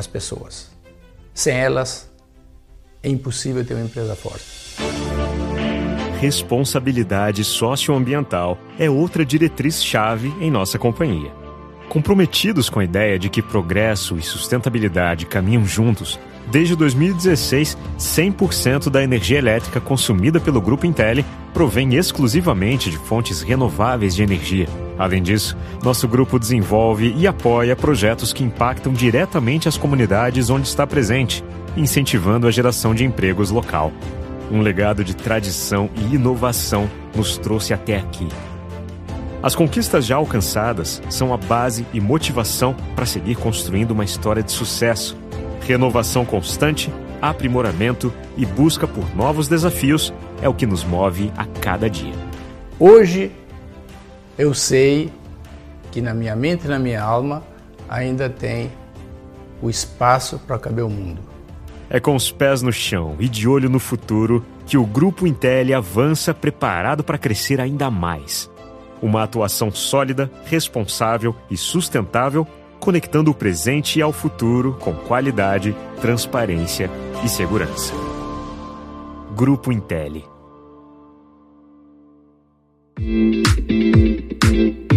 as pessoas. Sem elas, é impossível ter uma empresa forte. Responsabilidade socioambiental é outra diretriz-chave em nossa companhia. Comprometidos com a ideia de que progresso e sustentabilidade caminham juntos, desde 2016, 100% da energia elétrica consumida pelo Grupo Intel provém exclusivamente de fontes renováveis de energia Além disso, nosso grupo desenvolve e apoia projetos que impactam diretamente as comunidades onde está presente, incentivando a geração de empregos local. Um legado de tradição e inovação nos trouxe até aqui. As conquistas já alcançadas são a base e motivação para seguir construindo uma história de sucesso. Renovação constante, aprimoramento e busca por novos desafios é o que nos move a cada dia. Hoje eu sei que na minha mente e na minha alma ainda tem o espaço para caber o mundo. É com os pés no chão e de olho no futuro que o Grupo Intel avança preparado para crescer ainda mais. Uma atuação sólida, responsável e sustentável, conectando o presente ao futuro com qualidade, transparência e segurança. Grupo Intel. Thank you.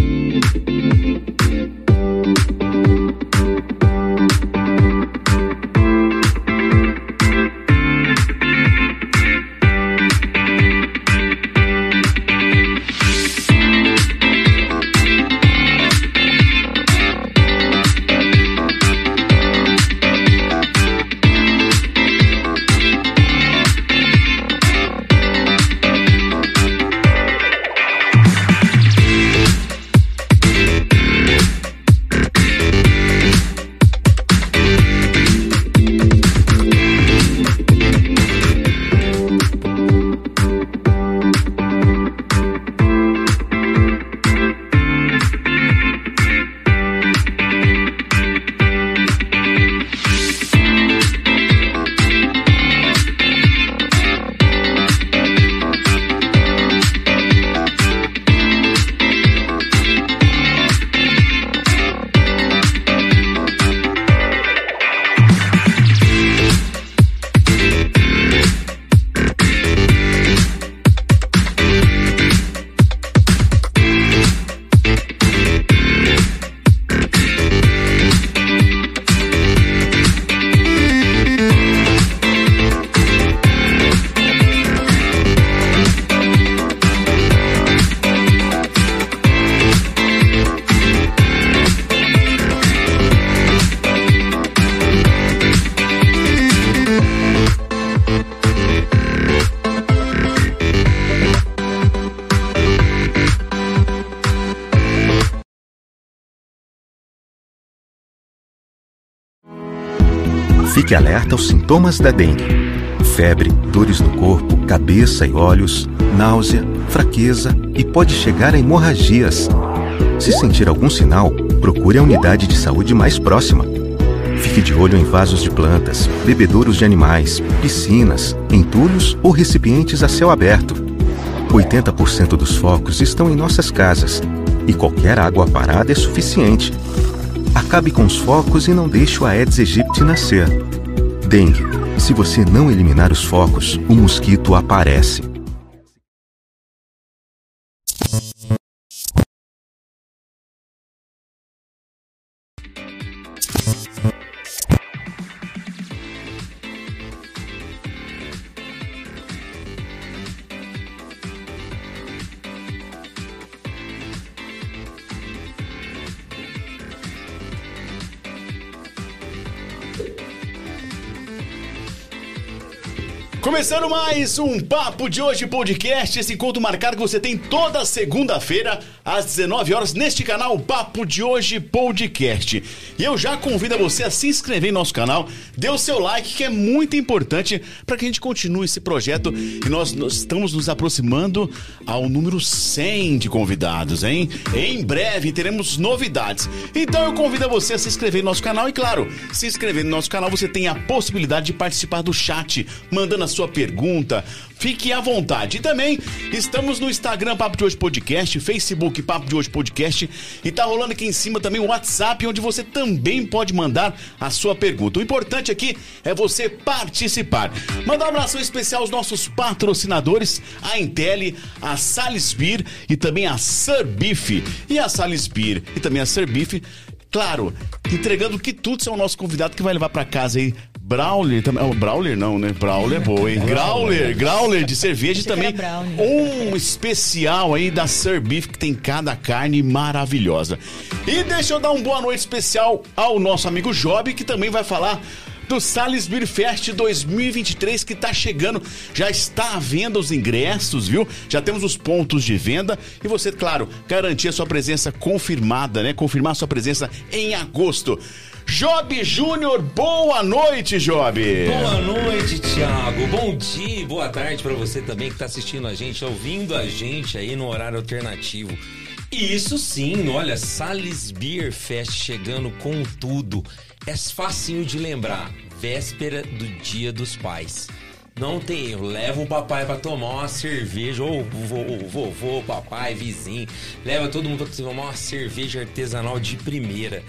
Fique alerta aos sintomas da dengue: febre, dores no corpo, cabeça e olhos, náusea, fraqueza e pode chegar a hemorragias. Se sentir algum sinal, procure a unidade de saúde mais próxima. Fique de olho em vasos de plantas, bebedouros de animais, piscinas, entulhos ou recipientes a céu aberto. 80% dos focos estão em nossas casas e qualquer água parada é suficiente. Acabe com os focos e não deixe o Aedes aegypti nascer. Dengue. Se você não eliminar os focos, o mosquito aparece. Começando mais um Papo de Hoje podcast, esse encontro marcado que você tem toda segunda-feira às 19 horas neste canal Papo de Hoje podcast. E eu já convido você a se inscrever em nosso canal, dê o seu like que é muito importante para que a gente continue esse projeto e nós, nós estamos nos aproximando ao número 100 de convidados, hein? Em breve teremos novidades. Então eu convido você a se inscrever em nosso canal e claro, se inscrever no nosso canal você tem a possibilidade de participar do chat, mandando a sua pergunta. Fique à vontade. E também estamos no Instagram Papo de Hoje Podcast, Facebook Papo de Hoje Podcast e tá rolando aqui em cima também o WhatsApp, onde você também pode mandar a sua pergunta. O importante aqui é você participar. Mandar um abraço especial aos nossos patrocinadores, a Intel, a Salisbury e também a Surbife. E a Salisbury e também a Surbife Claro, entregando que tudo é o nosso convidado que vai levar para casa aí Brawler também. Oh, Brawler não, né? Brawler é boa, hein? Growler de cerveja e também um especial aí da Sir Beef que tem cada carne maravilhosa. E deixa eu dar uma boa noite especial ao nosso amigo Job que também vai falar do Salisbury Fest 2023 que tá chegando. Já está à venda os ingressos, viu? Já temos os pontos de venda e você, claro, garantir a sua presença confirmada, né? Confirmar a sua presença em agosto. Job Júnior, boa noite, Job. Boa noite, Thiago. Bom dia, boa tarde para você também que tá assistindo a gente, ouvindo a gente aí no horário alternativo. E isso sim, olha, Salis Beer Fest chegando com tudo. É facinho de lembrar, véspera do Dia dos Pais. Não tem erro, leva o papai para tomar uma cerveja, ou o vovô, papai, vizinho, leva todo mundo para tomar uma cerveja artesanal de primeira.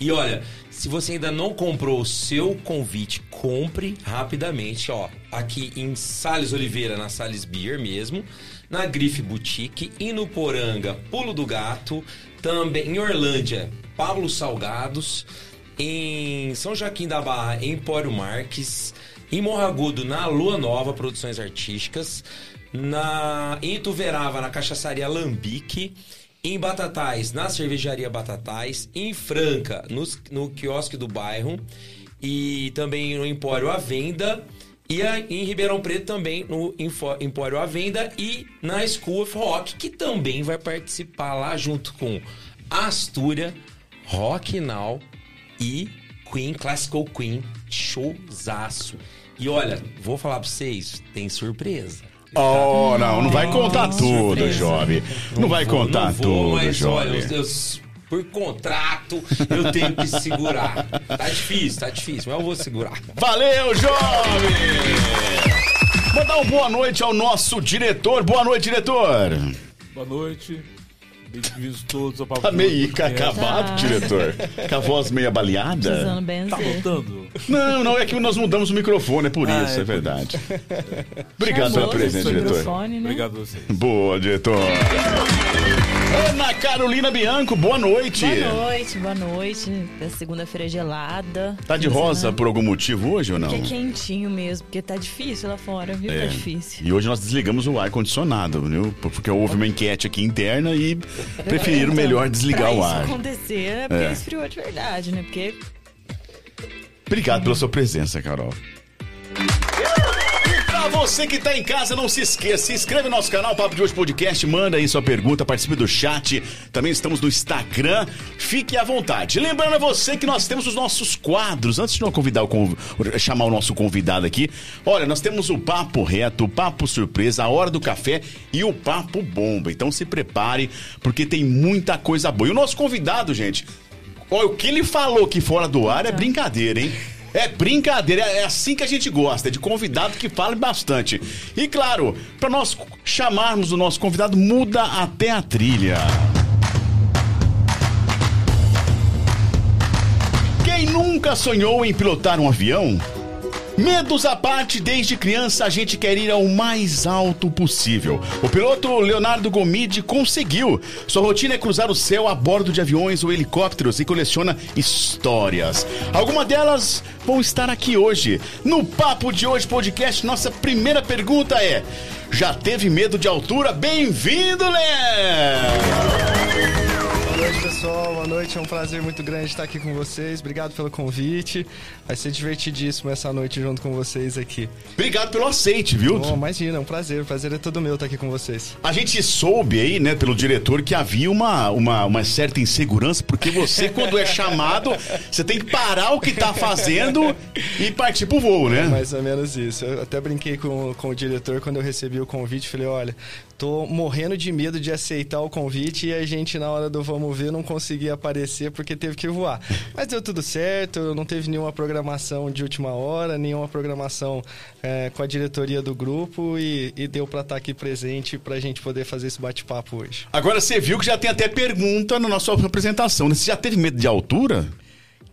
E olha, se você ainda não comprou o seu convite, compre rapidamente, ó, aqui em Sales Oliveira, na Sales Beer mesmo, na Grife Boutique e no Poranga, Pulo do Gato, também em Orlândia, Pablo Salgados, em São Joaquim da Barra, Empório Marques, em Morragudo, na Lua Nova Produções Artísticas, na em Ituverava, na Cachaçaria Lambique, em Batatais, na Cervejaria Batatais, em Franca, no, quiosque do bairro, e também no Empório à Venda, e em Ribeirão Preto também no Empório à Venda e na School of Rock, que também vai participar lá junto com Astúria, Rock Now e Queen, Classical Queen, showzaço. E olha, vou falar pra vocês, tem surpresa. Oh, não, não vai contar tudo, jovem. Não, não vai vou, contar não vou, tudo, mas, jovem. Por contrato, eu tenho que segurar. Tá difícil, tá difícil, mas eu vou segurar. Valeu, jovem! Mandar uma boa noite ao nosso diretor. Boa noite, diretor. Boa noite. Bem-vindos todos ao Papo Tá meio acabado, diretor. Com a voz meio baleada. Precisando benzer. Tá voltando? Não, não, é que nós mudamos o microfone, é por Ah, isso, é é, por verdade. Obrigado pela presença, esse diretor. microfone, né? Obrigado a vocês. Boa, diretor. Ana Carolina Bianco, boa noite. Boa noite, boa noite. Da segunda-feira gelada. Tá de rosa por algum motivo hoje ou não? Porque é quentinho mesmo, porque tá difícil lá fora, viu? É. Tá difícil. E hoje nós desligamos o ar-condicionado, viu? Porque houve uma enquete aqui interna e preferiram melhor desligar o isso ar. acontecer, é porque É. esfriou de verdade, né? Porque Obrigado pela sua presença, Carol. Pra você que tá em casa, não se esqueça, se inscreve no nosso canal Papo de Hoje Podcast, manda aí sua pergunta, participe do chat. Também estamos no Instagram. Fique à vontade. Lembrando a você que nós temos os nossos quadros. Antes de não convidar o conv... chamar o nosso convidado aqui, olha, nós temos o Papo Reto, o Papo Surpresa, a Hora do Café e o Papo Bomba. Então se prepare, porque tem muita coisa boa. E o nosso convidado, gente, olha, o que ele falou aqui fora do ar é brincadeira, hein? É brincadeira, é assim que a gente gosta, é de convidado que fale bastante. E claro, para nós chamarmos o nosso convidado, muda até a trilha. Quem nunca sonhou em pilotar um avião? Medos à parte, desde criança a gente quer ir ao mais alto possível. O piloto Leonardo Gomide conseguiu. Sua rotina é cruzar o céu a bordo de aviões ou helicópteros e coleciona histórias. Algumas delas vão estar aqui hoje. No Papo de Hoje Podcast, nossa primeira pergunta é: Já teve medo de altura? Bem-vindo, Léo! Boa noite, pessoal. Boa noite. É um prazer muito grande estar aqui com vocês. Obrigado pelo convite. Vai ser divertidíssimo essa noite junto com vocês aqui. Obrigado pelo aceite, viu? Bom, imagina, é um prazer. O prazer é todo meu estar aqui com vocês. A gente soube aí, né, pelo diretor, que havia uma, uma, uma certa insegurança, porque você, quando é chamado, você tem que parar o que tá fazendo e partir pro voo, né? É mais ou menos isso. Eu até brinquei com, com o diretor quando eu recebi o convite. Falei, olha, tô morrendo de medo de aceitar o convite e a gente, na hora do vamos ver, não conseguia aparecer porque teve que voar. Mas deu tudo certo, não teve nenhuma programação de última hora, nenhuma programação é, com a diretoria do grupo e, e deu para estar aqui presente para a gente poder fazer esse bate-papo hoje. Agora você viu que já tem até pergunta na nossa apresentação, né? Você já teve medo de altura?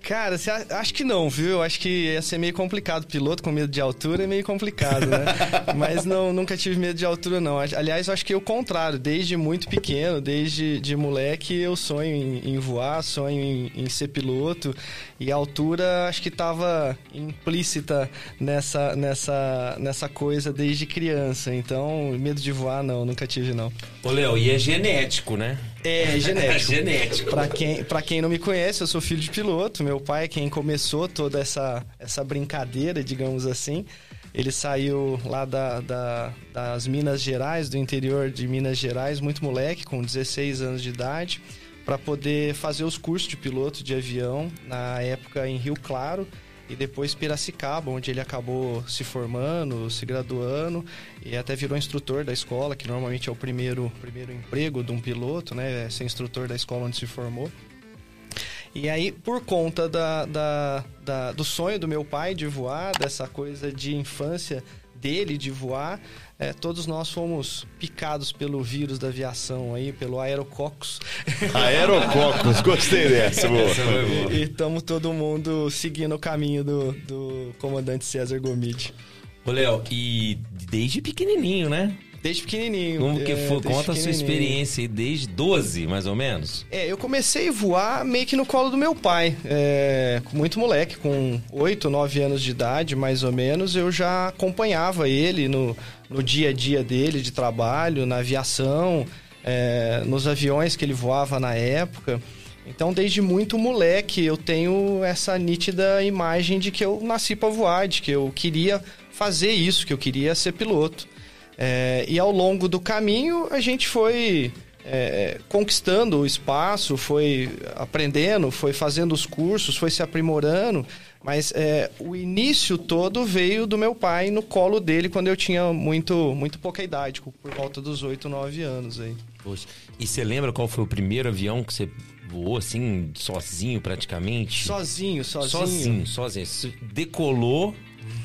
Cara, cê, acho que não, viu? Acho que ia ser meio complicado. Piloto com medo de altura é meio complicado, né? Mas não, nunca tive medo de altura, não. Aliás, acho que é o contrário. Desde muito pequeno, desde de moleque, eu sonho em, em voar, sonho em, em, ser piloto. E a altura, acho que estava implícita nessa, nessa, nessa coisa desde criança. Então, medo de voar, não, nunca tive, não. Ô, Léo, e é genético, né? É, genético. É genético. Pra quem, pra quem não me conhece, eu sou filho de piloto. Meu pai é quem começou toda essa, essa brincadeira, digamos assim. Ele saiu lá da, da, das Minas Gerais, do interior de Minas Gerais, muito moleque, com 16 anos de idade, para poder fazer os cursos de piloto de avião, na época em Rio Claro e depois Piracicaba, onde ele acabou se formando, se graduando e até virou instrutor da escola, que normalmente é o primeiro, primeiro emprego de um piloto, né? É ser instrutor da escola onde se formou. E aí, por conta da, da, da, do sonho do meu pai de voar, dessa coisa de infância dele de voar, é, todos nós fomos picados pelo vírus da aviação aí, pelo aerococcus. Aerococcus, gostei dessa, boa. E estamos todo mundo seguindo o caminho do, do comandante César Gomide. Ô, Léo, e desde pequenininho, né? Desde pequenininho. Como que é, foi? Conta a sua experiência aí, desde 12, mais ou menos. É, eu comecei a voar meio que no colo do meu pai. É, muito moleque, com 8, 9 anos de idade, mais ou menos, eu já acompanhava ele no, no dia a dia dele de trabalho, na aviação, é, nos aviões que ele voava na época. Então, desde muito moleque, eu tenho essa nítida imagem de que eu nasci para voar, de que eu queria fazer isso, que eu queria ser piloto. É, e ao longo do caminho a gente foi é, conquistando o espaço, foi aprendendo, foi fazendo os cursos, foi se aprimorando. Mas é, o início todo veio do meu pai no colo dele quando eu tinha muito, muito pouca idade, por volta dos 8, 9 anos aí. Poxa. E você lembra qual foi o primeiro avião que você voou assim, sozinho praticamente? Sozinho, sozinho. Sozinho, sozinho. Você decolou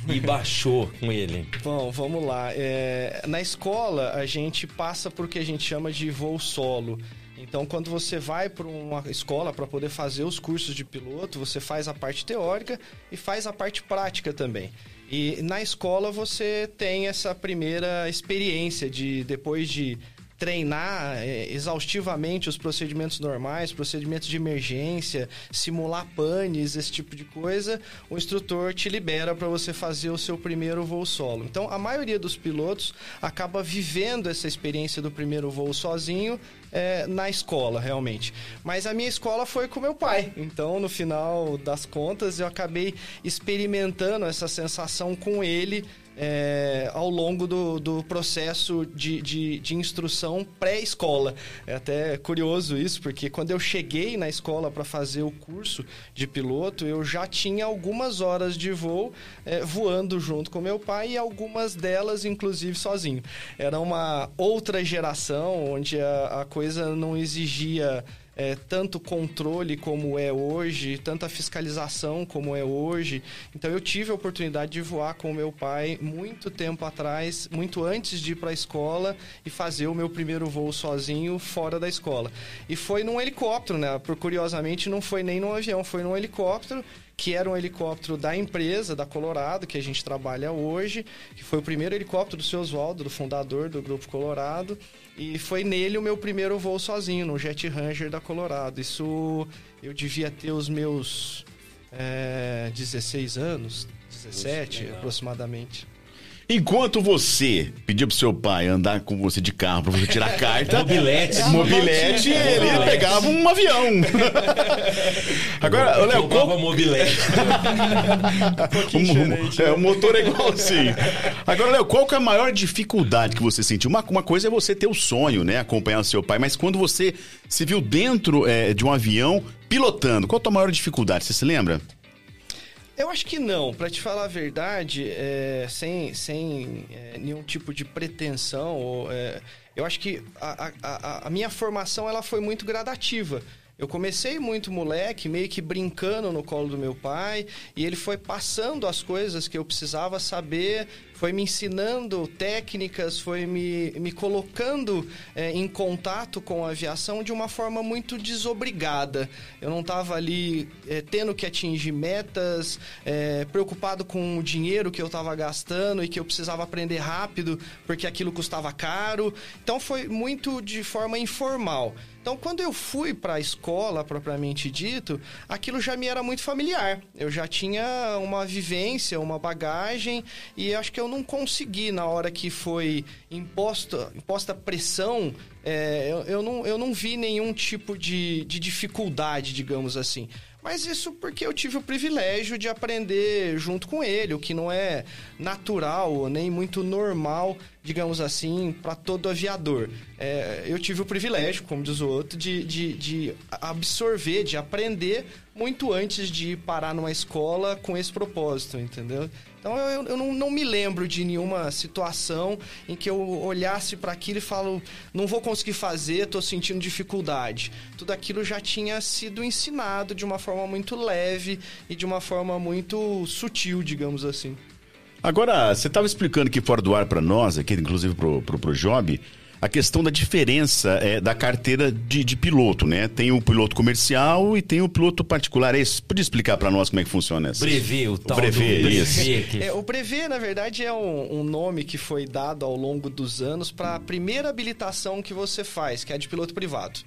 e baixou com ele? Bom, vamos lá. É, na escola, a gente passa por que a gente chama de voo solo. Então, quando você vai para uma escola para poder fazer os cursos de piloto, você faz a parte teórica e faz a parte prática também. E na escola você tem essa primeira experiência de depois de treinar é, exaustivamente os procedimentos normais, procedimentos de emergência, simular panes, esse tipo de coisa, o instrutor te libera para você fazer o seu primeiro voo solo. Então, a maioria dos pilotos acaba vivendo essa experiência do primeiro voo sozinho é, na escola, realmente. Mas a minha escola foi com meu pai. Então, no final das contas, eu acabei experimentando essa sensação com ele é, ao longo do, do processo de, de, de instrução pré-escola. É até curioso isso, porque quando eu cheguei na escola para fazer o curso de piloto, eu já tinha algumas horas de voo é, voando junto com meu pai e algumas delas, inclusive, sozinho. Era uma outra geração onde a, a coisa não exigia é, tanto controle como é hoje, tanta fiscalização como é hoje. Então eu tive a oportunidade de voar com meu pai muito tempo atrás, muito antes de ir para a escola e fazer o meu primeiro voo sozinho fora da escola. E foi num helicóptero, né? Por curiosamente não foi nem num avião, foi num helicóptero que era um helicóptero da empresa, da Colorado, que a gente trabalha hoje, que foi o primeiro helicóptero do seu Oswaldo, do fundador do Grupo Colorado. E foi nele o meu primeiro voo sozinho, no Jet Ranger da Colorado. Isso eu devia ter os meus é, 16 anos, 17 aproximadamente. Enquanto você pedia pro seu pai andar com você de carro pra você tirar carta. Mobilete. Mobilete, ele pegava um avião. Agora, Léo, qual... Mobilete. o, é, o motor é igual assim. Agora, Léo, qual que é a maior dificuldade que você sentiu? Uma, uma coisa é você ter o sonho, né? Acompanhar o seu pai, mas quando você se viu dentro é, de um avião pilotando, qual a tua maior dificuldade? Você se lembra? Eu acho que não. Para te falar a verdade, é, sem, sem é, nenhum tipo de pretensão, ou, é, eu acho que a, a, a, minha formação ela foi muito gradativa. Eu comecei muito moleque, meio que brincando no colo do meu pai, e ele foi passando as coisas que eu precisava saber, foi me ensinando técnicas, foi me, me colocando é, em contato com a aviação de uma forma muito desobrigada. Eu não estava ali é, tendo que atingir metas, é, preocupado com o dinheiro que eu estava gastando e que eu precisava aprender rápido porque aquilo custava caro. Então foi muito de forma informal. Então, quando eu fui para a escola, propriamente dito, aquilo já me era muito familiar. Eu já tinha uma vivência, uma bagagem, e acho que eu não consegui, na hora que foi imposta, imposta pressão, é, eu, eu, não, eu não vi nenhum tipo de, de dificuldade, digamos assim. Mas isso porque eu tive o privilégio de aprender junto com ele, o que não é natural nem muito normal, digamos assim, para todo aviador. É, eu tive o privilégio, como diz o outro, de, de, de absorver, de aprender muito antes de parar numa escola com esse propósito, entendeu? Então eu, eu não, não, me lembro de nenhuma situação em que eu olhasse para aquilo e falo, não vou conseguir fazer, estou sentindo dificuldade. Tudo aquilo já tinha sido ensinado de uma forma muito leve e de uma forma muito sutil, digamos assim. Agora, você estava explicando aqui fora do ar para nós, aqui inclusive pro, pro, pro Job, a questão da diferença é, da carteira de, de, piloto, né? Tem o piloto comercial e tem o piloto particular. É isso? Podia explicar para nós como é que funciona isso? Brevet, o tal o brevet, do isso. É, o brevet, na verdade, é um, um, nome que foi dado ao longo dos anos para a primeira habilitação que você faz, que é de piloto privado.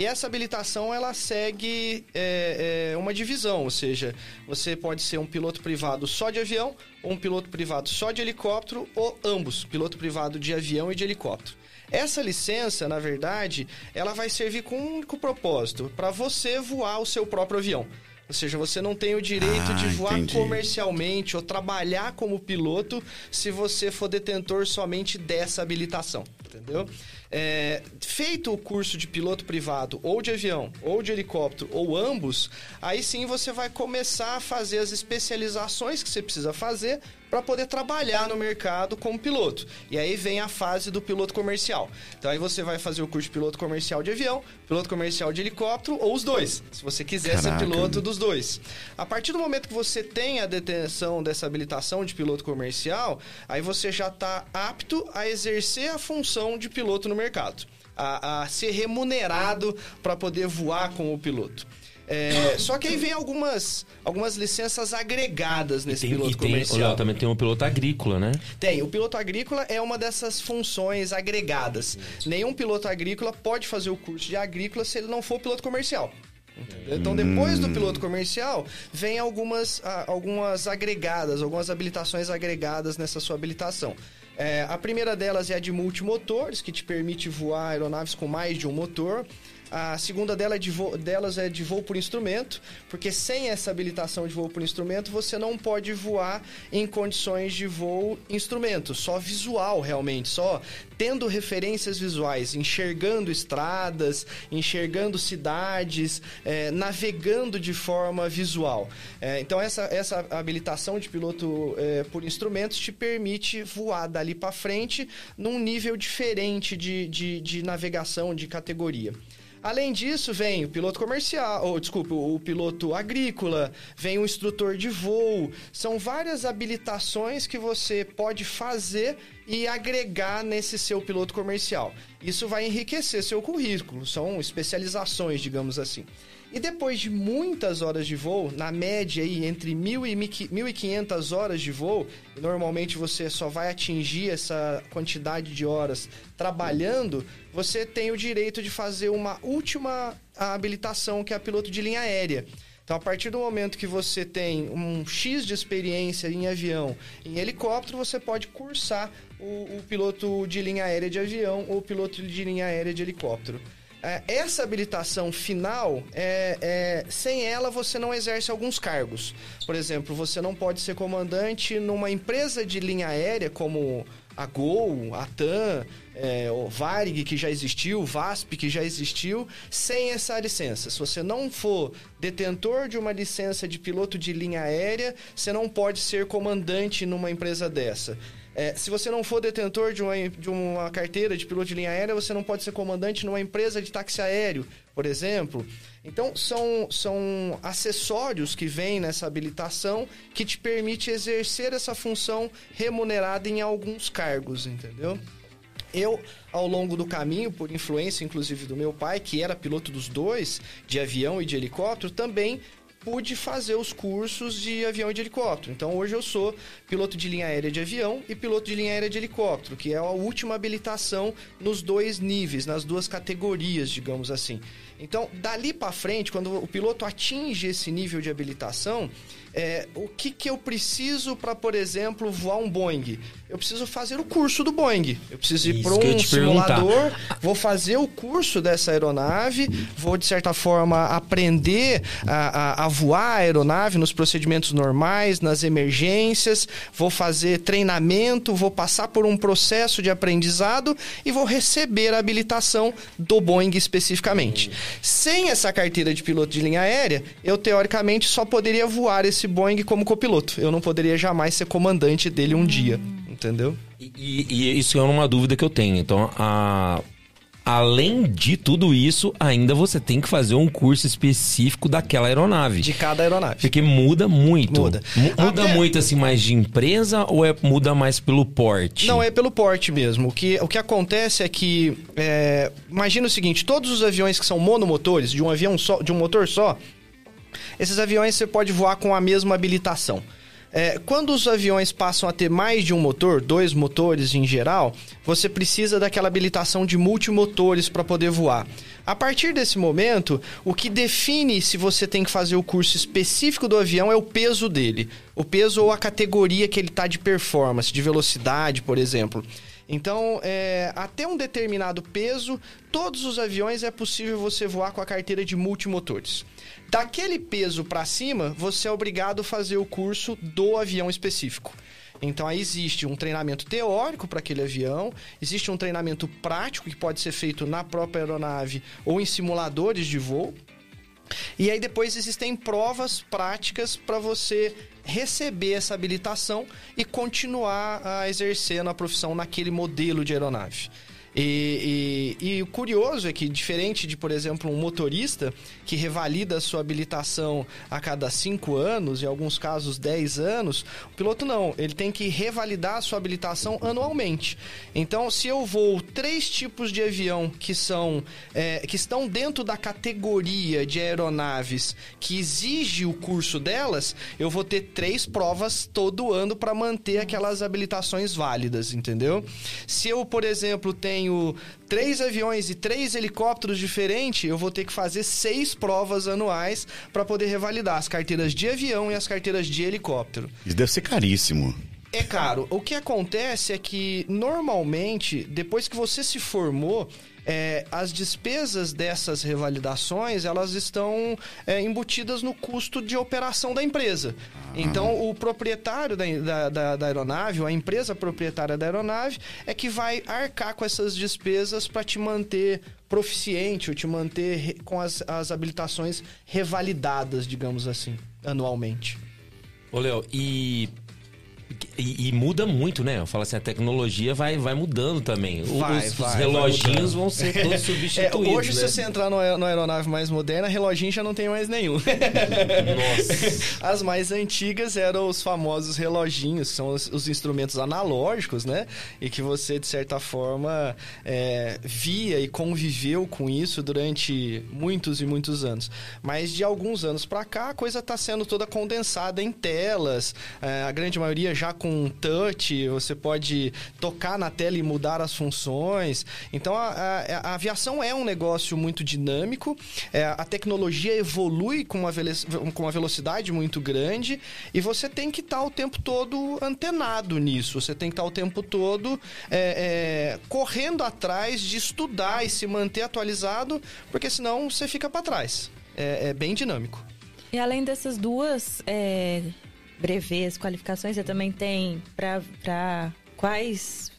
E essa habilitação ela segue é, é, uma divisão, ou seja, você pode ser um piloto privado só de avião, ou um piloto privado só de helicóptero, ou ambos, piloto privado de avião e de helicóptero. Essa licença, na verdade, ela vai servir com um único propósito, para você voar o seu próprio avião. Ou seja, você não tem o direito ah, de voar entendi. comercialmente ou trabalhar como piloto se você for detentor somente dessa habilitação, entendeu? É, feito o curso de piloto privado, ou de avião, ou de helicóptero, ou ambos, aí sim você vai começar a fazer as especializações que você precisa fazer para poder trabalhar no mercado como piloto. E aí vem a fase do piloto comercial. Então aí você vai fazer o curso de piloto comercial de avião, piloto comercial de helicóptero ou os dois, se você quiser Caraca. ser piloto dos dois. A partir do momento que você tem a detenção dessa habilitação de piloto comercial, aí você já está apto a exercer a função de piloto no mercado. A, a ser remunerado para poder voar como piloto. É, só que aí vem algumas, algumas licenças agregadas nesse tem, piloto tem, comercial. também tem um piloto agrícola, né? Tem. O piloto agrícola é uma dessas funções agregadas. Nenhum piloto agrícola pode fazer o curso de agrícola se ele não for piloto comercial. Então, depois do hum. piloto comercial, vem algumas, algumas agregadas, algumas habilitações agregadas nessa sua habilitação. É, a primeira delas é a de multimotores, que te permite voar aeronaves com mais de um motor. A segunda dela é de delas é de voo por instrumento, porque sem essa habilitação de voo por instrumento, você não pode voar em condições de voo instrumento, só visual realmente, só tendo referências visuais, enxergando estradas, enxergando cidades, eh, navegando de forma visual. Eh, então essa, essa habilitação de piloto eh, por instrumentos te permite voar dali para frente num nível diferente de, de, de navegação, de categoria. Além disso, vem o piloto comercial, ou desculpa, o piloto agrícola, vem o instrutor de voo. São várias habilitações que você pode fazer e agregar nesse seu piloto comercial. Isso vai enriquecer seu currículo, são especializações, digamos assim. E depois de muitas horas de voo, na média aí entre 1.000 e 1.500 horas de voo, normalmente você só vai atingir essa quantidade de horas trabalhando, você tem o direito de fazer uma última habilitação, que é a piloto de linha aérea. Então, a partir do momento que você tem um X de experiência em avião, em helicóptero, você pode cursar o, o piloto de linha aérea de avião ou piloto de linha aérea de helicóptero. É, essa habilitação final, é, é, sem ela você não exerce alguns cargos. Por exemplo, você não pode ser comandante numa empresa de linha aérea como a Gol, a TAM, é, o Varig, que já existiu, o VASP, que já existiu, sem essa licença. Se você não for detentor de uma licença de piloto de linha aérea, você não pode ser comandante numa empresa dessa. É, se você não for detentor de uma, de uma carteira de piloto de linha aérea, você não pode ser comandante numa empresa de táxi aéreo, por exemplo. Então, são, são acessórios que vêm nessa habilitação que te permite exercer essa função remunerada em alguns cargos, entendeu? Eu, ao longo do caminho, por influência inclusive do meu pai, que era piloto dos dois, de avião e de helicóptero, também pude fazer os cursos de avião e de helicóptero. Então hoje eu sou piloto de linha aérea de avião e piloto de linha aérea de helicóptero, que é a última habilitação nos dois níveis, nas duas categorias, digamos assim. Então, dali para frente, quando o piloto atinge esse nível de habilitação, é, o que, que eu preciso para, por exemplo, voar um Boeing? Eu preciso fazer o curso do Boeing. Eu preciso ir para um te perguntar. simulador, vou fazer o curso dessa aeronave, vou, de certa forma, aprender a, a- a voar a aeronave nos procedimentos normais, nas emergências, vou fazer treinamento, vou passar por um processo de aprendizado e vou receber a habilitação do Boeing especificamente. Sem essa carteira de piloto de linha aérea, eu teoricamente só poderia voar esse Boeing como copiloto. Eu não poderia jamais ser comandante dele um dia, entendeu? E, e- e isso é uma dúvida que eu tenho. Então, a- além de tudo isso, ainda você tem que fazer um curso específico daquela aeronave. De cada aeronave. Porque muda muito. Muda. Mu- Muda Até- muito, assim, mais de empresa ou é, muda mais pelo porte? Não, é pelo porte mesmo. O que, o que acontece é que. é, imagina o seguinte: todos os aviões que são monomotores, de um avião só, de um motor só, esses aviões você pode voar com a mesma habilitação. É, quando os aviões passam a ter mais de um motor, dois motores em geral, você precisa daquela habilitação de multimotores para poder voar. A partir desse momento, o que define se você tem que fazer o curso específico do avião é o peso dele. O peso ou a categoria que ele está de performance, de velocidade, por exemplo. Então, é, até um determinado peso, todos os aviões é possível você voar com a carteira de multimotores. Daquele peso para cima, você é obrigado a fazer o curso do avião específico. Então aí existe um treinamento teórico para aquele avião, existe um treinamento prático que pode ser feito na própria aeronave ou em simuladores de voo. E aí depois existem provas práticas para você receber essa habilitação e continuar a exercer a profissão naquele modelo de aeronave. E, e- e o curioso é que, diferente de, por exemplo, um motorista que revalida a sua habilitação a cada 5 anos, em alguns casos 10 anos, o piloto não. Ele tem que revalidar a sua habilitação anualmente. Então, se eu vou três tipos de avião que são é, que estão dentro da categoria de aeronaves que exige o curso delas, eu vou ter três provas todo ano para manter aquelas habilitações válidas, entendeu? Se eu, por exemplo, tenho três aviões e três helicópteros diferentes, eu vou ter que fazer seis provas anuais para poder revalidar as carteiras de avião e as carteiras de helicóptero. Isso deve ser caríssimo. É caro. O que acontece é que, normalmente, depois que você se formou, é, as despesas dessas revalidações elas estão é, embutidas no custo de operação da empresa. Então, o proprietário da, da, da, da aeronave, ou a empresa proprietária da aeronave, é que vai arcar com essas despesas para te manter proficiente ou te manter com as, as habilitações revalidadas, digamos assim, anualmente. Ô, Léo, e, e. e muda muito, né? Eu falo assim, a tecnologia vai, vai mudando também. Vai, os, os vai, reloginhos vão ser todos É, substituídos. hoje, né? se você entrar no aeronave mais moderna, reloginho já não tem mais nenhum. Nossa. As mais antigas eram os famosos reloginhos, são os, os instrumentos analógicos, né? E que você, de certa forma, é, via e conviveu com isso durante muitos e muitos anos. Mas de alguns anos pra cá, a coisa está sendo toda condensada em telas, é, a grande maioria já com touch, você pode tocar na tela e mudar as funções. Então, a, a- a aviação é um negócio muito dinâmico, é, a tecnologia evolui com uma, com uma velocidade muito grande e você tem que estar o tempo todo antenado nisso. Você tem que estar o tempo todo é, é, correndo atrás de estudar e se manter atualizado, porque senão você fica para trás. É, é bem dinâmico. E além dessas duas é, brevês, qualificações, você também tem pra quais.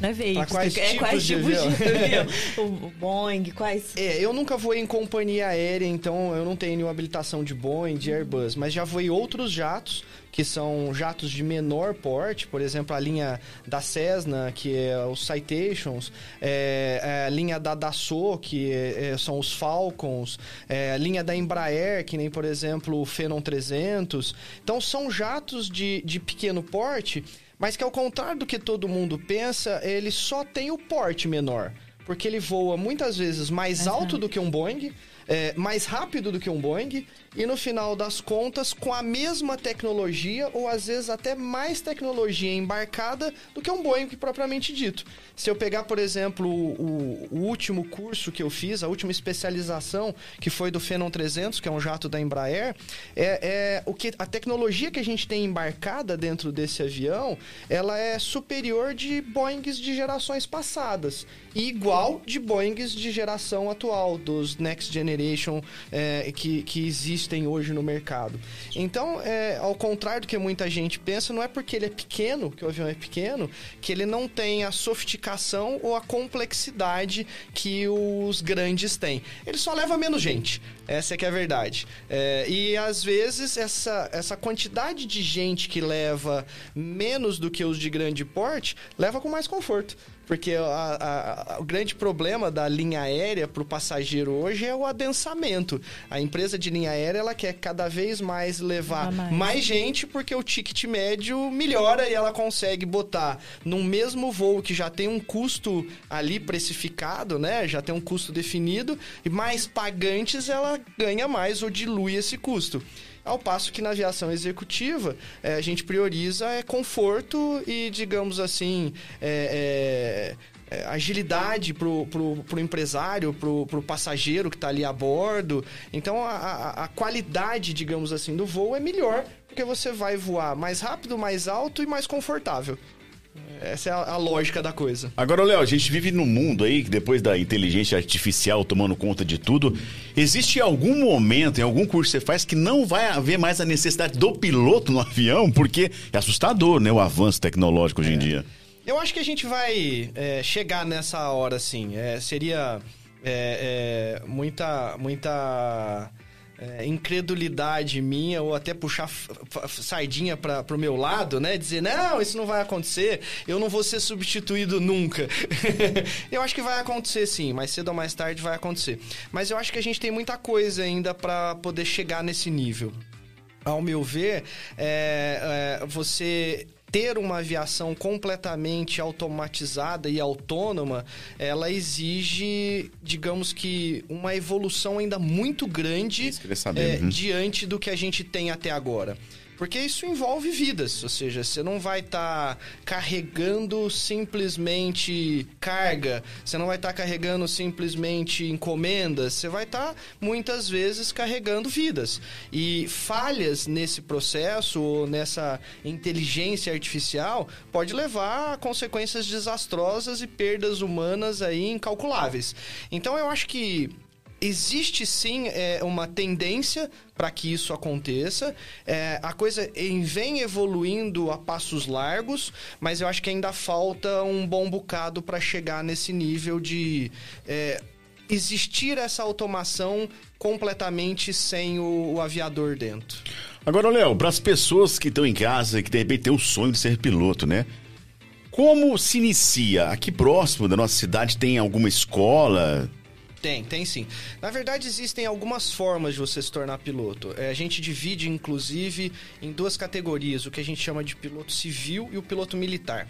Não é veículos, Pra quais é, tipos quais de tipos de avião? avião? o, o Boeing, quais. É, eu nunca voei em companhia aérea, então eu não tenho nenhuma habilitação de Boeing, de Airbus, mas já voei outros jatos, que são jatos de menor porte, por exemplo, a linha da Cessna, que é os Citations, é, é a linha da Dassault, que é- é- são os Falcons, é, a linha da Embraer, que nem, por exemplo, o Phenom 300. Então, são jatos de, de pequeno porte, mas que ao contrário do que todo mundo pensa, ele só tem o porte menor. Porque ele voa muitas vezes mais alto do que um Boeing, é, mais rápido do que um Boeing, e no final das contas, com a mesma tecnologia, ou às vezes até mais tecnologia embarcada do que um Boeing propriamente dito. Se eu pegar, por exemplo, o, o último curso que eu fiz, a última especialização, que foi do Phenom 300, que é um jato da Embraer, é, é o que a tecnologia que a gente tem embarcada dentro desse avião, ela é superior de Boeings de gerações passadas e igual de Boeings de geração atual, dos Next Generation é, que, que existem hoje no mercado. Então, é, ao contrário do que muita gente pensa, não é porque ele é pequeno, que o avião é pequeno, que ele não tem a sofisticação ou a complexidade que os grandes têm. Ele só leva menos gente. Essa é que é a verdade. É, e às vezes essa, essa quantidade de gente que leva menos do que os de grande porte leva com mais conforto. Porque a- a- a- o grande problema da linha aérea para o passageiro hoje é o adensamento. A empresa de linha aérea ela quer cada vez mais levar mais. mais gente porque o ticket médio melhora e ela consegue botar num mesmo voo que já tem um custo ali precificado, né? Já tem um custo definido e mais pagantes ela ganha mais ou dilui esse custo. Ao passo que na aviação executiva eh, a gente prioriza é conforto e, digamos assim, é, é, é, agilidade pro, pro, pro empresário, pro, pro passageiro que está ali a bordo. Então a, a, a qualidade, digamos assim, do voo é melhor, porque você vai voar mais rápido, mais alto e mais confortável. Essa é a, a lógica da coisa. Agora, Léo, a gente vive num mundo aí que depois da inteligência artificial tomando conta de tudo, existe algum momento, em algum curso que você faz, que não vai haver mais a necessidade do piloto no avião? Porque é assustador, né, o avanço tecnológico hoje em dia. Eu acho que a gente vai é, chegar nessa hora, assim. É, seria é, é, muita, muita é, incredulidade minha ou até puxar sardinha para pro meu lado, né? Dizer, não, isso não vai acontecer, eu não vou ser substituído nunca. eu acho que vai acontecer sim, mais cedo ou mais tarde vai acontecer. Mas eu acho que a gente tem muita coisa ainda para poder chegar nesse nível ao meu ver, é, é, você ter uma aviação completamente automatizada e autônoma, ela exige, digamos que, uma evolução ainda muito grande é, uhum. diante do que a gente tem até agora. Porque isso envolve vidas, ou seja, você não vai estar carregando simplesmente carga, você não vai estar carregando simplesmente encomendas, você vai estar muitas vezes carregando vidas. E falhas nesse processo ou nessa inteligência artificial pode levar a consequências desastrosas e perdas humanas aí incalculáveis. Então eu acho que existe sim é, uma tendência para que isso aconteça. É, a coisa em- vem evoluindo a passos largos, mas eu acho que ainda falta um bom bocado para chegar nesse nível de é, existir essa automação completamente sem o, o aviador dentro. Agora, Léo, para as pessoas que estão em casa e que de repente têm o sonho de ser piloto, né? Como se inicia? Aqui próximo da nossa cidade tem alguma escola? Tem, tem sim. Na verdade, existem algumas formas de você se tornar piloto. É, a gente divide, inclusive, em duas categorias: o que a gente chama de piloto civil e o piloto militar.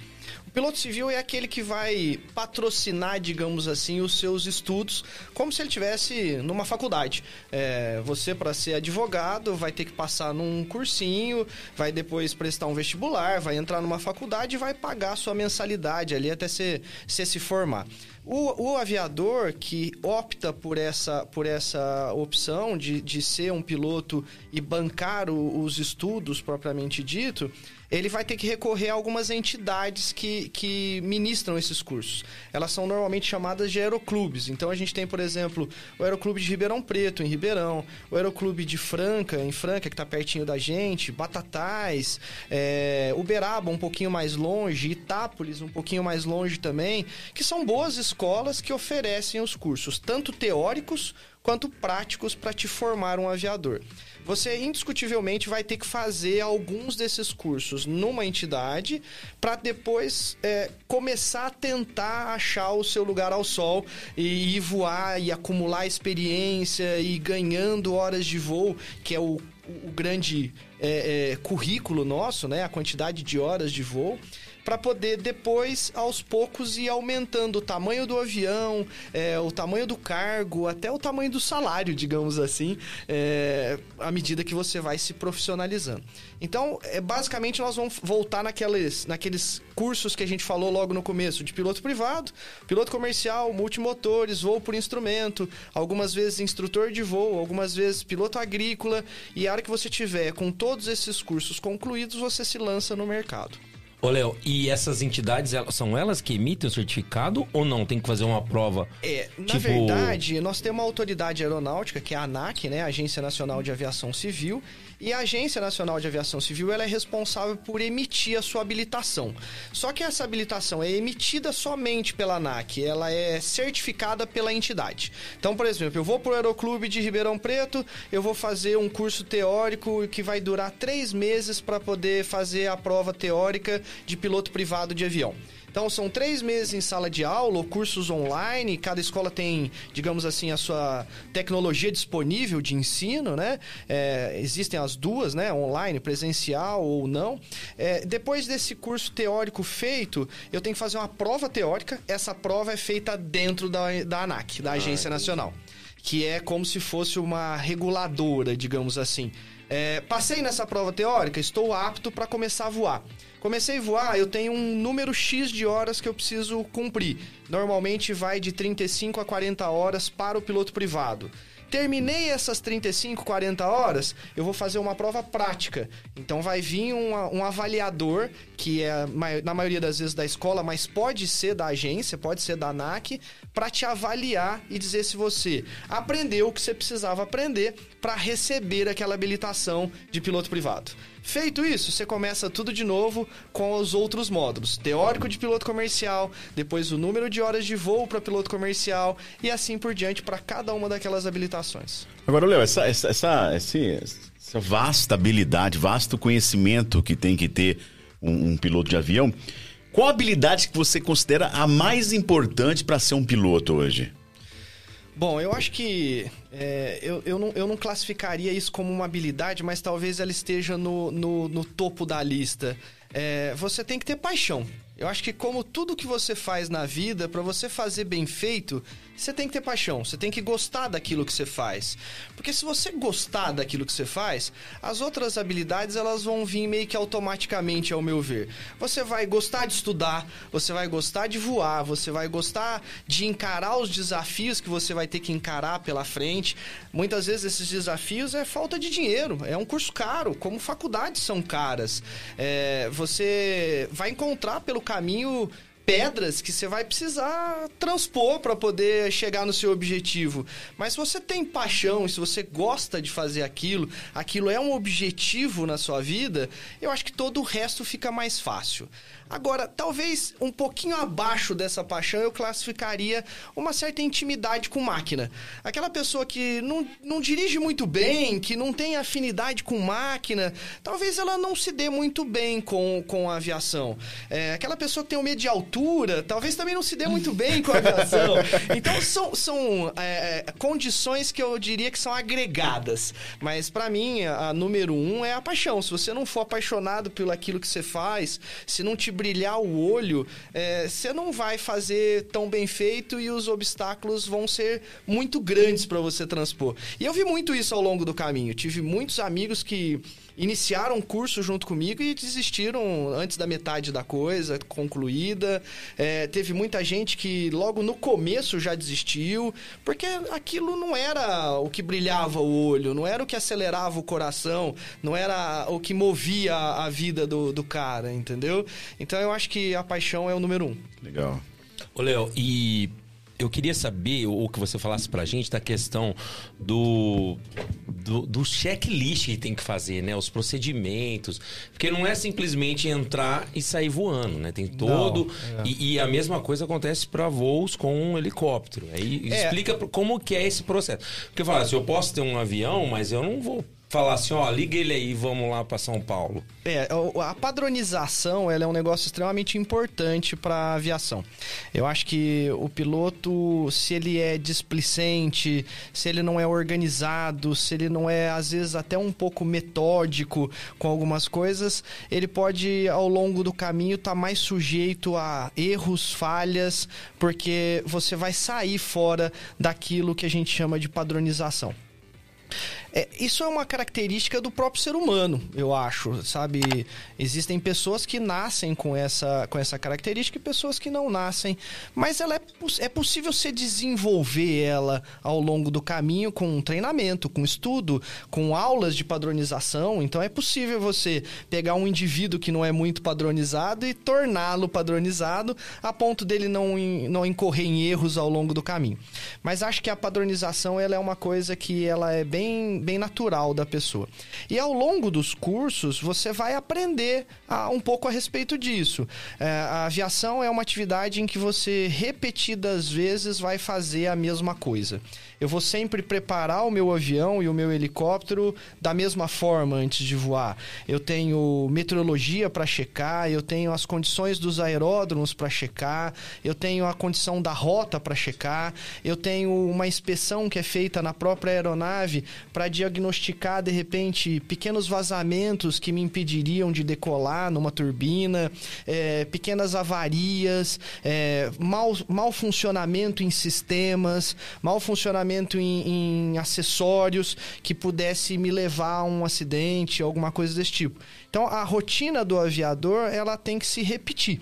Piloto civil é aquele que vai patrocinar, digamos assim, os seus estudos, como se ele tivesse numa faculdade. É, você, para ser advogado, vai ter que passar num cursinho, vai depois prestar um vestibular, vai entrar numa faculdade e vai pagar a sua mensalidade ali até você você se formar. O, o aviador que opta por essa, por essa opção de, de ser um piloto e bancar o- os estudos propriamente dito, ele vai ter que recorrer a algumas entidades que, que ministram esses cursos. Elas são normalmente chamadas de aeroclubes. Então a gente tem, por exemplo, o Aeroclube de Ribeirão Preto, em Ribeirão, o Aeroclube de Franca, em Franca, que está pertinho da gente, Batatais, é, Uberaba, um pouquinho mais longe, Itápolis, um pouquinho mais longe também, que são boas escolas que oferecem os cursos, tanto teóricos quanto práticos para te formar um aviador. Você indiscutivelmente vai ter que fazer alguns desses cursos numa entidade para depois é, começar a tentar achar o seu lugar ao sol e ir voar e acumular experiência e ganhando horas de voo, que é o, o grande é, é, currículo nosso, né? A quantidade de horas de voo para poder depois, aos poucos, ir aumentando o tamanho do avião, é, o tamanho do cargo, até o tamanho do salário, digamos assim, é, à medida que você vai se profissionalizando. Então, é, basicamente, nós vamos voltar naqueles, naqueles cursos que a gente falou logo no começo, de piloto privado, piloto comercial, multimotores, voo por instrumento, algumas vezes instrutor de voo, algumas vezes piloto agrícola, e a hora que você tiver com todos esses cursos concluídos, você se lança no mercado. Ô, Léo, e essas entidades, elas- são elas que emitem o certificado ou não? Tem que fazer uma prova? É, na Tipo- verdade, nós temos uma autoridade aeronáutica, que é a ANAC, né, Agência Nacional de Aviação Civil, e a Agência Nacional de Aviação Civil ela é responsável por emitir a sua habilitação. Só que essa habilitação é emitida somente pela ANAC, ela é certificada pela entidade. Então, por exemplo, eu vou para o Aeroclube de Ribeirão Preto, eu vou fazer um curso teórico que vai durar três meses para poder fazer a prova teórica de piloto privado de avião. Então são três meses em sala de aula, ou cursos online, cada escola tem, digamos assim, a sua tecnologia disponível de ensino, né? É, existem as duas, né? Online, presencial ou não. É, depois desse curso teórico feito, eu tenho que fazer uma prova teórica. Essa prova é feita dentro da, da ANAC, da Agência Nacional. Que é como se fosse uma reguladora, digamos assim. É, passei nessa prova teórica, estou apto para começar a voar. Comecei a voar, eu tenho um número X de horas que eu preciso cumprir. Normalmente vai de 35 a 40 horas para o piloto privado. Terminei essas 35, 40 horas, eu vou fazer uma prova prática. Então vai vir um, um avaliador, que é na maioria das vezes da escola, mas pode ser da agência, pode ser da ANAC, para te avaliar e dizer se você aprendeu o que você precisava aprender para receber aquela habilitação de piloto privado. Feito isso, você começa tudo de novo com os outros módulos: teórico de piloto comercial, depois o número de horas de voo para piloto comercial e assim por diante para cada uma daquelas habilitações. Agora, Léo, essa, essa, essa, essa vasta habilidade, vasto conhecimento que tem que ter um, um piloto de avião, qual a habilidade que você considera a mais importante para ser um piloto hoje? Bom, eu acho que é, eu, eu, não, eu não classificaria isso como uma habilidade, mas talvez ela esteja no, no, no topo da lista. É, você tem que ter paixão. Eu acho que como tudo que você faz na vida, para você fazer bem feito, você tem que ter paixão, você tem que gostar daquilo que você faz. Porque se você gostar daquilo que você faz, as outras habilidades elas vão vir meio que automaticamente, ao meu ver. Você vai gostar de estudar, você vai gostar de voar, você vai gostar de encarar os desafios que você vai ter que encarar pela frente. Muitas vezes esses desafios é falta de dinheiro, é um curso caro, como faculdades são caras. É, você vai encontrar pelo caminho pedras que você vai precisar transpor para poder chegar no seu objetivo. Mas se você tem paixão, se você gosta de fazer aquilo, aquilo é um objetivo na sua vida, eu acho que todo o resto fica mais fácil. Agora, talvez um pouquinho abaixo dessa paixão eu classificaria uma certa intimidade com máquina. Aquela pessoa que não, não dirige muito bem, que não tem afinidade com máquina, talvez ela não se dê muito bem com, com a aviação. É, aquela pessoa que tem um medo de altura, talvez também não se dê muito bem com a aviação. Então, são, são é, condições que eu diria que são agregadas. Mas, para mim, a, a número um é a paixão. Se você não for apaixonado pelo aquilo que você faz, se não te brilhar o olho, é, você não vai fazer tão bem feito e os obstáculos vão ser muito grandes para você transpor. E eu vi muito isso ao longo do caminho. Tive muitos amigos que iniciaram o curso junto comigo e desistiram antes da metade da coisa concluída. É, teve muita gente que logo no começo já desistiu, porque aquilo não era o que brilhava o olho, não era o que acelerava o coração, não era o que movia a vida do, do cara, entendeu? Então eu acho que a paixão é o número um. Legal. Ô, Léo, e eu queria saber, ou que você falasse pra gente, da questão do, do, do checklist que tem que fazer, né? Os procedimentos. Porque não é simplesmente entrar e sair voando, né? Tem todo... Não, é. e, e a mesma coisa acontece para voos com um helicóptero. Aí É. explica como que é esse processo. Porque fala assim, eu posso ter um avião, mas eu não vou falar assim, ó, liga ele aí, vamos lá para São Paulo. É, a padronização ela é um negócio extremamente importante para a aviação. Eu acho que o piloto, se ele é displicente, se ele não é organizado, se ele não é às vezes até um pouco metódico com algumas coisas, ele pode ao longo do caminho estar mais sujeito a erros, falhas, porque você vai sair fora daquilo que a gente chama de padronização. É, isso é uma característica do próprio ser humano, eu acho, sabe? Existem pessoas que nascem com essa, com essa característica e pessoas que não nascem, mas ela é, é possível se desenvolver ela ao longo do caminho com treinamento, com estudo, com aulas de padronização. Então é possível você pegar um indivíduo que não é muito padronizado e torná-lo padronizado a ponto dele não, não incorrer em erros ao longo do caminho. Mas acho que a padronização ela é uma coisa que ela é bem, bem natural da pessoa. E ao longo dos cursos, você vai aprender a- um pouco a respeito disso. É, a aviação é uma atividade em que você repetidas vezes vai fazer a mesma coisa. Eu vou sempre preparar o meu avião e o meu helicóptero da mesma forma antes de voar. Eu tenho meteorologia para checar, eu tenho as condições dos aeródromos para checar, eu tenho a condição da rota para checar, eu tenho uma inspeção que é feita na própria aeronave para diagnosticar de repente pequenos vazamentos que me impediriam de decolar numa turbina, é, pequenas avarias, é, mau, mau funcionamento em sistemas, mau funcionamento em, em acessórios que pudesse me levar a um acidente, alguma coisa desse tipo. Então a rotina do aviador ela tem que se repetir.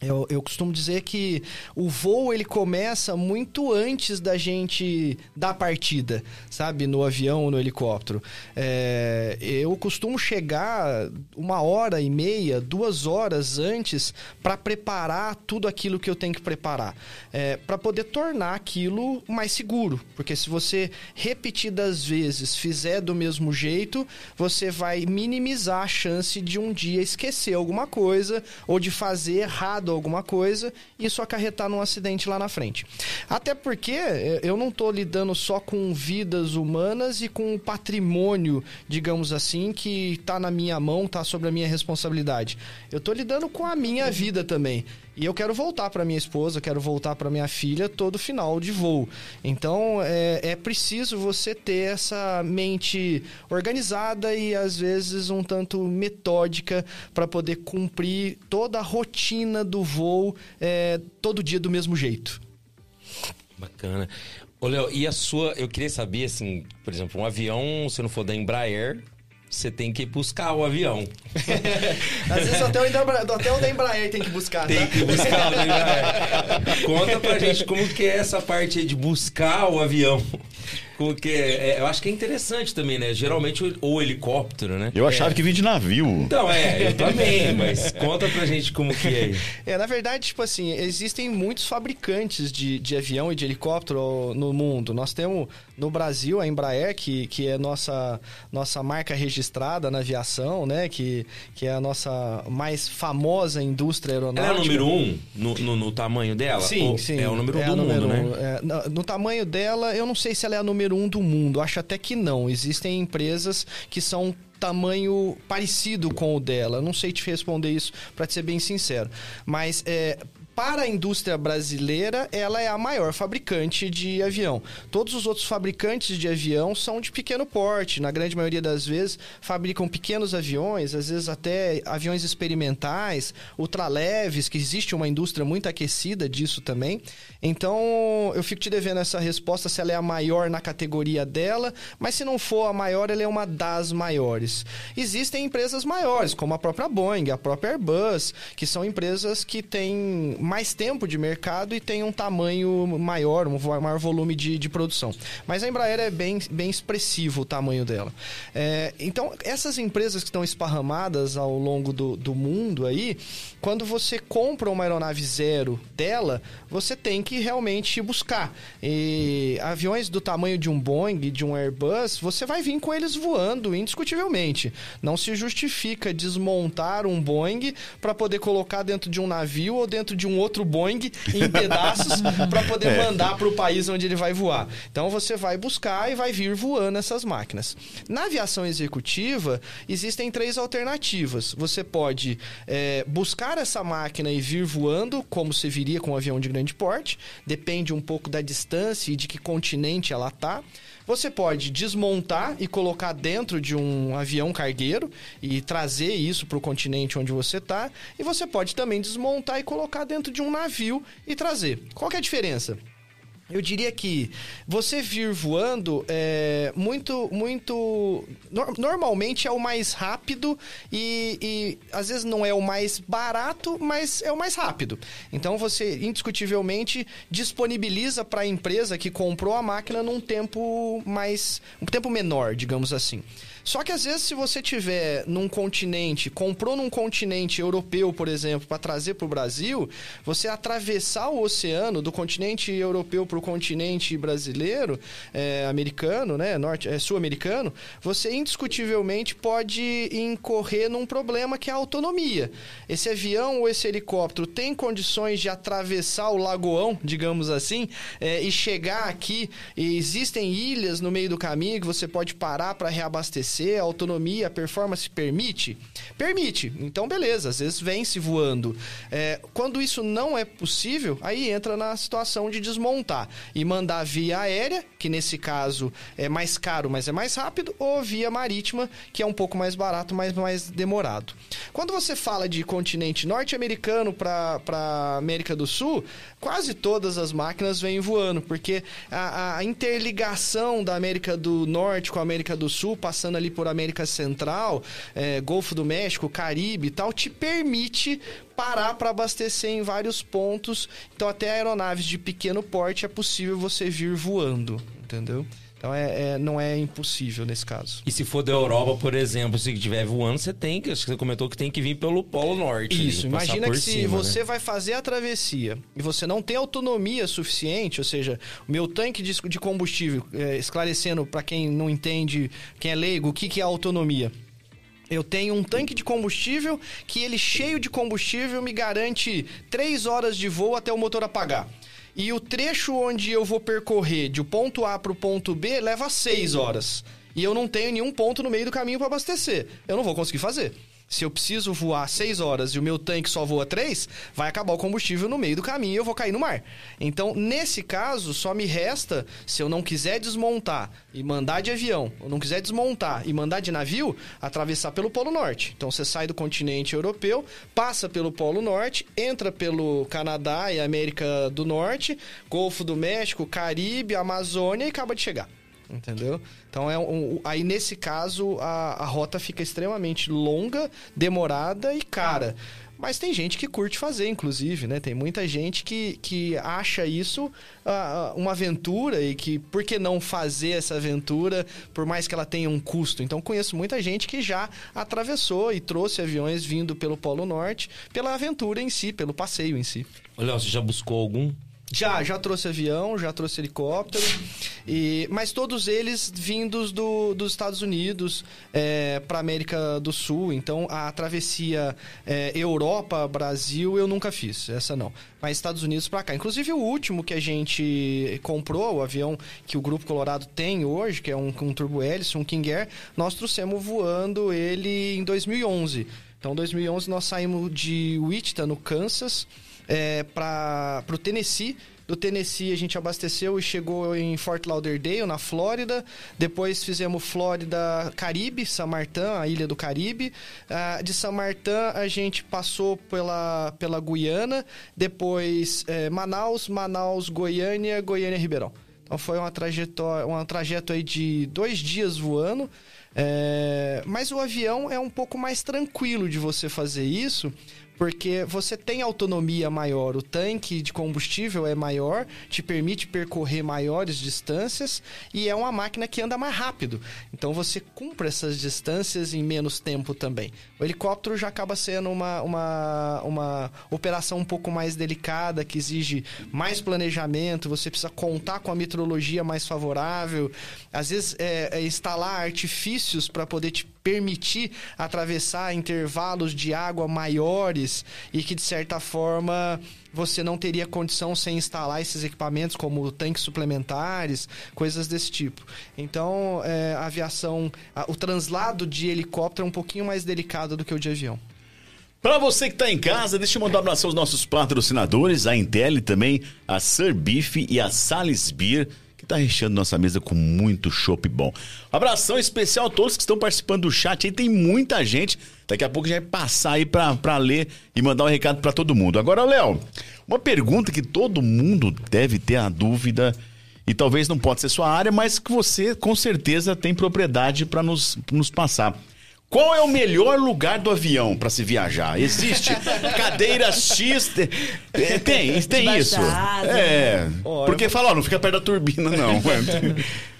Eu, eu costumo dizer que o voo ele começa muito antes da gente dar partida, sabe? No avião ou no helicóptero. É, eu costumo chegar uma hora e meia, duas horas antes para preparar tudo aquilo que eu tenho que preparar. É, para poder tornar aquilo mais seguro. Porque se você repetidas vezes fizer do mesmo jeito, você vai minimizar a chance de um dia esquecer alguma coisa ou de fazer errado alguma coisa e isso acarretar num acidente lá na frente. Até porque eh, eu não estou lidando só com vidas humanas e com o patrimônio, digamos assim, que está na minha mão, está sobre a minha responsabilidade. Eu estou lidando com a minha vida também. E eu quero voltar para minha esposa, quero voltar para minha filha todo final de voo. Então é, é preciso você ter essa mente organizada e às vezes um tanto metódica para poder cumprir toda a rotina do voo é, todo dia do mesmo jeito. Bacana. Ô, Léo, e a sua. Eu queria saber, assim, por exemplo, um avião, se não for da Embraer, você tem que buscar o avião. Às vezes até o, da, até o da Embraer tem que buscar, Tem tá? que buscar o da Embraer. Conta pra gente como que é essa parte de buscar o avião. Como que é, é, eu acho que é interessante também, né? Geralmente o, o helicóptero, né? Eu achava que vinha de navio. Então, é, eu também, mas conta pra gente como que é. É, na verdade, tipo assim, existem muitos fabricantes de, de avião e de helicóptero no mundo. Nós temos no Brasil a Embraer, que, que é nossa, nossa marca registrada na aviação, né? Que, que é a nossa mais famosa indústria aeronáutica. Ela é o número um no, no, no tamanho dela? Sim, Ou sim. É o número um É do número mundo, um. né? É, no, no tamanho dela, eu não sei se ela é a número um do mundo. Acho até que não. Existem empresas que são tamanho parecido com o dela. Não sei te responder isso, para ser bem sincero. Mas é, para a indústria brasileira, ela é a maior fabricante de avião. Todos os outros fabricantes de avião são de pequeno porte. Na grande maioria das vezes, fabricam pequenos aviões, às vezes até aviões experimentais, ultraleves, que existe uma indústria muito aquecida disso também. Então, eu fico te devendo essa resposta se ela é a maior na categoria dela, mas se não for a maior, ela é uma das maiores. Existem empresas maiores, como a própria Boeing, a própria Airbus, que são empresas que têm mais tempo de mercado e têm um tamanho maior, um maior volume de, de produção. Mas a Embraer é bem, bem expressivo o tamanho dela. É, então, essas empresas que estão esparramadas ao longo do, do mundo aí, quando você compra uma aeronave zero dela, você tem que realmente buscar. E aviões do tamanho de um Boeing, de um Airbus, você vai vir com eles voando, indiscutivelmente. Não se justifica desmontar um Boeing para poder colocar dentro de um navio ou dentro de um outro Boeing em pedaços para poder mandar para o país onde ele vai voar. Então você vai buscar e vai vir voando essas máquinas. Na aviação executiva, existem três alternativas. Você pode é, buscar essa máquina e vir voando, como se viria com um avião de grande porte. Depende um pouco da distância e de que continente ela está. Você pode desmontar e colocar dentro de um avião cargueiro e trazer isso para o continente onde você está. E você pode também desmontar e colocar dentro de um navio e trazer. Qual é a diferença? Eu diria que você vir voando é muito, muito. nor- normalmente é o mais rápido e, e às vezes não é o mais barato, mas é o mais rápido. Então você indiscutivelmente disponibiliza para a empresa que comprou a máquina num tempo mais. um tempo menor, digamos assim. Só que às vezes, se você tiver num continente, comprou num continente europeu, por exemplo, para trazer para o Brasil, você atravessar o oceano do continente europeu para o continente brasileiro, é, americano, né, norte, é, sul-americano, você indiscutivelmente pode incorrer num problema que é a autonomia. Esse avião ou esse helicóptero tem condições de atravessar o lagoão, digamos assim, é, e chegar aqui. E existem ilhas no meio do caminho que você pode parar para reabastecer. A autonomia, a performance permite? Permite. Então, beleza. Às vezes vem-se voando. É, quando isso não é possível, aí entra na situação de desmontar e mandar via aérea, que nesse caso é mais caro, mas é mais rápido, ou via marítima, que é um pouco mais barato, mas mais demorado. Quando você fala de continente norte-americano para América do Sul, quase todas as máquinas vêm voando, porque a, a interligação da América do Norte com a América do Sul, passando ali por América Central, é, Golfo do México, Caribe e tal, te permite parar para abastecer em vários pontos. Então, até aeronaves de pequeno porte é possível você vir voando, entendeu? Então, é, é- não é impossível nesse caso. E se for da Europa, por exemplo, se estiver voando, você tem que. Acho que você comentou que tem que vir pelo Polo Norte. ali, Isso, passar imagina que se cima, você né? vai fazer a travessia e você não tem autonomia suficiente, ou seja, o meu tanque de, de combustível, é, esclarecendo para quem não entende, quem é leigo, o que, que é autonomia. Eu tenho um tanque de combustível que ele cheio de combustível me garante 3 horas de voo até o motor apagar. E o trecho onde eu vou percorrer de ponto A para o ponto B leva 6 horas. E eu não tenho nenhum ponto no meio do caminho para abastecer. Eu não vou conseguir fazer. Se eu preciso voar 6 horas e o meu tanque só voa 3, vai acabar o combustível no meio do caminho e eu vou cair no mar. Então, nesse caso, só me resta, se eu não quiser desmontar e mandar de avião, ou não quiser desmontar e mandar de navio, atravessar pelo Polo Norte. Então, você sai do continente europeu, passa pelo Polo Norte, entra pelo Canadá e América do Norte, Golfo do México, Caribe, Amazônia e acaba de chegar. Entendeu? Então é um, aí nesse caso a, a rota fica extremamente longa, demorada e cara. Mas tem gente que curte fazer, inclusive, né? Tem muita gente que, que acha isso uh, uma aventura e que por que não fazer essa aventura, por mais que ela tenha um custo? Então conheço muita gente que já atravessou e trouxe aviões vindo pelo Polo Norte pela aventura em si, pelo passeio em si. Olha, você já buscou algum? Já, já trouxe avião, já trouxe helicóptero, e, mas todos eles vindos do, dos Estados Unidos é, para América do Sul. Então a travessia é, Europa-Brasil eu nunca fiz, essa não. Mas Estados Unidos para cá. Inclusive o último que a gente comprou, o avião que o Grupo Colorado tem hoje, que é um, um turbo hélice, um King Air, nós trouxemos voando ele em 2011. Então, em 2011 nós saímos de Wichita, no Kansas é, para o Tennessee. Do Tennessee a gente abasteceu e chegou em Fort Lauderdale, na Flórida. Depois fizemos Flórida Caribe, San Martin, a ilha do Caribe. Ah, de San Martin a gente passou pela, pela Guiana. Depois é, Manaus, Manaus, Goiânia, Goiânia, Ribeirão. Então foi uma trajetória, um trajeto aí de dois dias voando. É, mas o avião é um pouco mais tranquilo de você fazer isso, porque você tem autonomia maior, o tanque de combustível é maior, te permite percorrer maiores distâncias e é uma máquina que anda mais rápido. Então você cumpre essas distâncias em menos tempo também. O helicóptero já acaba sendo uma, uma, uma operação um pouco mais delicada, que exige mais planejamento, você precisa contar com a meteorologia mais favorável, às vezes é, é instalar artifícios para poder te permitir atravessar intervalos de água maiores e que de certa forma você não teria condição sem instalar esses equipamentos como tanques suplementares, coisas desse tipo. Então, é, a aviação, a, o translado de helicóptero é um pouquinho mais delicado do que o de avião. Para você que está em casa, deixa eu mandar um abraço aos nossos patrocinadores, a Intel também a Sir Beef e a Salis Beer tá recheando nossa mesa com muito chopp bom. Abração especial a todos que estão participando do chat aí, tem muita gente. Daqui a pouco gente vai passar aí pra ler e mandar um recado para todo mundo. Agora, Léo, uma pergunta que todo mundo deve ter a dúvida e talvez não pode ser sua área, mas que você com certeza tem propriedade para nos, nos passar. Qual é o melhor lugar do avião para se viajar? Existe cadeira X? Tem, tem, tem isso. É. Porque fala, ó, não fica perto da turbina, não.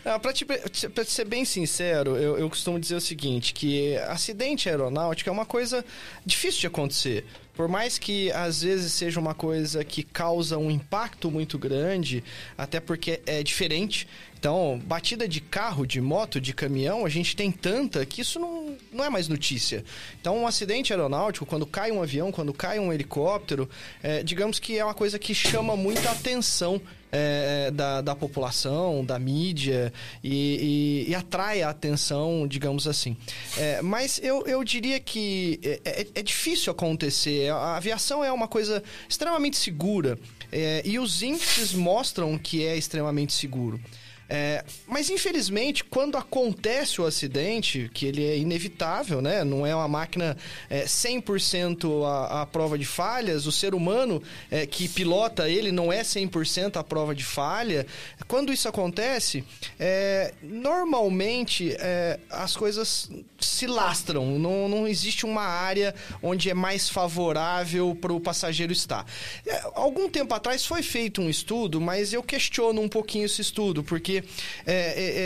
Ah, pra, te, pra te ser bem sincero, eu, eu costumo dizer o seguinte, que acidente aeronáutico é uma coisa difícil de acontecer. Por mais que às vezes seja uma coisa que causa um impacto muito grande, até porque é diferente. Então, batida de carro, de moto, de caminhão, a gente tem tanta que isso não, não é mais notícia. Então, um acidente aeronáutico, quando cai um avião, quando cai um helicóptero, é, digamos que é uma coisa que chama muita atenção é, da, da população, da mídia e, e, e, atrai a atenção, digamos assim. É, mas eu, eu diria que é, é, é, difícil acontecer. A aviação é uma coisa extremamente segura é, e os índices mostram que é extremamente seguro. É, mas infelizmente, quando acontece o acidente, que ele é inevitável, né? Não é uma máquina é, 100% a, a prova de falhas, o ser humano é, que pilota ele não é 100% a prova de falha. Quando isso acontece, é, normalmente é, as coisas se lastram. Não, não existe uma área onde é mais favorável para o passageiro estar. É, algum tempo atrás foi feito um estudo, mas eu questiono um pouquinho esse estudo, porque é,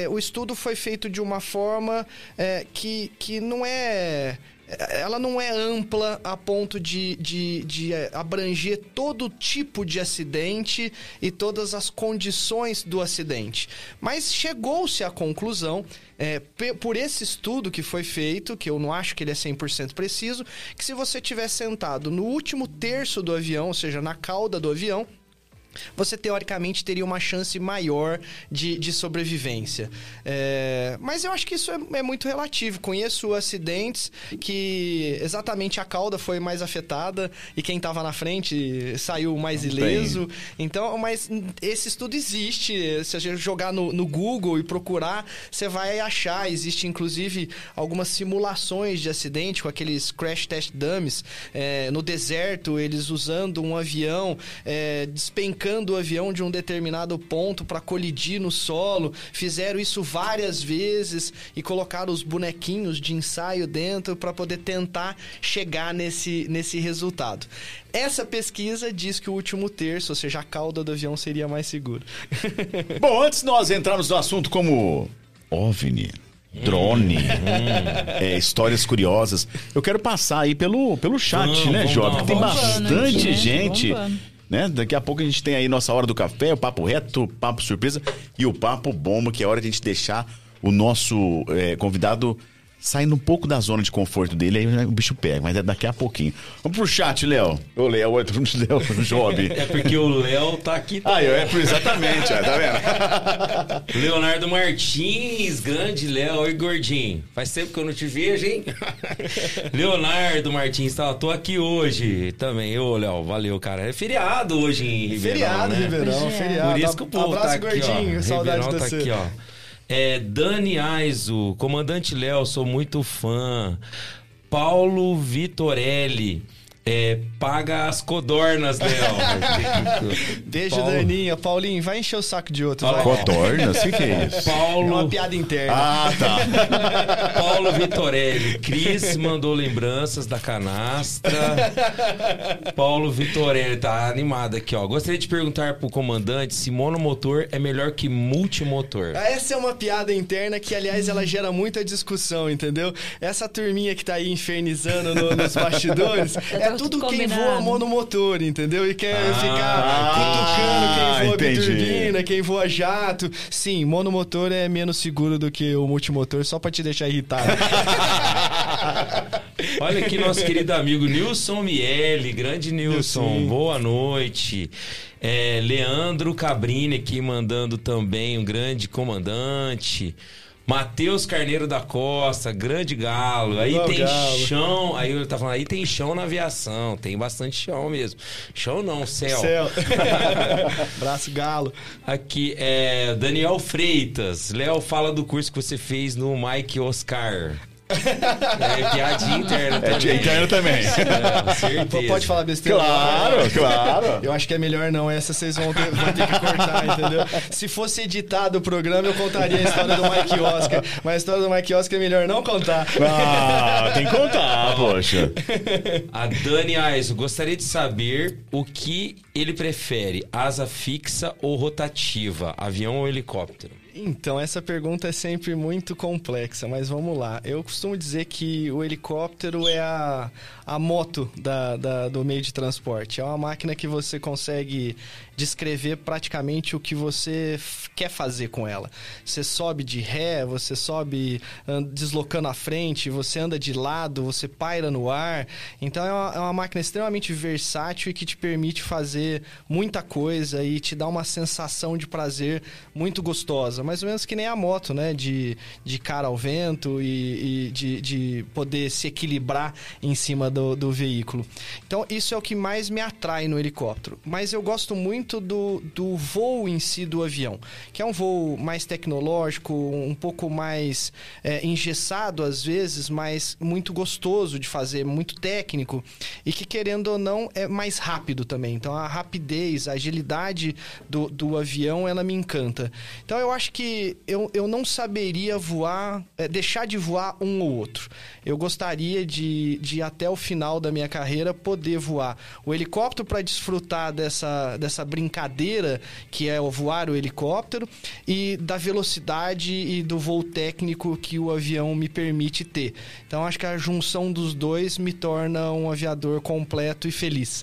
é, é, o estudo foi feito de uma forma é, que, que não é ela não é ampla a ponto de, de, de, abranger todo tipo de acidente e todas as condições do acidente. Mas chegou-se à conclusão, é, por esse estudo que foi feito, que eu não acho que ele é 100% preciso, que se você estiver sentado no último terço do avião, ou seja, na cauda do avião, você teoricamente teria uma chance maior de, de sobrevivência. É, mas eu acho que isso é, é, muito relativo. Conheço acidentes que exatamente a cauda foi mais afetada e quem estava na frente saiu mais Não ileso. Tem. Então, mas esse estudo existe. Se a gente jogar no, no Google e procurar, você vai achar. Existe inclusive algumas simulações de acidente com aqueles crash test dummies é, no deserto, eles usando um avião é, despencando o avião de um determinado ponto para colidir no solo. Fizeram isso várias vezes e colocaram os bonequinhos de ensaio dentro para poder tentar chegar nesse, nesse resultado. Essa pesquisa diz que o último terço, ou seja, a cauda do avião seria mais seguro. Bom, antes de nós entrarmos no assunto como OVNI, drone, hum. é, histórias curiosas. Eu quero passar aí pelo, pelo chat, vamos, né, Jovem? Tem bastante né? gente né? Daqui a pouco a gente tem aí nossa hora do café, o papo reto, o papo surpresa e o papo bomba, que é hora de a gente deixar o nosso é, convidado saindo um pouco da zona de conforto dele, aí o bicho pega, mas é daqui a pouquinho. Vamos pro chat, Léo. Ô, Léo, outro Léo, Job. É porque o Léo tá aqui também. Ah, é, exatamente, é, tá vendo? Leonardo Martins, grande Léo. Oi, gordinho. Faz tempo que eu não te vejo, hein? Leonardo Martins, tá, tô aqui hoje também. Ô, Léo, valeu, cara. É feriado hoje em Ribeirão, Feriado, né? Ribeirão, feriado. Por isso que o povo Abraço, tá aqui, gordinho, ó. saudade Ribeirão tá você. aqui, ó. É, Dani Aizo, Comandante Léo, sou muito fã. Paulo Vitorelli. É, paga as codornas, Léo. Beijo, Paulo. Daninha. Paulinho, vai encher o saco de outro. Ah, vai. Codornas? O que, que é isso? Paulo, Uma piada interna. Ah, tá. Paulo Vitorelli. Cris mandou lembranças da canastra. Paulo Vitorelli tá animado aqui, ó. Gostaria de perguntar pro comandante se monomotor é melhor que multimotor. Essa é uma piada interna que, aliás, ela gera muita discussão, entendeu? Essa turminha que tá aí infernizando no- nos bastidores é tudo quem combinado. voa monomotor, entendeu? E quer Ah, ficar cutucando quem voa biturbina, quem voa jato. Sim, monomotor é menos seguro do que o multimotor, só pra te deixar irritado. Olha aqui nosso querido amigo Nilson Miele, grande Nilson, Nilson. boa noite. É, Leandro Cabrini aqui mandando também um grande comandante. Matheus Carneiro da Costa, grande galo. Aí tem galo. chão, aí ele tá falando, aí tem chão na aviação, tem bastante chão mesmo. Chão não, céu. Céu. Braço galo. Aqui é Daniel Freitas. Léo, fala do curso que você fez no Mike Oscar. É piadinha interna É também. de interno também. É, certeza. Pode falar besteira? Claro, claro. Eu acho que é melhor não, essa vocês vão ter, vão ter que cortar, entendeu? Se fosse editado o programa, eu contaria a história do Mike Oscar. Mas a história do Mike Oscar é melhor não contar. Ah, tem que contar, poxa. A Dani Aiso, gostaria de saber o que ele prefere, asa fixa ou rotativa, avião ou helicóptero? Então, essa pergunta é sempre muito complexa, mas vamos lá. Eu costumo dizer que o helicóptero é a, a moto da, da- do meio de transporte. É uma máquina que você consegue descrever praticamente o que você quer fazer com ela. Você sobe de ré, você sobe an- deslocando à frente, você anda de lado, você paira no ar. Então, é uma, é uma máquina extremamente versátil e que te permite fazer muita coisa e te dá uma sensação de prazer muito gostosa. Mais ou menos que nem a moto, né? De, de cara ao vento e, e de, de poder se equilibrar em cima do, do veículo. Então, isso é o que mais me atrai no helicóptero. Mas eu gosto muito do, do voo em si do avião, que é um voo mais tecnológico, um pouco mais é, engessado às vezes, mas muito gostoso de fazer, muito técnico e que, querendo ou não, é mais rápido também. Então, a rapidez, a agilidade do, do avião, ela me encanta. Então, eu acho que eu, eu não saberia voar, é, deixar de voar um ou outro. Eu gostaria de, de, até o final da minha carreira, poder voar o helicóptero para desfrutar dessa, dessa brincadeira que é o voar o helicóptero e da velocidade e do voo técnico que o avião me permite ter. Então, acho que a junção dos dois me torna um aviador completo e feliz.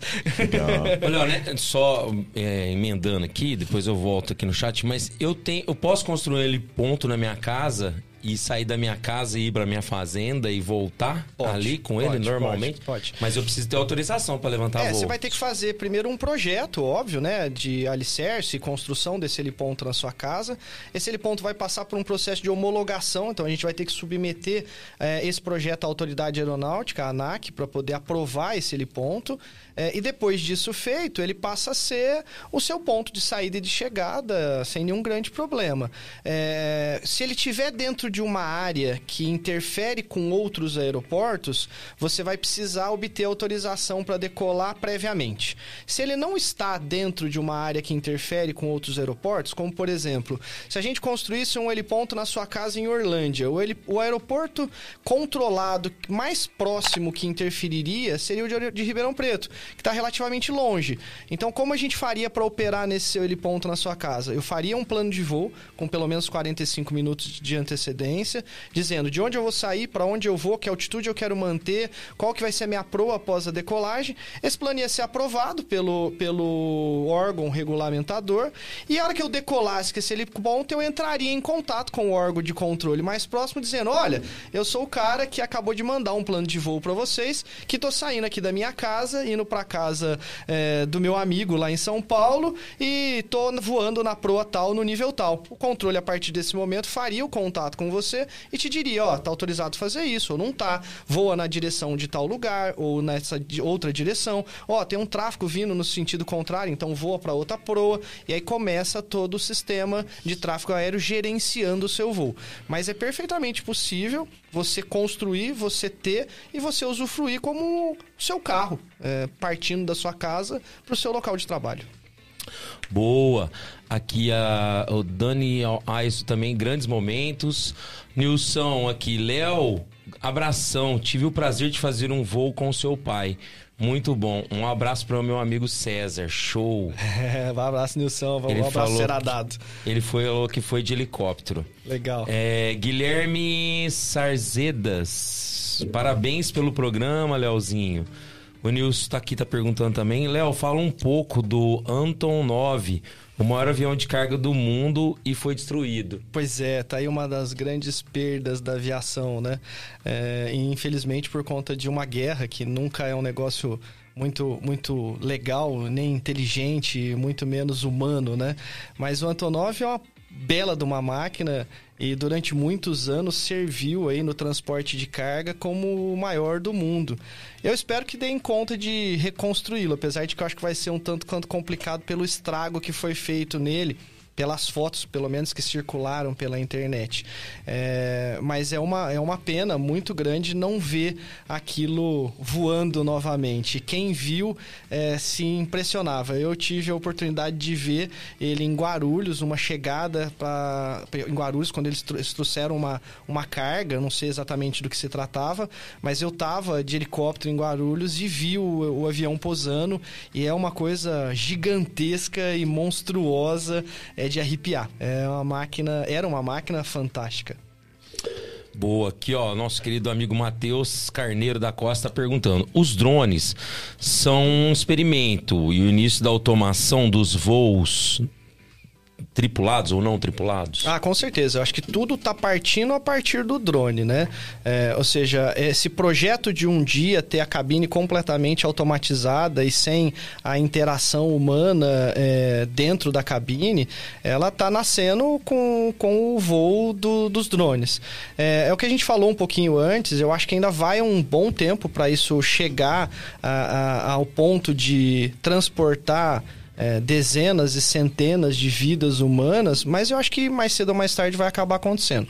Olha, né, só é, emendando aqui, depois eu volto aqui no chat, mas eu tenho, eu posso construir ele ponto na minha casa e sair da minha casa e ir pra minha fazenda e voltar Pode, ali com pode, ele normalmente? pode. Mas eu preciso ter autorização pra levantar É, voo. você vai ter que fazer primeiro um projeto, óbvio, né? De alicerce e construção desse heliponto na sua casa. Esse heliponto vai passar por um processo de homologação, então a gente vai ter que submeter eh, esse projeto à autoridade aeronáutica, a ANAC, para poder aprovar esse heliponto. Eh, e depois disso feito, ele passa a ser o seu ponto de saída e de chegada sem nenhum grande problema. Eh, se ele estiver dentro de uma área que interfere com outros aeroportos, você vai precisar obter autorização para decolar previamente. Se ele não está dentro de uma área que interfere com outros aeroportos, como por exemplo, se a gente construísse um heliponto na sua casa em Orlândia, o, heli- o aeroporto controlado mais próximo que interferiria seria o de, de Ribeirão Preto, que está relativamente longe. Então, como a gente faria para operar nesse seu heliponto na sua casa? Eu faria um plano de voo com pelo menos 45 minutos de antecedência, dizendo de onde eu vou sair, para onde eu vou, que altitude eu quero manter, qual que vai ser a minha proa após a decolagem. Esse plano ia ser aprovado pelo, pelo órgão regulamentador e a hora que eu decolasse com esse heliponto, eu entraria em contato com o órgão de controle mais próximo, dizendo, olha, eu sou o cara que acabou de mandar um plano de voo para vocês, que tô saindo aqui da minha casa, indo para casa é, do meu amigo lá em São Paulo e tô voando na proa tal, no nível tal. O controle, a partir desse momento, faria o contato com você e te diria, ó, tá autorizado a fazer isso, ou não tá. Voa na direção de tal lugar, ou nessa outra direção. Ó, tem um tráfego vindo no sentido contrário, então voa para outra proa. E aí começa todo o sistema de tráfego aéreo gerenciando o seu voo. Mas é perfeitamente possível você construir, você ter e você usufruir como seu carro, é, partindo da sua casa para o seu local de trabalho. Boa. Aqui a, o Dani Aiso também, grandes momentos. Nilson aqui, Léo, abração. Tive o prazer de fazer um voo com seu pai. Muito bom. Um abraço para o meu amigo César. Show. É, um abraço, Nilson. Um Ele abraço falou será dado. Ele foi falou que foi de helicóptero. Legal. É, Guilherme Sarzedas. Parabéns pelo programa, Leozinho. O Nilson tá aqui, tá perguntando também. Léo, fala um pouco do Anton 9, o maior avião de carga do mundo e foi destruído. Pois é, tá aí uma das grandes perdas da aviação, né? É, infelizmente por conta de uma guerra que nunca é um negócio muito muito legal, nem inteligente, muito menos humano, né? Mas o Antonov é uma bela de uma máquina e durante muitos anos serviu aí no transporte de carga como o maior do mundo. Eu espero que deem conta de reconstruí-lo, apesar de que eu acho que vai ser um tanto quanto complicado pelo estrago que foi feito nele pelas fotos, pelo menos que circularam pela internet. É, mas é uma, é uma pena muito grande não ver aquilo voando novamente. Quem viu é, se impressionava. Eu tive a oportunidade de ver ele em Guarulhos, uma chegada pra, em Guarulhos, quando eles, tro- eles trouxeram uma, uma carga, não sei exatamente do que se tratava, mas eu tava de helicóptero em Guarulhos e vi o, o avião posando e é uma coisa gigantesca e monstruosa, é de arrepiar. É uma máquina, era uma máquina fantástica. Boa, aqui ó, nosso querido amigo Matheus Carneiro da Costa perguntando: os drones são um experimento e o início da automação dos voos tripulados ou não tripulados? Ah, com certeza. Eu acho que tudo tá partindo a partir do drone, né? É, ou seja, esse projeto de um dia ter a cabine completamente automatizada e sem a interação humana é, dentro da cabine, ela tá nascendo com, com o voo do- dos drones. É, é o que a gente falou um pouquinho antes. Eu acho que ainda vai um bom tempo para isso chegar a- a- ao ponto de transportar é, dezenas e centenas de vidas humanas, mas eu acho que mais cedo ou mais tarde vai acabar acontecendo.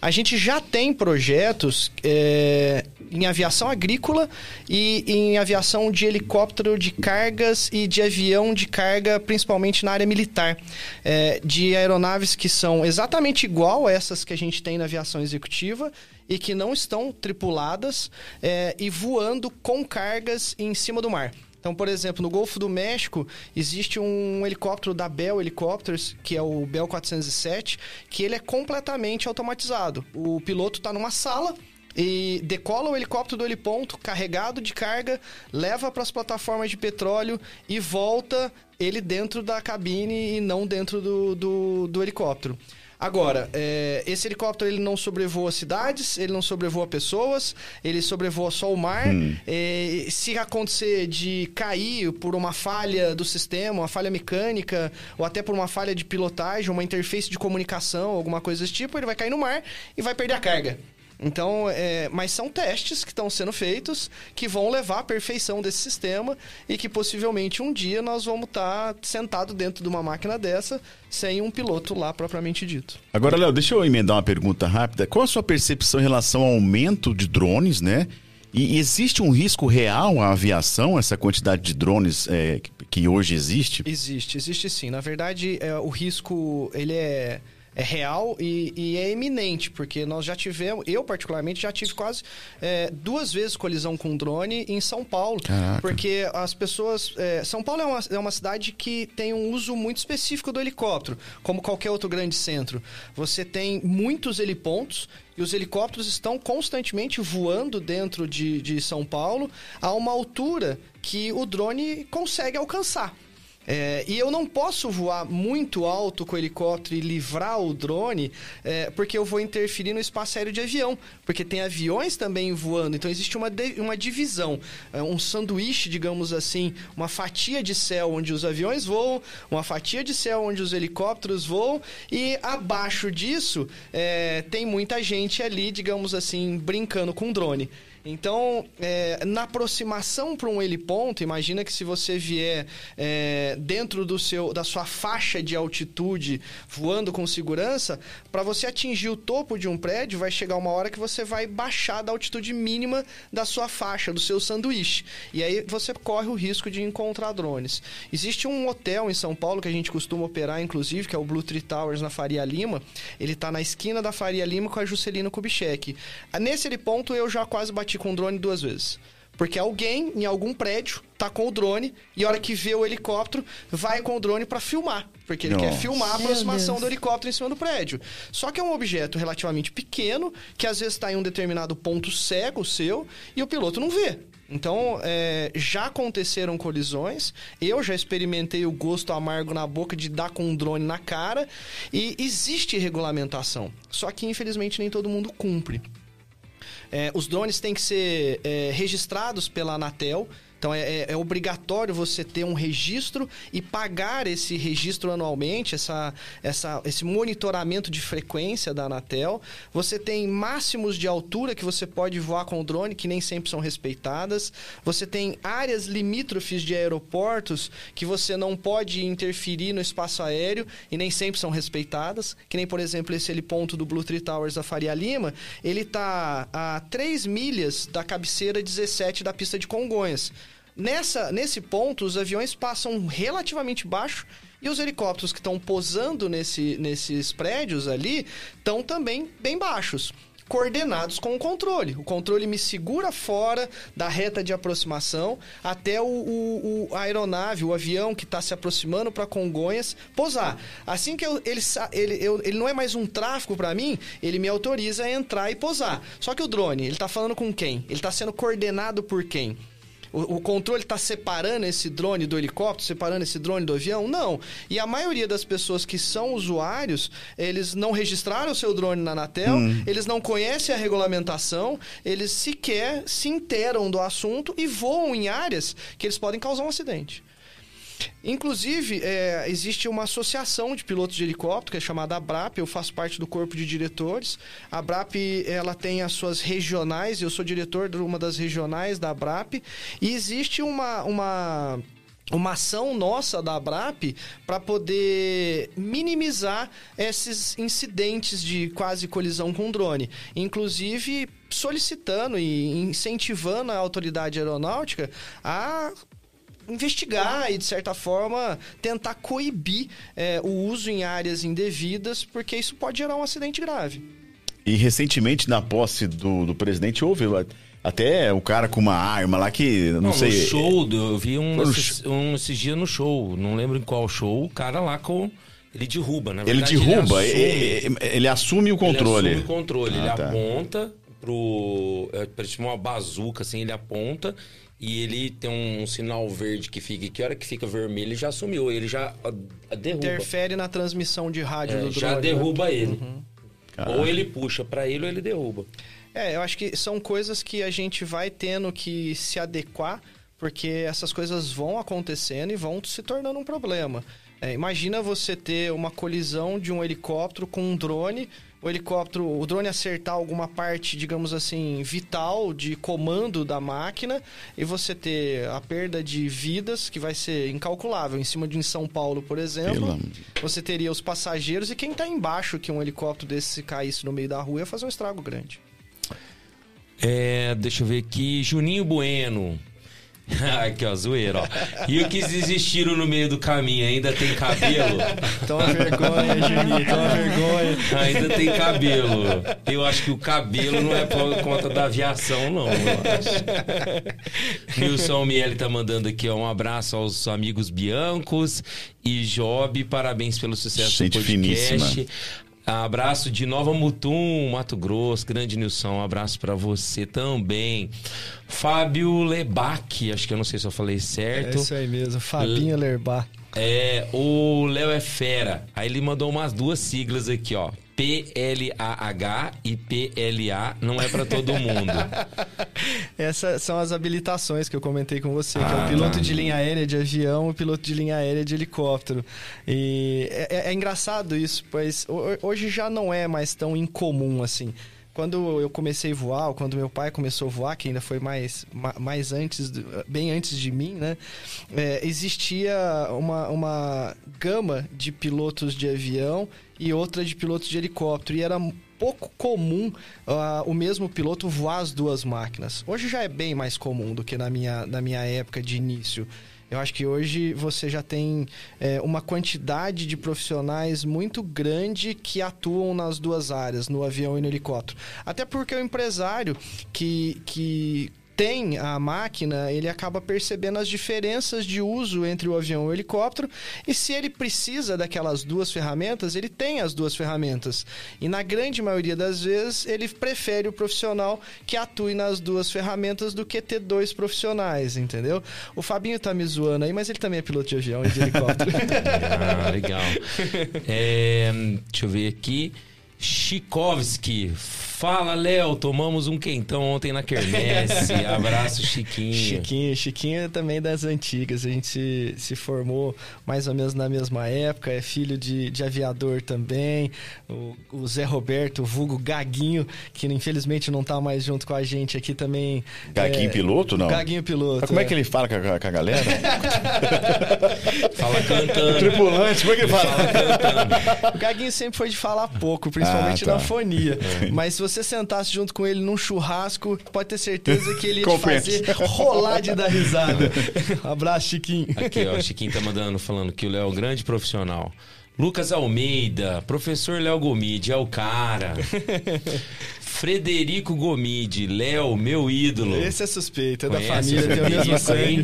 A gente já tem projetos é, em aviação agrícola e em aviação de helicóptero de cargas e de avião de carga, principalmente na área militar, é, de aeronaves que são exatamente igual a essas que a gente tem na aviação executiva e que não estão tripuladas é, e voando com cargas em cima do mar. Então, por exemplo, no Golfo do México existe um helicóptero da Bell Helicopters, que é o Bell 407, que ele é completamente automatizado. O piloto está numa sala e decola o helicóptero do heliponto, carregado de carga, leva para as plataformas de petróleo e volta ele dentro da cabine e não dentro do, do, do helicóptero. Agora, é, esse helicóptero ele não sobrevoa cidades, ele não sobrevoa pessoas, ele sobrevoa só o mar. É, se acontecer de cair por uma falha do sistema, uma falha mecânica, ou até por uma falha de pilotagem, uma interface de comunicação, alguma coisa desse tipo, ele vai cair no mar e vai perder a carga. Então, é, mas são testes que estão sendo feitos que vão levar à perfeição desse sistema e que possivelmente um dia nós vamos estar sentado dentro de uma máquina dessa sem um piloto lá propriamente dito. Agora, Léo, deixa eu emendar uma pergunta rápida. Qual a sua percepção em relação ao aumento de drones, né? E existe um risco real à aviação, essa quantidade de drones é, que- que hoje existe? Existe, existe sim. Na verdade, é, o risco ele é, é real e, e é eminente, porque nós já tivemos, eu particularmente já tive quase é, duas vezes colisão com drone em São Paulo. Caraca. Porque as pessoas. é, São Paulo é uma, é uma cidade que tem um uso muito específico do helicóptero, como qualquer outro grande centro. Você tem muitos helipontos. E os helicópteros estão constantemente voando dentro de, de São Paulo a uma altura que o drone consegue alcançar. É, e eu não posso voar muito alto com o helicóptero e livrar o drone, é, porque eu vou interferir no espaço aéreo de avião. Porque tem aviões também voando, então existe uma, de- uma divisão, é, um sanduíche, digamos assim, uma fatia de céu onde os aviões voam, uma fatia de céu onde os helicópteros voam, e abaixo disso é, tem muita gente ali, digamos assim, brincando com drone. Então, é, na aproximação para um heliponto, imagina que se você vier é, dentro do seu, da sua faixa de altitude, voando com segurança, para você atingir o topo de um prédio, vai chegar uma hora que você vai baixar da altitude mínima da sua faixa, do seu sanduíche. E aí você corre o risco de encontrar drones. Existe um hotel em São Paulo que a gente costuma operar, inclusive, que é o Blue Tree Towers na Faria Lima. Ele está na esquina da Faria Lima com a Juscelino Kubitschek. Nesse ponto eu já quase bati com o drone duas vezes. Porque alguém em algum prédio tá com o drone e a hora que vê o helicóptero vai com o drone para filmar, porque ele quer Nossa. filmar a aproximação do helicóptero em cima do prédio. Só que é um objeto relativamente pequeno que às vezes está em um determinado ponto cego seu e o piloto não vê. Então, é, já aconteceram colisões, eu já experimentei o gosto amargo na boca de dar com um drone na cara, e existe regulamentação. Só que, infelizmente, nem todo mundo cumpre. É, os drones têm que ser é, registrados pela Anatel. Então é, é- é obrigatório você ter um registro e pagar esse registro anualmente, essa, essa, esse monitoramento de frequência da Anatel. Você tem máximos de altura que você pode voar com o drone, que nem sempre são respeitadas. Você tem áreas limítrofes de aeroportos que você não pode interferir no espaço aéreo e nem sempre são respeitadas. Que nem, por exemplo, esse heliponto do Blue Tree Towers da Faria Lima, ele tá a 3 milhas da cabeceira 17 da pista de Congonhas. Nessa, nesse ponto, os aviões passam relativamente baixo e os helicópteros que estão posando nesse, nesses prédios ali estão também bem baixos. Coordenados com o controle. O controle me segura fora da reta de aproximação até o, o- o- aeronave, o avião que está se aproximando para Congonhas posar. Assim que eu- ele, ele, eu- ele não é mais um tráfego para mim, ele me autoriza a entrar e posar. Só que o drone, ele está falando com quem? Ele está sendo coordenado por quem? O, o controle está separando esse drone do helicóptero, separando esse drone do avião? Não. E a maioria das pessoas que são usuários, eles não registraram o seu drone na Anatel, eles não conhecem a regulamentação, eles sequer se interam do assunto e voam em áreas que eles podem causar um acidente. Inclusive, é, existe uma associação de pilotos de helicóptero que é chamada ABRAP, eu faço parte do corpo de diretores. A ABRAP, ela tem as suas regionais, eu sou diretor de uma das regionais da ABRAP, e existe uma... uma uma ação nossa da ABRAP para poder minimizar esses incidentes de quase colisão com drone. Inclusive solicitando e incentivando a autoridade aeronáutica a investigar e, de certa forma, tentar coibir é, o uso em áreas indevidas, porque isso pode gerar um acidente grave. E recentemente, na posse do, do presidente, houve até o cara com uma arma lá que, não, Não, sei... no show, eu vi um, no esses, um esses dias no show, não lembro em qual show, o cara lá com. Ele derruba, na Ele derruba, ele assume, ele, ele assume o controle. Ele assume o controle, Ah, ele tá. aponta pro. É, parece uma bazuca, assim, ele aponta e ele tem um, sinal verde que fica. E que hora que fica vermelho, ele já sumiu. Ele já a, a derruba. Interfere na transmissão de rádio É, do drone. já né? derruba ele. Caraca. Ou ele puxa pra ele ou ele derruba. É, eu acho que são coisas que a gente vai tendo que se adequar, porque essas coisas vão acontecendo e vão se tornando um problema. É, imagina você ter uma colisão de um helicóptero com um drone, o helicóptero, o drone acertar alguma parte, digamos assim, vital de comando da máquina e você ter a perda de vidas que vai ser incalculável. Em cima de em São Paulo, por exemplo, Pelo amor. você teria os passageiros e quem tá embaixo que um helicóptero desse se caísse no meio da rua ia fazer um estrago grande. É, deixa eu ver aqui. Juninho Bueno. aqui, ó, zoeira, ó. E o que desistiram no meio do caminho? Ainda tem cabelo? Toma vergonha, Juninho, toma vergonha. Ainda tem cabelo. Eu acho que o cabelo não é por conta da aviação, não. Eu acho. Nilson Miele tá mandando aqui ó, um abraço aos amigos Biancos e Job. Parabéns pelo sucesso Gente do podcast. finíssima. Abraço de Nova Mutum, Mato Grosso. Grande Nilson, um abraço pra você também. Fábio Lebac, acho que eu não sei se eu falei É certo. isso aí mesmo, Fabinho Lerbar. É, o Léo é fera. Aí ele mandou umas duas siglas aqui, ó. PLAH e PLA não é pra todo mundo. Essas são as habilitações que eu comentei com você, que é Ah, o piloto tá. de linha aérea de avião e o piloto de linha aérea de helicóptero. E é, é- é engraçado isso, pois ho- hoje já não é mais tão incomum assim. Quando eu comecei a voar, quando meu pai começou a voar, que ainda foi mais, ma- mais antes, bem antes de mim, né? É, existia uma, uma gama de pilotos de avião e outra de pilotos de helicóptero. E era pouco comum ah, o mesmo piloto voar as duas máquinas. Hoje já é bem mais comum do que na minha, na minha época de início. Eu acho que hoje você já tem é, uma quantidade de profissionais muito grande que atuam nas duas áreas, no avião e no helicóptero. Até porque o empresário que, que tem a máquina, ele acaba percebendo as diferenças de uso entre o avião e o helicóptero. E se ele precisa daquelas duas ferramentas, ele tem as duas ferramentas. E na grande maioria das vezes, ele prefere o profissional que atue nas duas ferramentas do que ter dois profissionais, entendeu? O Fabinho tá me zoando aí, mas ele também é piloto de avião e de helicóptero. Ah, legal. É, deixa eu ver aqui. Chikovski. Fala, Léo. Tomamos um quentão ontem na quermesse. Abraço, Chiquinho. Chiquinho, Chiquinho é também das antigas. A gente se, se formou mais ou menos na mesma época. É filho de, de aviador também. O, o Zé Roberto, o vulgo Gaguinho, que infelizmente não tá mais junto com a gente aqui também. Gaguinho É, piloto, não? Gaguinho piloto. Mas como é que ele fala com a, com a galera? Fala cantando. Tripulante, como é que ele fala? O Gaguinho sempre foi de falar pouco, principalmente Ah, tá. na fonia. Mas se você sentasse junto com ele num churrasco, pode ter certeza que ele ia te fazer rolar de dar risada. Abraço, Chiquinho. Aqui, ó, o Chiquinho tá mandando, falando que o Léo é um grande profissional. Lucas Almeida, professor Léo Gomide, é o cara. Frederico Gomide, Léo, meu ídolo. Esse é suspeito, é da Conhece família, o tem o mesmo sangue.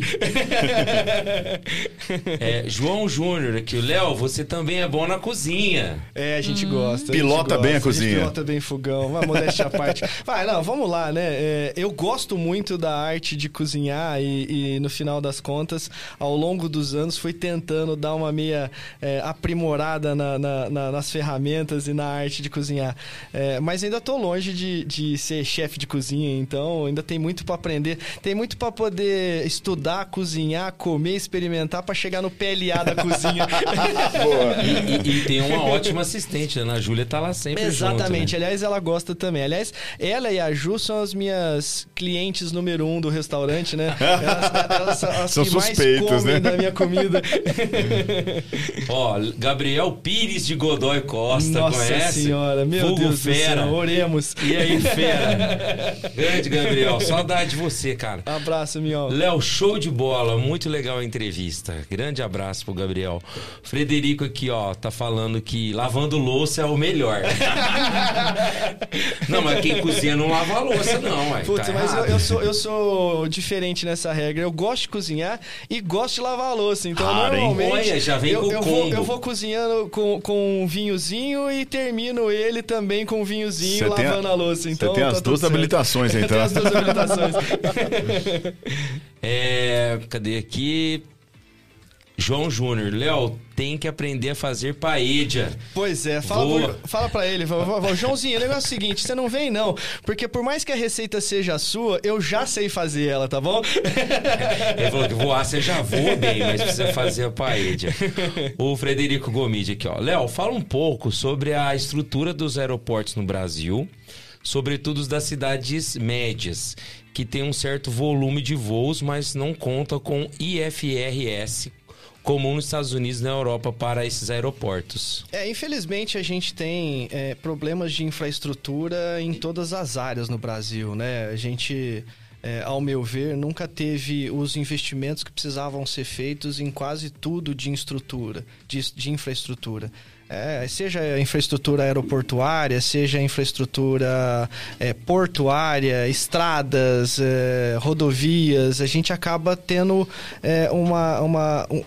É, João Júnior aqui, o Léo, você também é bom na cozinha. É, a gente gosta. Pilota gente gosta, bem a cozinha. Pilota bem fogão. Vai, modéstia à parte. Vai, não, vamos lá, né? É, eu gosto muito da arte de cozinhar e, e, no final das contas, ao longo dos anos, fui tentando dar uma meia é, aprimorada na- na- na- nas ferramentas e na arte de cozinhar. É, mas ainda tô longe de, de ser chefe de cozinha, então ainda tem muito pra aprender. Tem muito pra poder estudar, cozinhar, comer, experimentar pra chegar no PLA da cozinha. E, e- e tem uma ótima assistente, né? A Júlia tá lá sempre Exatamente. junto, né? Aliás, ela gosta também. Aliás, ela e a Ju são as minhas clientes número um do restaurante, né? Elas, elas são as São que mais suspeitas, comem né? da minha comida. Ó, Gabriel Pires de Godoy Costa, Nossa conhece? senhora, meu Vulgo Deus fera. do céu. Oremos. E aí, fera? Grande Gabriel, saudade de você, cara. Abraço, Miol. Léo, show de bola, muito legal a entrevista. Grande abraço pro Gabriel. Frederico aqui, ó, tá falando que lavando louça é o melhor. não, mas quem cozinha não lava a louça, não, ué. Putz, tá mas eu, eu sou, eu sou diferente nessa regra. Eu gosto de cozinhar e gosto de lavar a louça. Então, Raro, hein? normalmente. Olha, já vem eu, com o eu, vou, eu vou cozinhando com, com um vinhozinho e termino ele também com um vinhozinho tem, lavando a, a louça. bolso. Então, tem tá as tudo duas habilitações, Eu então. tenho as duas habilitações. É, cadê aqui? João Júnior, Léo, tem que aprender a fazer paella. Pois é, fala, Boa. pro- fala pra ele, Joãozinho, o negócio é o seguinte, você não vem não, porque por mais que a receita seja sua, eu já sei fazer ela, tá bom? Ele falou que voar você já voa bem, mas precisa fazer a paella. O Frederico Gomide aqui, ó. Léo, fala um pouco sobre a estrutura dos aeroportos no Brasil, sobretudo os das cidades médias, que tem um certo volume de voos, mas não conta com IFRS comum nos Estados Unidos e na Europa para esses aeroportos. É, infelizmente a gente tem é, problemas de infraestrutura em todas as áreas no Brasil, né? A gente, é, ao meu ver, nunca teve os investimentos que precisavam ser feitos em quase tudo de estrutura, de, de infraestrutura. É, seja a infraestrutura aeroportuária, seja a infraestrutura é, portuária, estradas, é, rodovias, a gente acaba tendo é, uma, uma, um-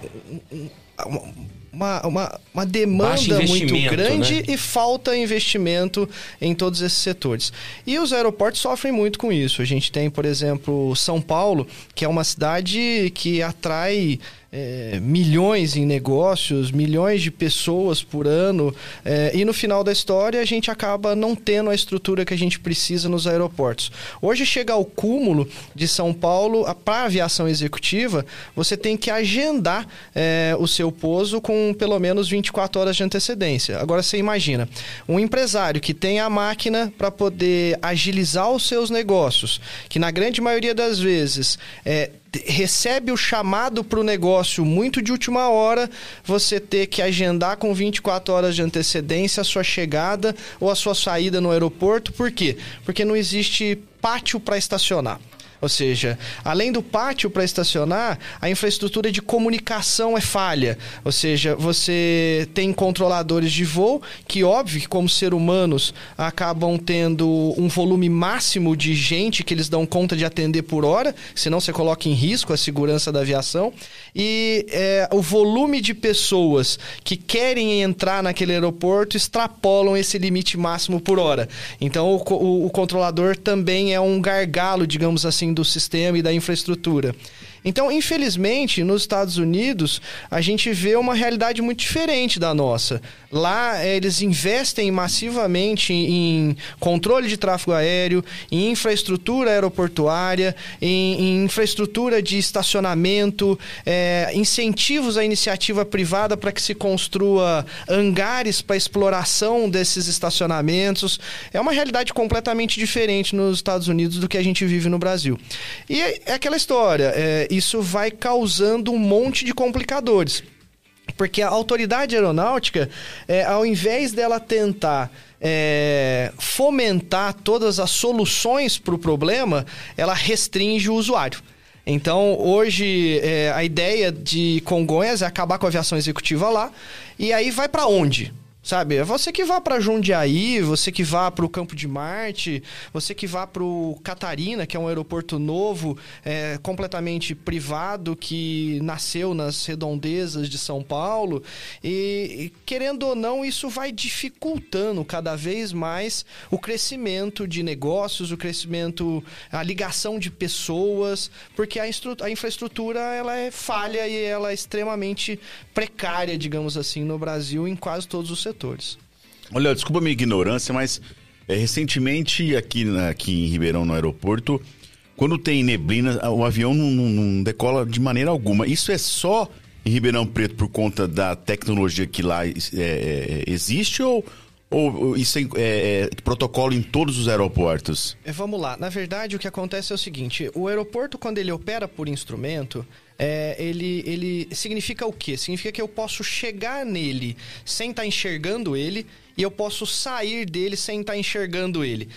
um- um- uma, uma, uma demanda muito investimento, grande né? e falta investimento em todos esses setores. E os aeroportos sofrem muito com isso. A gente tem, por exemplo, São Paulo, que é uma cidade que atrai é, milhões em negócios, milhões de pessoas por ano, é, e no final da história a gente acaba não tendo a estrutura que a gente precisa nos aeroportos. Hoje chega ao cúmulo de São Paulo, para aviação executiva, você tem que agendar é, o seu pouso com pelo menos 24 horas de antecedência. Agora você imagina, um empresário que tem a máquina para poder agilizar os seus negócios, que na grande maioria das vezes é, recebe o chamado para o negócio muito de última hora, você ter que agendar com 24 horas de antecedência a sua chegada ou a sua saída no aeroporto. Por quê? Porque não existe pátio para estacionar. Ou seja, além do pátio para estacionar, a infraestrutura de comunicação é falha. Ou seja, você tem controladores de voo que, óbvio, como ser humanos acabam tendo um volume máximo de gente que eles dão conta de atender por hora, senão você coloca em risco a segurança da aviação. E é, o volume de pessoas que querem entrar naquele aeroporto extrapolam esse limite máximo por hora. Então, o, o- o controlador também é um gargalo, digamos assim, do sistema e da infraestrutura. Então, infelizmente, nos Estados Unidos, a gente vê uma realidade muito diferente da nossa. Lá, eh, eles investem massivamente em controle de tráfego aéreo, em infraestrutura aeroportuária, em, em infraestrutura de estacionamento, eh, incentivos à iniciativa privada para que se construa hangares para exploração desses estacionamentos. É uma realidade completamente diferente nos Estados Unidos do que a gente vive no Brasil. E é é aquela história, é, isso vai causando um monte de complicadores. Porque a autoridade aeronáutica, é, ao invés dela tentar é, fomentar todas as soluções para o problema, ela restringe o usuário. Então, hoje, é, a ideia de Congonhas é acabar com a aviação executiva lá. E aí vai para onde? Sabe? É você que vá para Jundiaí, você que vá para o Campo de Marte, você que vá para o Catarina, que é um aeroporto novo, é, completamente privado, que nasceu nas redondezas de São Paulo. E, querendo ou não, isso vai dificultando cada vez mais o crescimento de negócios, o crescimento, a ligação de pessoas, porque a, a infraestrutura ela é falha e ela é extremamente precária, digamos assim, no Brasil em quase todos os setores. Olha, desculpa a minha ignorância, mas é, recentemente aqui, na- aqui em Ribeirão, no aeroporto, quando tem neblina, o avião não, não- não decola de maneira alguma. Isso é só em Ribeirão Preto por conta da tecnologia que lá é, é, existe ou, ou isso é, é, é protocolo em todos os aeroportos? É, Vamos lá. Na verdade, o que acontece é o seguinte: o aeroporto, quando ele opera por instrumento, é, ele, ele significa o quê? Significa que eu posso chegar nele sem estar enxergando ele e eu posso sair dele sem estar enxergando ele.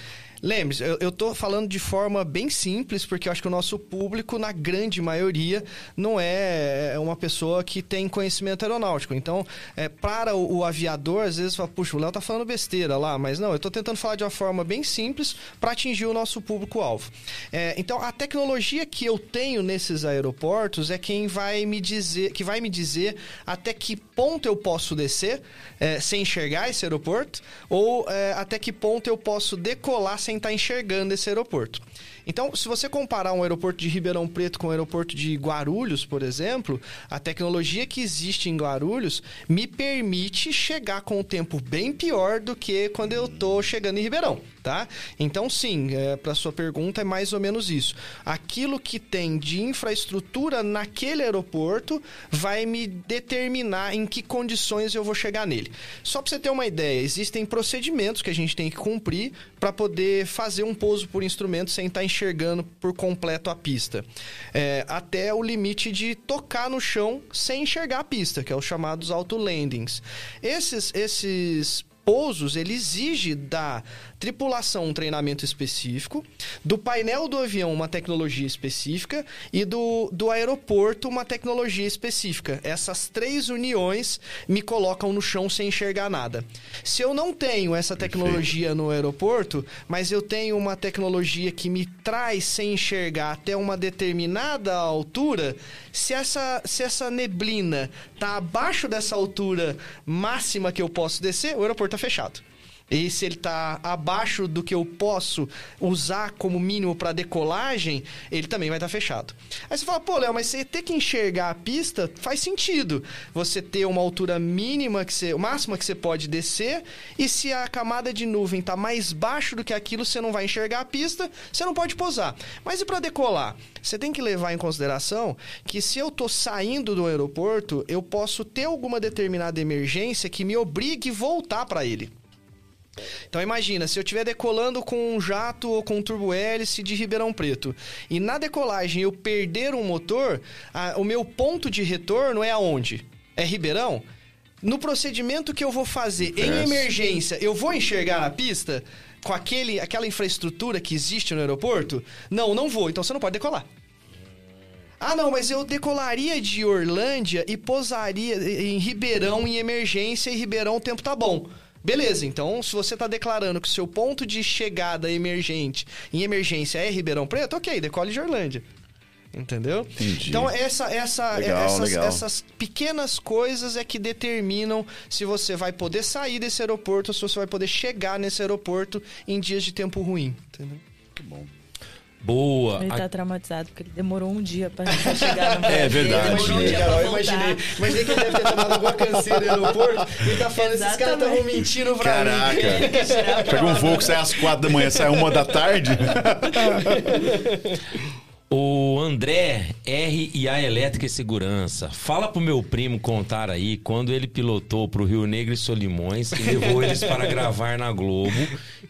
Lembre-se, eu, eu tô falando de forma bem simples, porque eu acho que o nosso público, na grande maioria, não é uma pessoa que tem conhecimento aeronáutico. Então, é, para o, o aviador, às vezes fala, puxa, o Léo tá falando besteira lá, mas não, eu tô tentando falar de uma forma bem simples para atingir o nosso público-alvo. É, então, a tecnologia que eu tenho nesses aeroportos é quem vai me dizer, que vai me dizer até que ponto eu posso descer é, sem enxergar esse aeroporto, ou é, até que ponto eu posso decolar sem estar enxergando esse aeroporto. Então, se você comparar um aeroporto de Ribeirão Preto com o um aeroporto de Guarulhos, por exemplo, a tecnologia que existe em Guarulhos me permite chegar com o tempo bem pior do que quando eu tô chegando em Ribeirão, tá? Então, sim, é, para sua pergunta é mais ou menos isso. Aquilo que tem de infraestrutura naquele aeroporto vai me determinar em que condições eu vou chegar nele. Só para você ter uma ideia, existem procedimentos que a gente tem que cumprir para poder fazer um pouso por instrumento sem estar tá enxergando por completo a pista. É, até o limite de tocar no chão sem enxergar a pista, que é os chamados auto-landings. Esses, esses pousos, ele exige da tripulação um treinamento específico, do painel do avião uma tecnologia específica e do, do aeroporto uma tecnologia específica. Essas três uniões me colocam no chão sem enxergar nada. Se eu não tenho essa tecnologia no aeroporto, mas eu tenho uma tecnologia que me traz sem enxergar até uma determinada altura, se essa, se essa neblina está abaixo dessa altura máxima que eu posso descer, o aeroporto está fechado. E se ele está abaixo do que eu posso usar como mínimo para decolagem, ele também vai estar tá fechado. Aí você fala, pô, Léo, mas você ter que enxergar a pista faz sentido. Você ter uma altura mínima, que você, máxima que você pode descer, e se a camada de nuvem está mais baixo do que aquilo, você não vai enxergar a pista, você não pode pousar. Mas e para decolar? Você tem que levar em consideração que se eu estou saindo do aeroporto, eu posso ter alguma determinada emergência que me obrigue voltar para ele. Então imagina, se eu estiver decolando com um jato ou com um turbo-hélice de Ribeirão Preto e na decolagem eu perder um motor, a, o meu ponto de retorno é aonde? É Ribeirão? No procedimento que eu vou fazer em emergência, eu vou enxergar a pista com aquele, aquela infraestrutura que existe no aeroporto? Não, não vou. Então você não pode decolar. Ah, não, mas eu decolaria de Orlândia e pousaria em Ribeirão em emergência e Ribeirão o tempo tá bom. Beleza, então se você está declarando que o seu ponto de chegada emergente em emergência é Ribeirão Preto, ok, decole de Orlândia. Entendeu? Entendi. Então, essa, essa, Legal, essas, legal. essas pequenas coisas é que determinam se você vai poder sair desse aeroporto ou se você vai poder chegar nesse aeroporto em dias de tempo ruim. Entendeu? Boa. Ele A- tá traumatizado porque ele demorou um dia pra pra chegar no É verdade. Demorou um Imaginei, dia Carol, imaginei. Imaginei que ele deve ter tomado alguma canseira no aeroporto e tá falando, esses caras estavam mentindo pra mim. Caraca. Pega um voo que sai às quatro da manhã, sai uma da tarde. O André R e a Elétrica e Segurança. Fala pro meu primo contar aí quando ele pilotou pro Rio Negro e Solimões e levou eles para gravar na Globo.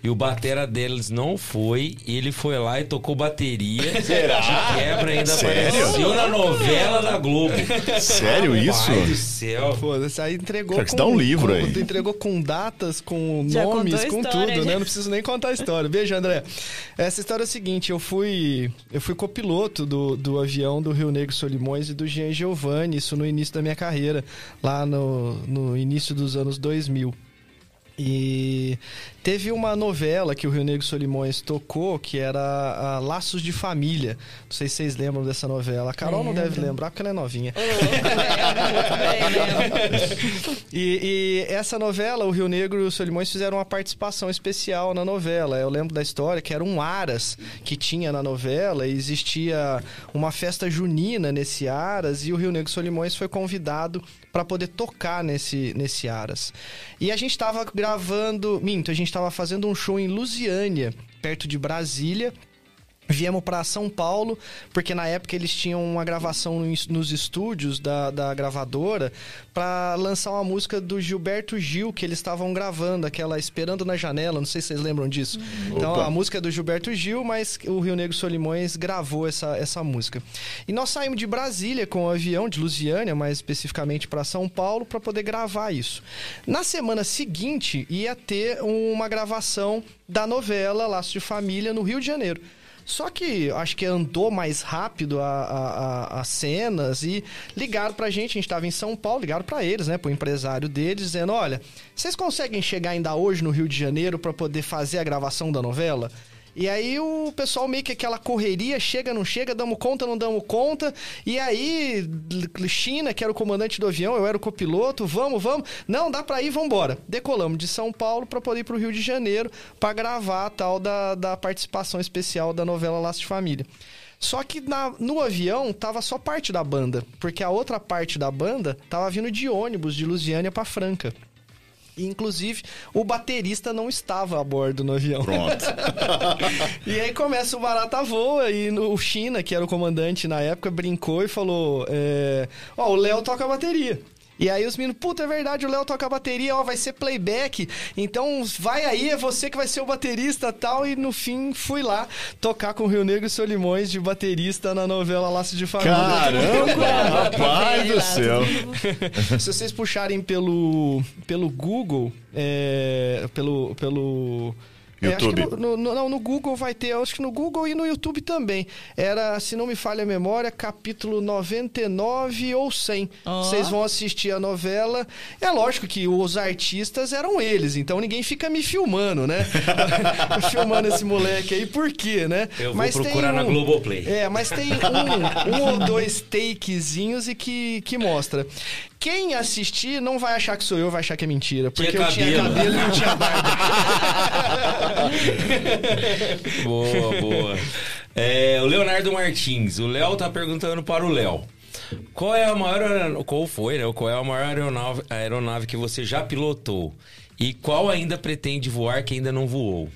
E o batera deles não foi. E ele foi lá e tocou bateria. Será? De quebra ainda Sério? apareceu na novela da Globo. Sério isso? Pai do céu. Pô, você aí entregou Cara, você dá um livro com, aí. tu entregou com datas, com Já nomes, com história, tudo, já. né? Não preciso nem contar a história. Beijo, André. Essa história é a seguinte, eu fui eu fui copiloto do, do avião do Rio Negro Solimões e do Jean Giovanni, isso no início da minha carreira, lá no, no início dos anos 2000. E teve uma novela que o Rio Negro Solimões tocou, que era Laços de Família. Não sei se vocês lembram dessa novela. A Carol não deve lembrar porque ela é novinha. né? E, e essa novela, o Rio Negro e o Solimões fizeram uma participação especial na novela. Eu lembro da história que era um Aras que tinha na novela, e existia uma festa junina nesse Aras, e o Rio Negro e Solimões foi convidado para poder tocar nesse, nesse Aras. E a gente estava gravando, minto, a gente estava fazendo um show em Lusiânia, perto de Brasília. Viemos para São Paulo, porque na época eles tinham uma gravação nos- estúdios da, da gravadora para lançar uma música do Gilberto Gil que eles estavam gravando, aquela Esperando na Janela, não sei se vocês lembram disso. Então Opa. a música é do Gilberto Gil, mas o Rio Negro Solimões gravou essa, essa música. E nós saímos de Brasília com o avião, de Lusiânia, mais especificamente para São Paulo, para poder gravar isso. Na semana seguinte ia ter uma gravação da novela Laço de Família no Rio de Janeiro. Só que acho que andou mais rápido as cenas e ligaram pra gente, a gente tava em São Paulo, ligaram pra eles, né, pro empresário deles, dizendo, olha, vocês conseguem chegar ainda hoje no Rio de Janeiro pra poder fazer a gravação da novela? E aí o pessoal meio que aquela correria, chega, não chega, damos conta, não damos conta. E aí, China, que era o comandante do avião, eu era o copiloto, vamos, vamos. Não, dá pra ir, vambora. Decolamos de São Paulo pra poder ir pro Rio de Janeiro pra gravar a tal da, da participação especial da novela Laço de Família. Só que na- no avião tava só parte da banda, porque a outra parte da banda tava vindo de ônibus de Lusiânia pra Franca. E, inclusive, o baterista não estava a bordo no avião. Pronto. E aí começa o Barata Voa e o China, que era o comandante na época, brincou e falou: é, Ó, o Léo toca bateria. E aí os meninos, puta, é verdade, o Léo toca bateria, ó, vai ser playback, então vai aí, é você que vai ser o baterista tal. E no fim fui lá tocar com o Rio Negro e Solimões de baterista na novela Laço de Família. Caramba, rapaz do céu. Se vocês puxarem pelo, pelo Google, é, pelo, pelo é, acho que YouTube. no, no- não, no Google vai ter, acho que no Google e no YouTube também. Era, se não me falha a memória, capítulo 99 ou 100. Ó. Vocês vão assistir a novela. É lógico que os artistas eram eles, então ninguém fica me filmando, né? filmando esse moleque aí, por quê, né? Eu vou tem procurar na Globoplay. É, mas tem um, um ou dois takezinhos e que, que mostra. Quem assistir não vai achar que sou eu, vai achar que é mentira. Porque Tinha eu tinha cabelo. e não tinha barba. Boa, boa. É, o Leonardo Martins. O Léo tá perguntando para o Léo. Qual é a maior qual foi, né? Qual é a maior aeronave, aeronave que você já pilotou? E qual ainda pretende voar que ainda não voou?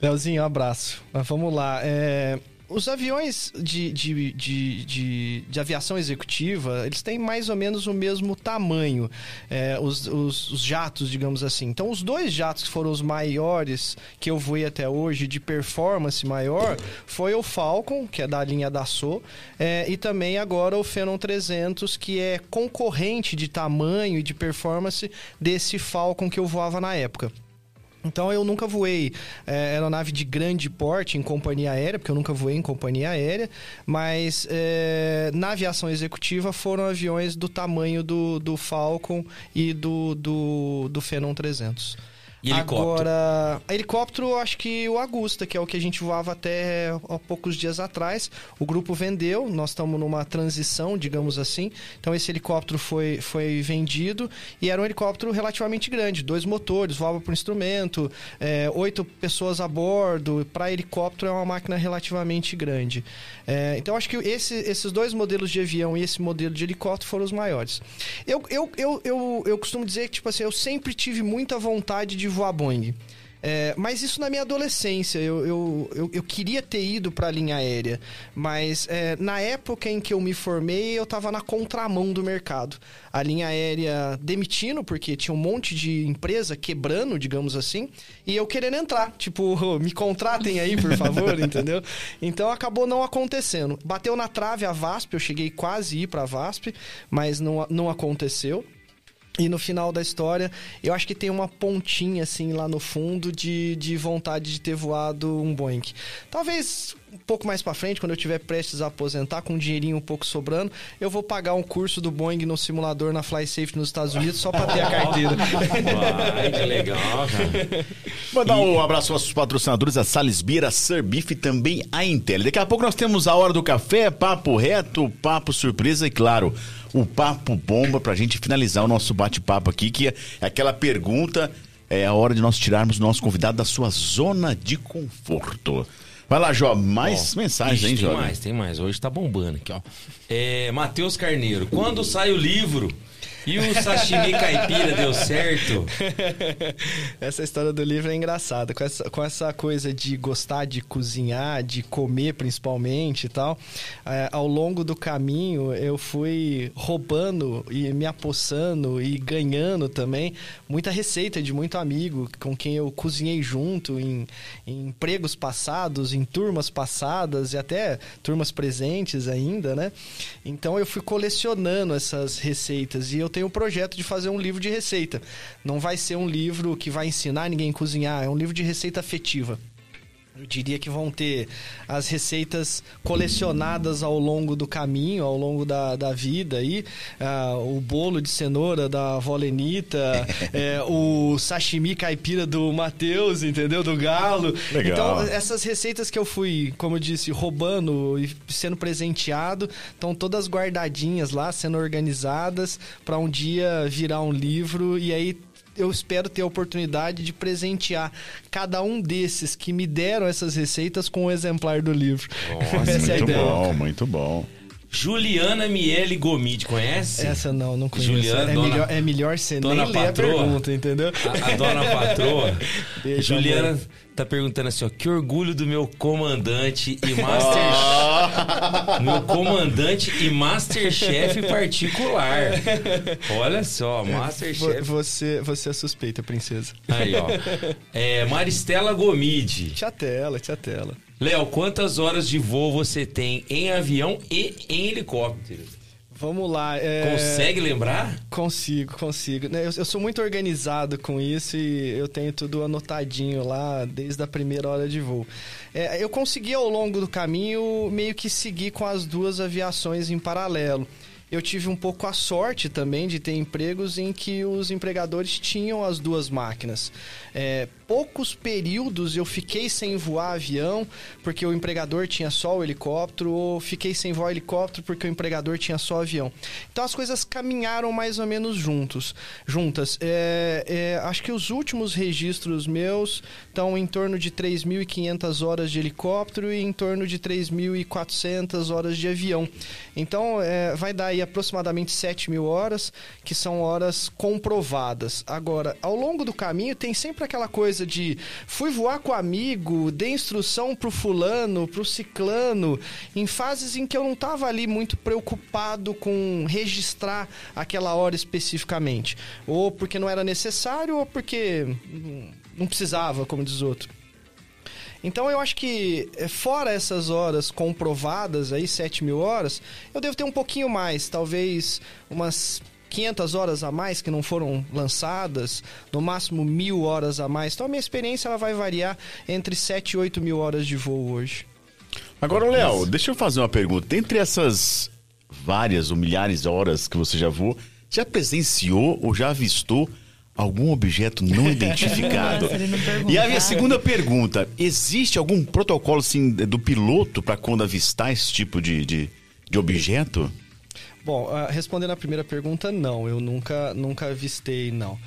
Leozinho, um abraço. Mas vamos lá. É, os aviões de, de, de, de, de aviação executiva, eles têm mais ou menos o mesmo tamanho. É, os, os, os jatos, digamos assim. Então, os dois jatos que foram os maiores que eu voei até hoje, de performance maior, foi o Falcon, que é da linha da So, é, e também agora o Phenom 300, que é concorrente de tamanho e de performance desse Falcon que eu voava na época. Então eu nunca voei é, aeronave de grande porte em companhia aérea, porque eu nunca voei em companhia aérea, mas é, na aviação executiva foram aviões do tamanho do, do Falcon e do, do, do Phenom 300. E helicóptero? Agora, helicóptero, acho que o Augusta, que é o que a gente voava até há poucos dias atrás. O grupo vendeu, nós estamos numa transição, digamos assim. Então, esse helicóptero foi, foi vendido e era um helicóptero relativamente grande, dois motores, voava por instrumento, é, oito pessoas a bordo. Para helicóptero, é uma máquina relativamente grande. É, então, acho que esse- esses dois modelos de avião e esse modelo de helicóptero foram os maiores. Eu, eu, eu, eu, eu costumo dizer que, tipo assim, eu sempre tive muita vontade de voar Boeing. É, mas isso na minha adolescência, eu, eu, eu, eu queria ter ido para a linha aérea, mas é, na época em que eu me formei, eu estava na contramão do mercado. A linha aérea demitindo, porque tinha um monte de empresa quebrando, digamos assim, e eu querendo entrar, tipo, me contratem aí, por favor, entendeu? Então acabou não acontecendo. Bateu na trave a VASP, eu cheguei quase a ir para a VASP, mas não, não aconteceu. E no final da história, eu acho que tem uma pontinha, assim, lá no fundo de, de vontade de ter voado um Boeing. Talvez um pouco mais pra frente, quando eu tiver prestes a aposentar, com um dinheirinho um pouco sobrando, eu vou pagar um curso do Boeing no simulador na Fly Safe nos Estados Unidos só pra ter a carteira. Vai, que legal, cara. Mandar um abraço aos nossos patrocinadores, a Salisbira, a Serbife e também a Intel. Daqui a pouco nós temos a hora do café, papo reto, papo surpresa e, claro, o papo bomba pra gente finalizar o nosso bate-papo aqui, que é aquela pergunta, é a hora de nós tirarmos o nosso convidado da sua zona de conforto. Vai lá, Jó, mais Ó, mensagens, hein, Tem Jó? mais, tem mais. Hoje tá bombando aqui, ó. É, Matheus Carneiro, quando sai o livro e o sashimi caipira deu certo? essa história do livro é engraçada. Com essa, com essa coisa de gostar de cozinhar, de comer principalmente e tal, é, ao longo do caminho eu fui roubando e me apossando e ganhando também muita receita de muito amigo com quem eu cozinhei junto em, em empregos passados, em turmas passadas e até turmas presentes ainda, né? Então eu fui colecionando essas receitas e eu tenho o projeto de fazer um livro de receita. Não vai ser um livro que vai ensinar ninguém a cozinhar, é um livro de receita afetiva. Eu diria que vão ter as receitas colecionadas ao longo do caminho, ao longo da, da vida aí. Ah, o bolo de cenoura da avó Lenita, é, o sashimi caipira do Matheus, entendeu? Do Galo. Legal. Então, essas receitas que eu fui, como eu disse, roubando e sendo presenteado, estão todas guardadinhas lá, sendo organizadas para um dia virar um livro e aí eu espero ter a oportunidade de presentear cada um desses que me deram essas receitas com um exemplar do livro. Nossa, Essa é a Muito ideia. bom, muito bom. Juliana Miele Gomide, conhece? Essa não, não conheço. Juliana, é, dona- melhor, é melhor você nem dona ler a patroa? pergunta, entendeu? A, a dona patroa. Beijo, Juliana amor. tá perguntando assim, ó, que orgulho do meu comandante e master meu comandante e masterchef particular. Olha só, masterchef. Você, você é suspeita, princesa. Aí, ó. É, Maristela Gomide. Tia tela, tia tela. Léo, quantas horas de voo você tem em avião e em helicóptero? Vamos lá. é- Consegue lembrar? Consigo, consigo. Né, Eu, eu sou muito organizado com isso e eu tenho tudo anotadinho lá desde a primeira hora de voo. É, eu consegui ao longo do caminho meio que seguir com as duas aviações em paralelo. Eu tive um pouco a sorte também de ter empregos em que os empregadores tinham as duas máquinas. É, poucos períodos eu fiquei sem voar avião porque o empregador tinha só o helicóptero, ou fiquei sem voar helicóptero porque o empregador tinha só avião. Então as coisas caminharam mais ou menos juntos, juntas. É, é, acho que os últimos registros meus estão em torno de 3.500 horas de helicóptero e em torno de 3.400 horas de avião. Então é, vai dar aí aproximadamente 7 mil horas, que são horas comprovadas. Agora, ao longo do caminho tem sempre aquela coisa de fui voar com amigo, dei instrução pro fulano, pro ciclano, em fases em que eu não estava ali muito preocupado com registrar aquela hora especificamente. Ou porque não era necessário, ou porque não precisava, como diz outro. Então eu acho que, eh, fora essas horas comprovadas aí, 7 mil horas, eu devo ter um pouquinho mais, talvez umas 500 horas a mais que não foram lançadas, no máximo mil horas a mais. Então a minha experiência ela vai variar entre 7 e 8 mil horas de voo hoje. Agora, Léo, deixa eu fazer uma pergunta. Dentre essas várias ou milhares de horas que você já voou, já presenciou ou já avistou algum objeto não identificado? Nossa, e a minha segunda pergunta: existe algum protocolo assim do piloto para quando avistar esse tipo de, de, de objeto? Bom, ah, respondendo a primeira pergunta, não. Eu nunca, nunca avistei, não.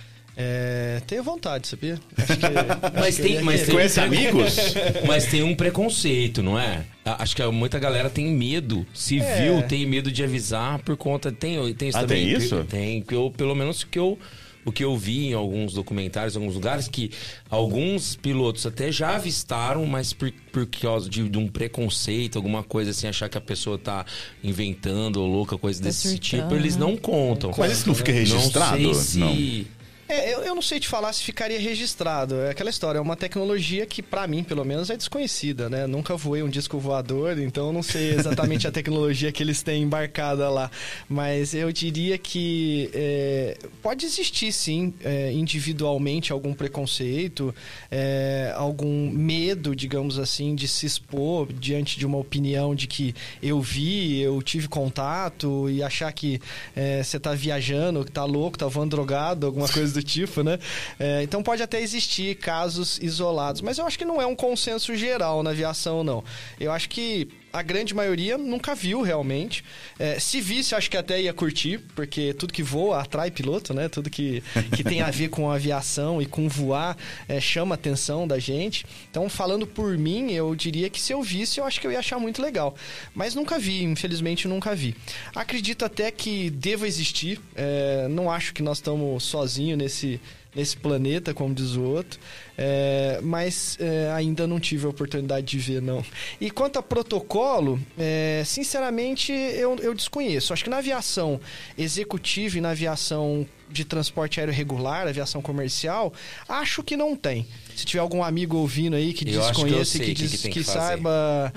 É, tenho vontade, sabia? Acho que, Mas acho tem, ia mas tem Conhece um amigos? Mas tem um preconceito, não é? A- Acho que muita galera tem medo. Civil É. tem medo de avisar por conta. Tem, tem isso Ah, também. tem isso? Tem. que Eu, pelo menos que eu. O que eu vi em alguns documentários, em alguns lugares, que alguns pilotos até já avistaram, mas por, por causa de, de um preconceito, alguma coisa assim, achar que a pessoa tá inventando ou louca, coisa desse surtando, tipo, eles não contam. Mas isso não fica registrado? Não sei se... Não. É, eu, eu não sei te falar se ficaria registrado. É aquela história, é uma tecnologia que, pra mim, pelo menos, é desconhecida, né? Nunca voei um disco voador, então eu não sei exatamente a tecnologia que eles têm embarcada lá. Mas eu diria que é, pode existir, sim, é, individualmente, algum preconceito, é, algum medo, digamos assim, de se expor diante de uma opinião de que eu vi, eu tive contato e achar que é, você tá viajando, que tá louco, tá voando drogado, alguma coisa do tipo, né? É, então pode até existir casos isolados, mas eu acho que não é um consenso geral na aviação, não. Eu acho que a grande maioria nunca viu realmente. É, se visse, acho que até ia curtir, porque tudo que voa atrai piloto, né? Tudo que, que tem a ver com aviação e com voar é, chama a atenção da gente. Então, falando por mim, eu diria que se eu visse, eu acho que eu ia achar muito legal. Mas nunca vi, infelizmente nunca vi. Acredito até que deva existir. é, não acho que nós estamos sozinhos nesse nesse planeta, como diz o outro, é, mas é, ainda não tive a oportunidade de ver, não. E quanto a protocolo, é, sinceramente, eu, eu desconheço. Acho que na aviação executiva e na aviação de transporte aéreo regular, aviação comercial, acho que não tem. Se tiver algum amigo ouvindo aí que Eu eu desconheça que, que que que, que saiba,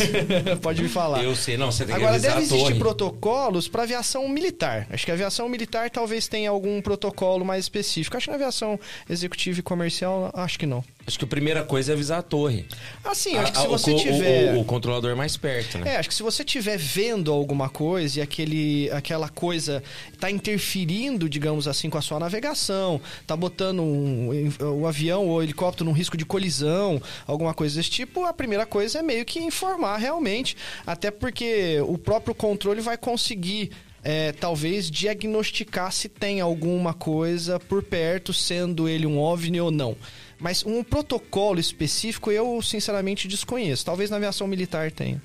pode me falar. Eu sei, não, você tem que Agora, deve existir protocolos para aviação militar. Acho que a aviação militar talvez tenha algum protocolo mais específico. Acho que na aviação executiva e comercial, acho que não. Acho que a primeira coisa é avisar a torre. Assim, acho que se você o, tiver. O, o controlador mais perto, né? É, acho que se você estiver vendo alguma coisa e aquele, aquela coisa está interferindo, digamos assim, com a sua navegação, tá botando um- o avião ou o helicóptero num risco de colisão, alguma coisa desse tipo, a primeira coisa é meio que informar realmente. Até porque o próprio controle vai conseguir. é, talvez diagnosticar se tem alguma coisa por perto, sendo ele um OVNI ou não. Mas um protocolo específico eu, sinceramente, desconheço. Talvez na aviação militar tenha.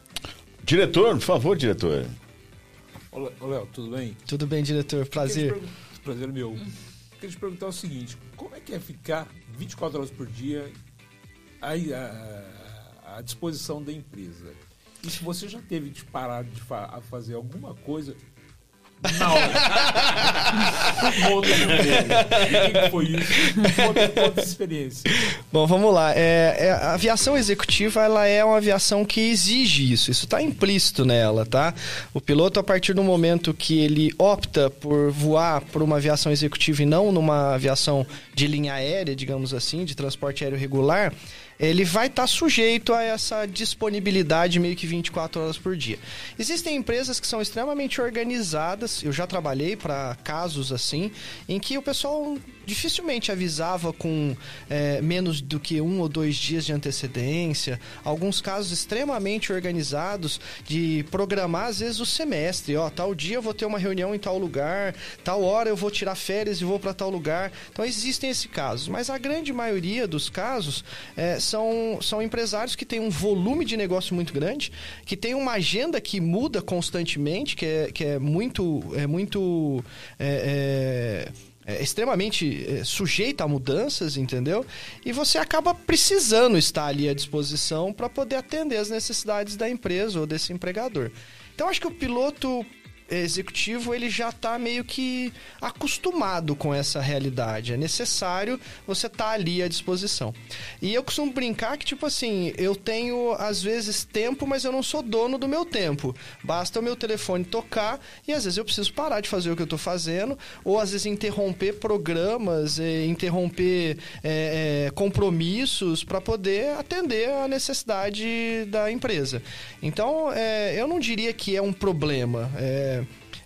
Diretor, por favor, diretor. Ô, Léo, tudo bem? Tudo bem, diretor? Prazer. Pergun- Prazer meu. Queria te perguntar o seguinte: como é que é ficar 24 horas por dia aí, à, à disposição da empresa? E se você já teve de parar de fa- fazer alguma coisa na hora? E quem que foi isso? Essa experiência. Bom, vamos lá. É, é, a aviação executiva ela é uma aviação que exige isso. Isso está implícito nela, tá? O piloto, a partir do momento que ele opta por voar por uma aviação executiva e não numa aviação de linha aérea, digamos assim, de transporte aéreo regular, ele vai estar sujeito a essa disponibilidade meio que 24 horas por dia. Existem empresas que são extremamente organizadas, eu já trabalhei para casos assim, em que o pessoal dificilmente avisava com é, menos do que um ou dois dias de antecedência. Alguns casos extremamente organizados de programar, às vezes, o semestre. Ó, tal dia eu vou ter uma reunião em tal lugar, tal hora eu vou tirar férias e vou para tal lugar. Então, existem esses casos. Mas a grande maioria dos casos é, são, são empresários que têm um volume de negócio muito grande, que tem uma agenda que muda constantemente, que é, que é muito... É muito é, é, extremamente é, sujeita a mudanças, entendeu? E você acaba precisando estar ali à disposição para poder atender as necessidades da empresa ou desse empregador. Então acho que o piloto executivo ele já está meio que acostumado com essa realidade. É necessário você estar tá ali à disposição. E eu costumo brincar que, tipo assim, eu tenho às vezes tempo, mas eu não sou dono do meu tempo. Basta o meu telefone tocar e às vezes eu preciso parar de fazer o que eu estou fazendo, ou às vezes interromper programas, eh, interromper eh, eh, compromissos para poder atender a necessidade da empresa. Então, eh, eu não diria que é um problema. É,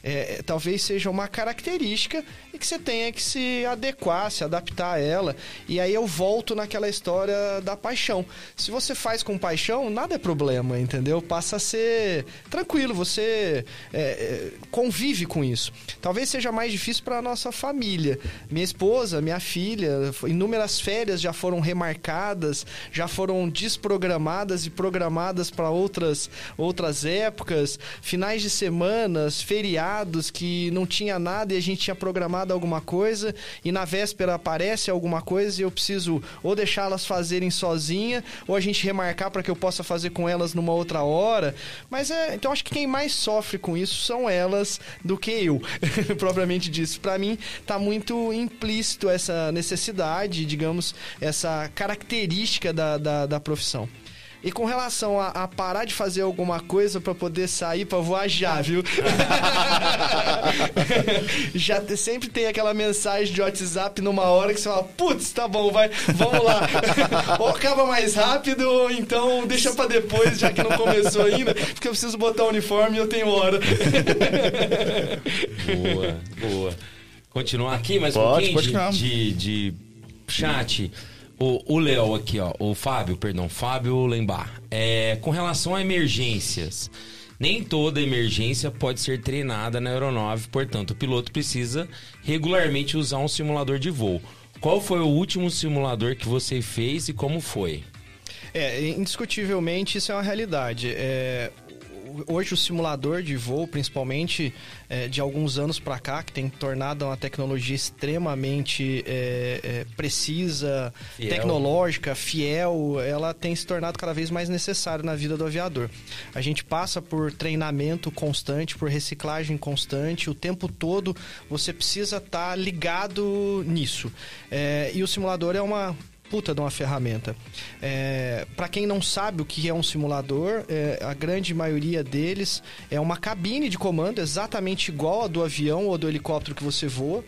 é, talvez seja uma característica e que você tenha que se adequar, se adaptar a ela. E aí eu volto naquela história da paixão. Se você faz com paixão, nada é problema, entendeu? Passa a ser tranquilo, você é, é, convive com isso. Talvez seja mais difícil para nossa família. Minha esposa, minha filha, inúmeras férias já foram remarcadas, já foram desprogramadas e programadas para outras, outras épocas, finais de semanas, feriados que não tinha nada e a gente tinha programado alguma coisa e na véspera aparece alguma coisa e eu preciso ou deixá-las fazerem sozinha ou a gente remarcar para que eu possa fazer com elas numa outra hora. Mas é, então acho que quem mais sofre com isso são elas do que eu, propriamente disso. Para mim tá muito implícito essa necessidade, digamos, essa característica da, da, da profissão. E com relação a, a parar de fazer alguma coisa para poder sair para voar já, viu? já te- sempre tem aquela mensagem de WhatsApp numa hora que você fala, putz, tá bom, vai, vamos lá. ou acaba mais rápido, ou então deixa para depois, já que não começou ainda, porque eu preciso botar o uniforme e eu tenho hora. Boa, boa. Continuar aqui mais um Pode, pouquinho pode de, de, de chat. O Léo aqui, ó. O Fábio, perdão, Fábio Lembar. É, com relação a emergências. Nem toda emergência pode ser treinada na aeronave, portanto, o piloto precisa regularmente usar um simulador de voo. Qual foi o último simulador que você fez e como foi? É, indiscutivelmente isso é uma realidade. É, hoje o simulador de voo, principalmente é, de alguns anos para cá, que tem tornado uma tecnologia extremamente é, é, precisa, Fiel. tecnológica, fiel, ela tem se tornado cada vez mais necessária na vida do aviador. A gente passa por treinamento constante, por reciclagem constante, o tempo todo você precisa estar ligado nisso. É, e o simulador é uma puta de uma ferramenta. É, para quem não sabe o que é um simulador, é, a grande maioria deles é uma cabine de comando exatamente igual a do avião ou do helicóptero que você voa.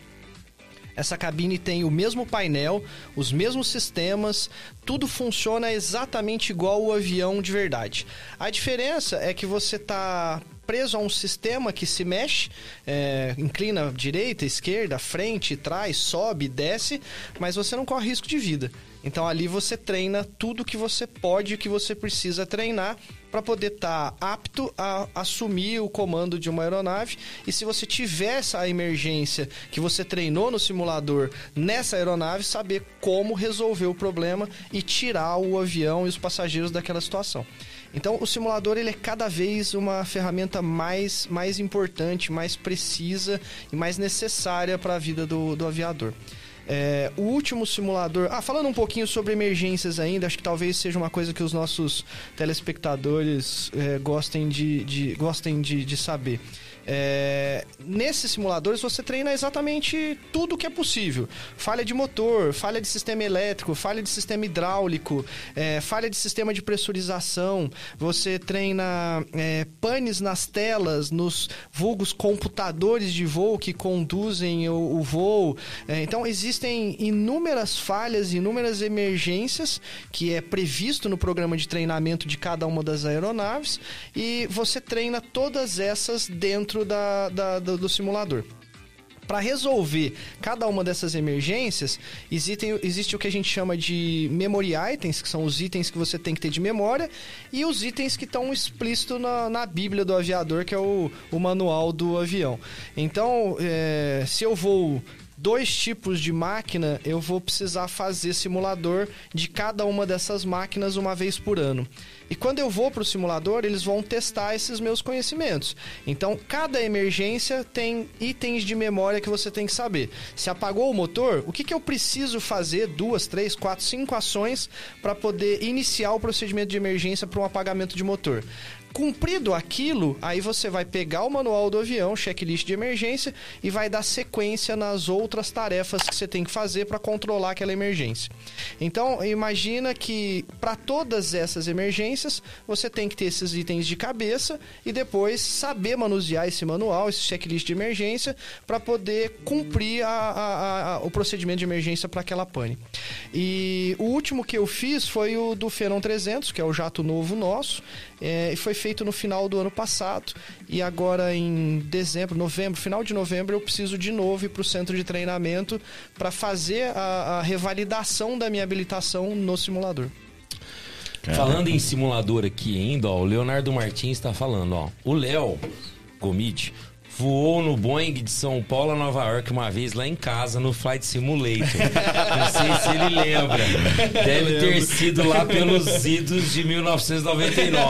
Essa cabine tem o mesmo painel, os mesmos sistemas, tudo funciona exatamente igual o avião de verdade. A diferença é que você está preso a um sistema que se mexe, é, inclina direita, esquerda, frente, trás, sobe, desce, mas você não corre risco de vida. Então ali você treina tudo que você pode e que você precisa treinar para poder estar tá apto a assumir o comando de uma aeronave. E se você tiver essa emergência que você treinou no simulador nessa aeronave, saber como resolver o problema e tirar o avião e os passageiros daquela situação. Então, o simulador ele é cada vez uma ferramenta mais, mais importante, mais precisa e mais necessária para a vida do, do aviador. É, o último simulador. Ah, falando um pouquinho sobre emergências ainda, acho que talvez seja uma coisa que os nossos telespectadores é, gostem, de, de gostem de, de saber. É, nesses simuladores você treina exatamente tudo que é possível. Falha de motor, falha de sistema elétrico, falha de sistema hidráulico, é, falha de sistema de pressurização. Você treina é, panes nas telas, nos vulgos computadores de voo que conduzem o, o voo. É, então existem inúmeras falhas, inúmeras emergências que é previsto no programa de treinamento de cada uma das aeronaves e você treina todas essas dentro dentro da, da do, do simulador. Para resolver cada uma dessas emergências, existem, existe o que a gente chama de memory items, que são os itens que você tem que ter de memória, e os itens que estão explícitos na, na Bíblia do aviador, que é o, o manual do avião. Então, é, se eu vou dois tipos de máquina, eu vou precisar fazer simulador de cada uma dessas máquinas uma vez por ano. E quando eu vou para o simulador, eles vão testar esses meus conhecimentos. Então, cada emergência tem itens de memória que você tem que saber. Se apagou o motor, o que, que eu preciso fazer? Duas, três, quatro, cinco ações para poder iniciar o procedimento de emergência para um apagamento de motor. Cumprido aquilo, aí você vai pegar o manual do avião, checklist de emergência, e vai dar sequência nas outras tarefas que você tem que fazer para controlar aquela emergência. Então, imagina que para todas essas emergências, você tem que ter esses itens de cabeça e depois saber manusear esse manual, esse checklist de emergência, para poder cumprir a, a, a, o procedimento de emergência para aquela pane. E o último que eu fiz foi o do Fenon 300, que é o jato novo nosso. É, foi feito no final do ano passado e agora em dezembro, novembro, final de novembro eu preciso de novo ir para o centro de treinamento para fazer a, a, revalidação da minha habilitação no simulador. Falando em simulador aqui ainda, ó, o Leonardo Martins está falando, ó, o Léo Gomit voou no Boeing de São Paulo a Nova York uma vez lá em casa no Flight Simulator. Não sei se ele lembra. Deve ter sido lá pelos idos de 1999.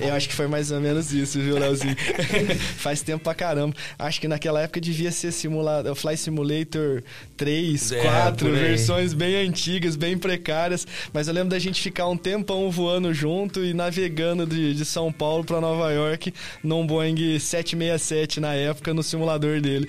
Eu acho que foi mais ou menos isso, viu, Leozinho? Faz tempo pra caramba. Acho que naquela época devia ser simulado, Flight Simulator 3, é, 4, versões bem antigas, bem precárias. Mas eu lembro da gente ficar um tempão voando junto e navegando de, de São Paulo para Nova York num Boeing 767 na época no simulador dele.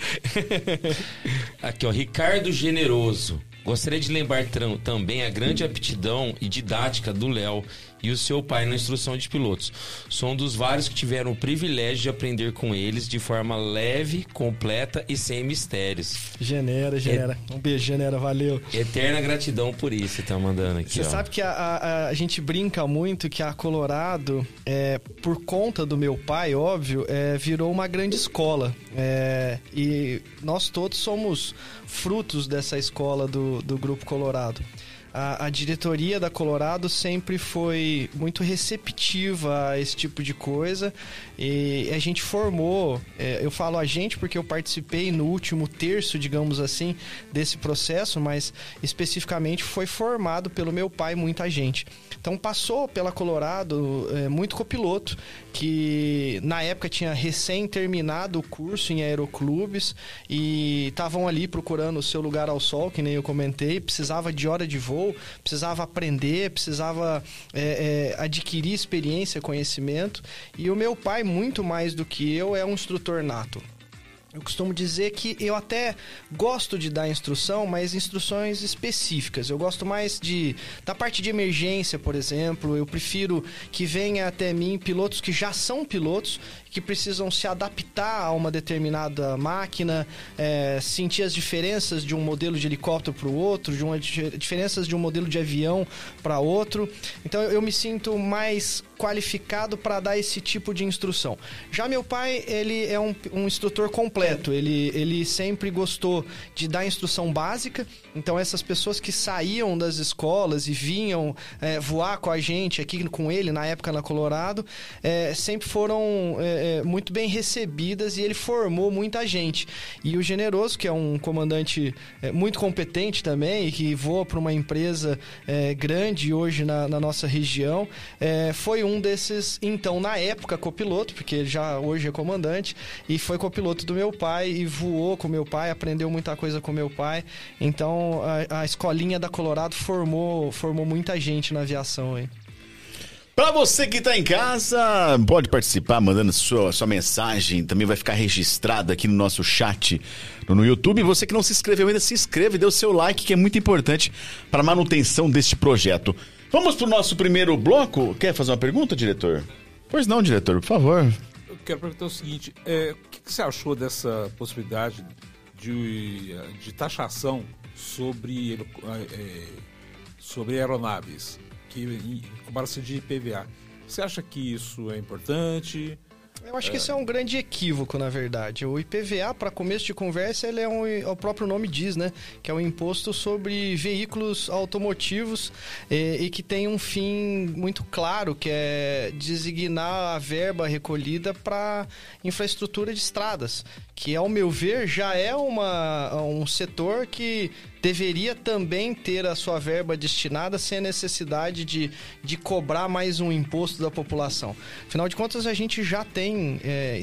Aqui, ó, Ricardo Generoso. Gostaria de lembrar também a grande aptidão e didática do Léo e o seu pai na instrução de pilotos. Sou um dos vários que tiveram o privilégio de aprender com eles de forma leve, completa e sem mistérios. Genera, genera. É... Um beijo, genera, valeu. Eterna gratidão por isso, tá mandando aqui. Você sabe que a, a, a, gente brinca muito que a Colorado, é, por conta do meu pai, óbvio, é, virou uma grande escola. É, e nós todos somos frutos dessa escola do, do Grupo Colorado a, a, diretoria da Colorado sempre foi muito receptiva a esse tipo de coisa e a gente formou, é, eu falo a gente porque eu participei no último terço, digamos assim, desse processo, mas especificamente foi formado pelo meu pai muita gente. Então passou pela Colorado é, muito copiloto que na época tinha recém terminado o curso em aeroclubes e estavam ali procurando o seu lugar ao sol, que nem eu comentei, precisava de hora de voo, precisava aprender, precisava é, é, adquirir experiência, conhecimento. E o meu pai, muito mais do que eu, é um instrutor nato. Eu costumo dizer que eu até gosto de dar instrução, mas instruções específicas. Eu gosto mais de da parte de emergência, por exemplo. Eu prefiro que venha até mim pilotos que já são pilotos, que precisam se adaptar a uma determinada máquina, é, sentir as diferenças de um modelo de helicóptero para o outro, de uma diferenças de um modelo de avião para outro. Então eu me sinto mais qualificado para dar esse tipo de instrução. Já meu pai, ele é um, um instrutor completo. Ele, ele sempre gostou de dar instrução básica. Então essas pessoas que saíam das escolas e vinham é, voar com a gente aqui com ele na época na Colorado, é, sempre foram é, é muito bem recebidas e ele formou muita gente. E o Generoso, que é um comandante é, muito competente também e que voa para uma empresa é, grande hoje na, na nossa região, foi um desses, então, na época, copiloto, porque ele já hoje é comandante, e foi copiloto do meu pai e voou com meu pai, aprendeu muita coisa com meu pai. Então, a, a escolinha da Colorado formou, formou muita gente na aviação aí. Para você que está em casa, pode participar mandando sua, sua mensagem, também vai ficar registrado aqui no nosso chat no YouTube. Você que não se inscreveu ainda, se inscreve, dê o seu like, que é muito importante para manutenção deste projeto. Vamos para o nosso primeiro bloco. Quer fazer uma pergunta, diretor? Pois não, diretor, por favor. Eu quero perguntar o seguinte: é, o que, que, você achou dessa possibilidade de, de taxação sobre, é, sobre aeronaves, que, em de IPVA? Você acha que isso é importante? Eu acho que isso é um grande equívoco, na verdade. O IPVA, para começo de conversa, ele é um, o próprio nome diz, né? Que é um imposto sobre veículos automotivos e, e que tem um fim muito claro, que é designar a verba recolhida para infraestrutura de estradas, que, ao meu ver, já é uma, um setor que deveria também ter a sua verba destinada sem a necessidade de, de cobrar mais um imposto da população. Afinal de contas, a gente já tem é,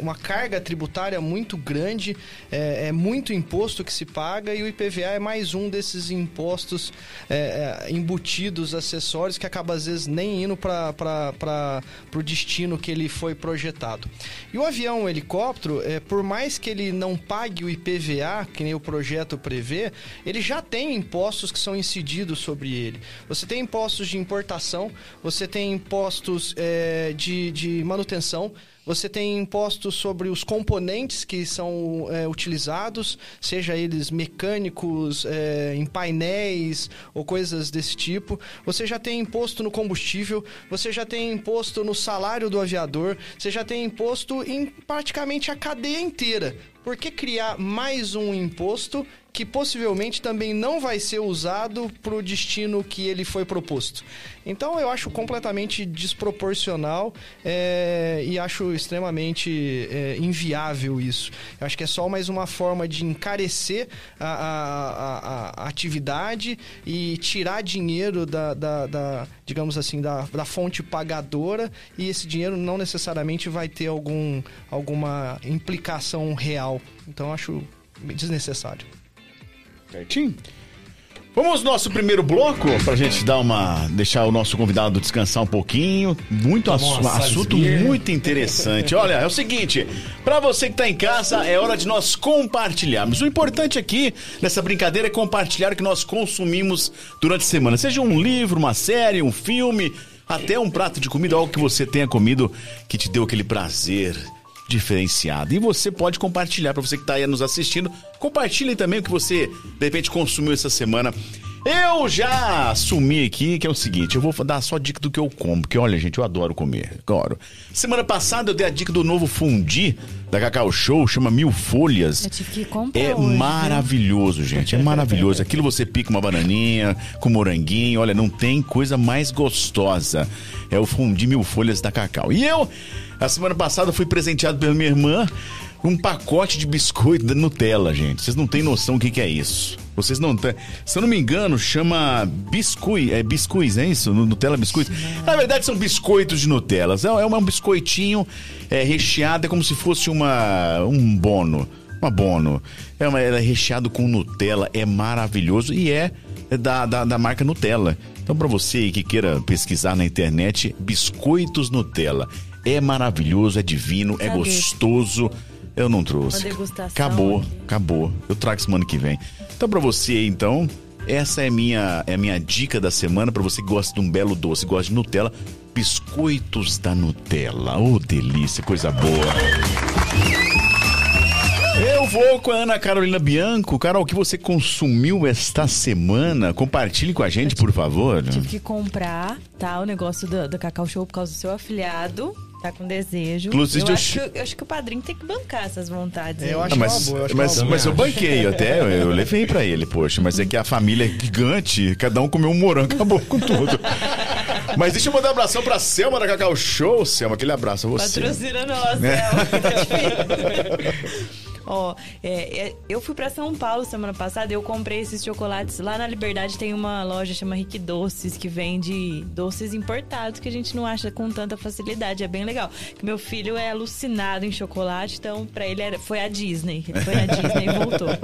uma carga tributária muito grande, é, é, muito imposto que se paga e o IPVA é mais um desses impostos é, é, embutidos, acessórios, que acaba às vezes nem indo para o destino que ele foi projetado. E o avião, o helicóptero, é, por mais que ele não pague o IPVA, que nem o projeto prevê, ele já tem impostos que são incididos sobre ele. Você tem impostos de importação, você tem impostos é, de, de manutenção, você tem impostos sobre os componentes que são é, utilizados, seja eles mecânicos, é, em painéis ou coisas desse tipo. Você já tem imposto no combustível, você já tem imposto no salário do aviador, você já tem imposto em praticamente a cadeia inteira. Por que criar mais um imposto que possivelmente também não vai ser usado para o destino que ele foi proposto. Então eu acho completamente desproporcional é, e acho extremamente é, inviável isso. Eu acho que é só mais uma forma de encarecer a, a, a, a atividade e tirar dinheiro da, da, da digamos assim, da, da fonte pagadora e esse dinheiro não necessariamente vai ter algum, alguma implicação real. Então acho desnecessário. Certinho? Vamos ao nosso primeiro bloco pra gente dar uma. deixar o nosso convidado descansar um pouquinho. Muito assu assunto muito interessante. Olha, é o seguinte: para você que tá em casa, é hora de nós compartilharmos. O importante aqui nessa brincadeira é compartilhar o que nós consumimos durante a semana. Seja um livro, uma série, um filme, até um prato de comida, algo que você tenha comido que te deu aquele prazer diferenciado. E você pode compartilhar para você que está aí nos assistindo. Compartilhe também o que você de repente consumiu essa semana. Eu já assumi aqui que é o seguinte, eu vou dar só dica do que eu como, porque olha, gente, eu adoro comer, adoro. Semana passada eu dei a dica do novo fundi da Cacau Show, chama Mil Folhas. Eu tive que comprar É hoje, maravilhoso, gente, é maravilhoso. Aquilo você pica uma bananinha com moranguinho, olha, não tem coisa mais gostosa. É o fundi Mil Folhas da Cacau. E eu, a semana passada, fui presenteado pela minha irmã um pacote de biscoito da Nutella, gente. Vocês não têm noção o que, que é isso. Vocês não têm. Se eu não me engano, chama biscuit. É biscuits, é isso? Nutella biscuits? Na verdade, são biscoitos de Nutella. É, é um biscoitinho é, recheado, é como se fosse uma, um bono. Uma bono. É, uma, é recheado com Nutella. É maravilhoso e é da, da, da marca Nutella. Então, para você que queira pesquisar na internet, biscoitos Nutella. É maravilhoso, é divino, é gostoso. Eu não trouxe. Uma degustação Acabou, aqui. acabou. Eu trago semana que vem. Então, pra você então, essa é minha, é a minha dica da semana pra você que gosta de um belo doce, gosta de Nutella. Biscoitos da Nutella. Ô, delícia, coisa boa. Vou com a Ana Carolina Bianco. Carol, o que você consumiu esta semana? Compartilhe com a gente, por favor. Tive que comprar, tá? O negócio do, do Cacau Show por causa do seu afilhado. Tá com desejo. Inclusive, eu, eu acho, che- que, eu acho que o padrinho tem que bancar essas vontades. Eu acho Ah, mas, uma boa, eu acho mas, boa. mas eu banquei até, eu, eu levei pra ele, poxa. Mas é que a família é gigante, cada um comeu um morango, acabou com tudo. Mas deixa eu mandar um abração pra Selma da Cacau Show. Selma, aquele abraço a você. Patrocina nós, É. Selma, que tá. Ó, é, é, eu fui pra São Paulo semana passada e eu comprei esses chocolates. Lá na Liberdade tem uma loja chama Rick Doces que vende doces importados que a gente não acha com tanta facilidade. É bem legal. Meu filho é alucinado em chocolate, então pra ele era, foi a Disney. Foi na Disney e voltou.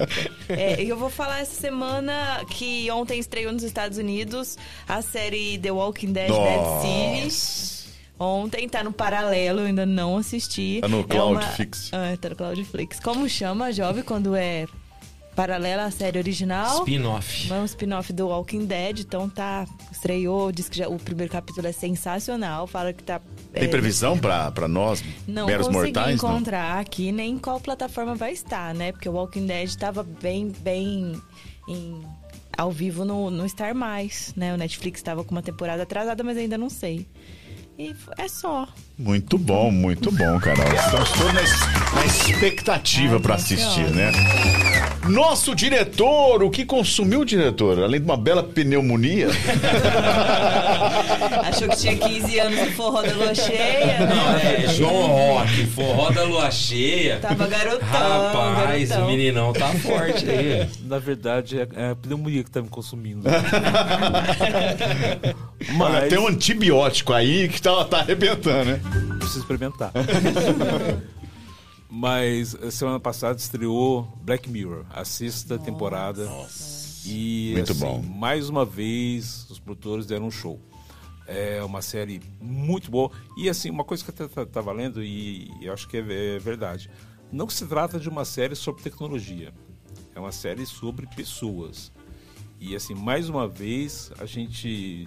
É, e eu vou falar essa semana que ontem estreou nos Estados Unidos a série The Walking Dead Dead City. Ontem tá no paralelo, ainda não assisti. Tá no É Cloudflix. uma- Ah, tá no Cloudflix. Como chama, jovem, quando é paralela à série original? Spin-off. É um spin-off do Walking Dead, então tá. Estreou, diz que já, o primeiro capítulo é sensacional. Fala que tá. Tem é, previsão pra, pra nós, não meros mortais? Não? encontrar aqui nem em qual plataforma vai estar, né? Porque o Walking Dead tava bem, bem em- ao vivo no, no Star Mais, né? O Netflix tava com uma temporada atrasada, mas ainda não sei. E é só. Muito bom, muito bom, Carol. Estamos todos na, na expectativa gente, assistir, né? Nosso diretor, o que consumiu o diretor? Além de uma bela pneumonia. Achou que tinha 15 anos e forró da lua cheia? Não, né? é João Rock, forró da lua cheia. Tava garotão. Rapaz, garotão. o meninão tá forte aí. Na verdade, é é a pneumonia que tá me consumindo. Olha, Mas tem um antibiótico aí que tá, tá arrebentando, né? Preciso experimentar. Mas eh, semana passada estreou Black Mirror, a sexta temporada. E Muito assim, bom. mais uma vez os produtores deram um show. É uma série muito boa. E assim, uma coisa que eu até estava lendo e eu acho que é, é verdade. Não se trata de uma série sobre tecnologia. É uma série sobre pessoas. E assim, mais uma vez, a gente,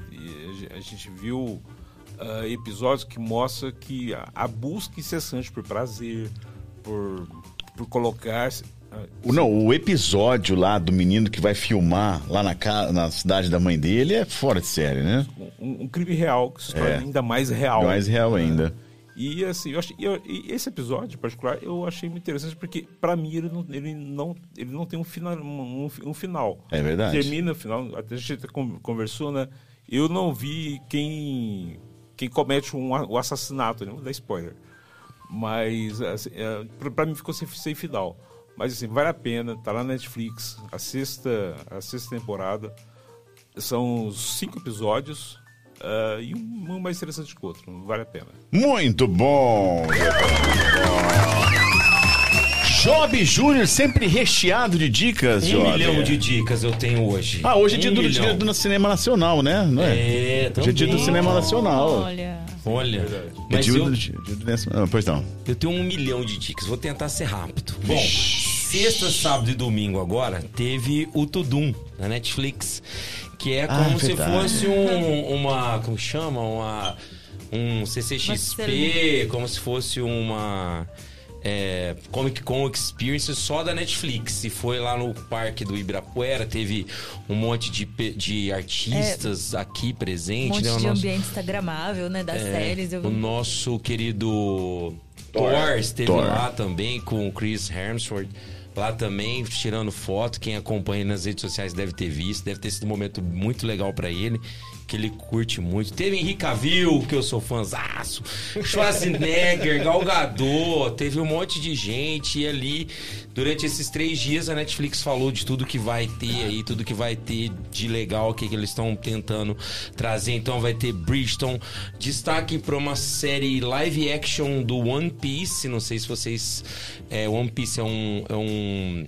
a gente viu ah, episódios que mostram que a, a busca incessante por prazer, por, por colocar. ah, O, não, o episódio lá do menino que vai filmar lá na, ca- na cidade da mãe dele é fora de série, né? um, um crime real que se torna É. ainda mais real. Mais real ainda. E assim, eu achei, eu- esse episódio em particular eu achei muito interessante porque para mim ele não, ele não ele não tem um final um, um- final. É verdade. Termina o final, até a gente conversou, né? Eu não vi quem quem comete um, o assassinato, né? Vou dar spoiler. Mas assim, é, pra, pra mim ficou sem, sem final. Mas assim, vale a pena, tá lá na Netflix, a sexta, a sexta temporada. São cinco episódios. ah, e um, um mais interessante que o outro, vale a pena. Muito bom! Job Júnior, sempre recheado de dicas, Um Job. milhão de dicas eu tenho hoje. Ah, hoje é Um dia do, milhão. dia do cinema nacional, né? Não é? É, Hoje é dia do também. cinema nacional. Olha. Olha, É mas dia eu, do, dia do ah, Pois não. eu tenho um milhão de dicas. Vou tentar ser rápido. Bom, sexta, sábado e domingo agora teve o Tudum na Netflix, que é Ah, como se verdade. fosse um, uma, como chama, uma um Uma CCXP, como se fosse uma é, Comic Con Experience só da Netflix. E foi lá no parque do Ibirapuera, teve um monte de, de artistas aqui Um presentes. monte né? De nosso- ambiente instagramável, né? Das é, séries. Eu... O nosso querido Thor. Thor esteve Thor. lá também com o Chris Hemsworth. Lá também, tirando foto. Quem acompanha nas redes sociais deve ter visto. Deve ter sido um momento muito legal pra ele. Que ele curte muito. Teve Henrique Cavill, que eu sou fãzaço. Schwarzenegger, Gal Gadot. Teve um monte de gente. E ali, durante esses três dias, a Netflix falou de tudo que vai ter aí. Tudo que vai ter de legal. Que, que eles estão tentando trazer. Então vai ter Bridgeton. Destaque para uma série live action do One Piece. Não sei se vocês. É, One Piece é um. É um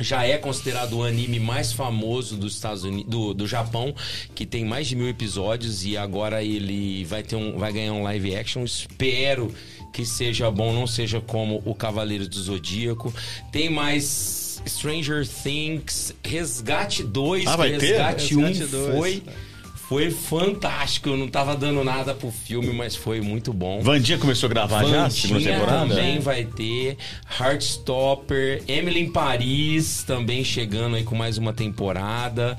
já é considerado o anime mais famoso dos Estados Unidos, do, do Japão, que tem mais de mil episódios e agora ele vai ter um, vai ganhar um live action. Espero que seja bom, não seja como o Cavaleiro do Zodíaco. Tem mais Stranger Things, Resgate 2, Ah, vai ter? Resgate 1 Resgate 2. foi foi fantástico. Eu não tava dando nada pro filme, mas foi muito bom. Vandinha começou a gravar já, a segunda Vandinha temporada? também vai ter. Heartstopper, Emily em Paris também chegando aí com mais uma temporada.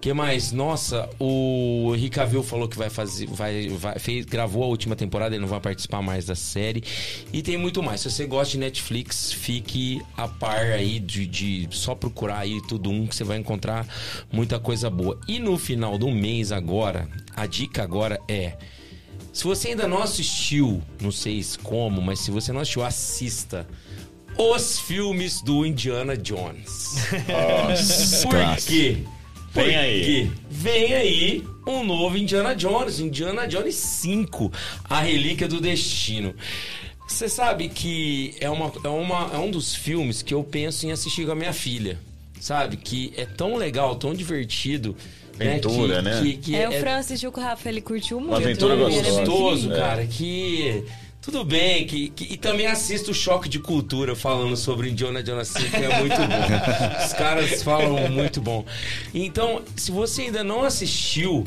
que mais? Nossa, o Cavill falou que vai fazer, vai, vai fez, gravou a última temporada, ele não vai participar mais da série. E tem muito mais. Se você gosta de Netflix, fique a par aí de, de só procurar aí tudo um que você vai encontrar muita coisa boa. E no final do mês agora, a dica agora é se você ainda não assistiu, não sei como, mas se você não assistiu, assista os filmes do Indiana Jones. Nossa, Por quê? Vem Porque aí. Vem aí um novo Indiana Jones, Indiana Jones 5, A Relíquia do Destino. Você sabe que é, uma, é, uma, é um dos filmes que eu penso em assistir com a minha filha. Sabe? Que é tão legal, tão divertido. Aventura, que, né? Que, que é, o Fran assistiu com o Rafa, ele curtiu muito. aventura Ele é gostoso, fininho. cara, que tudo bem, que, que- e também assisto o Choque de Cultura falando sobre Indiana Jones 5, que é muito bom. Os caras falam muito bom. Então, se você ainda não assistiu,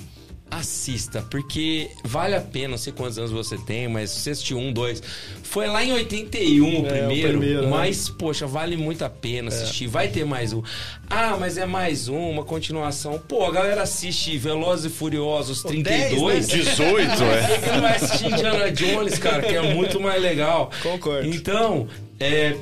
assista, porque vale a pena, não sei quantos anos você tem, mas se você assistiu um, dois, foi lá em 81 o É, o primeiro, primeiro, né? mas, poxa, vale muito a pena assistir. Vai ter mais um. Ah, mas é mais um, uma continuação. Pô, a galera assiste Velozes e Furiosos 32. 18, Por é. que que não vai assistir Indiana Jones, cara? Que é muito mais legal. Concordo. Então, é,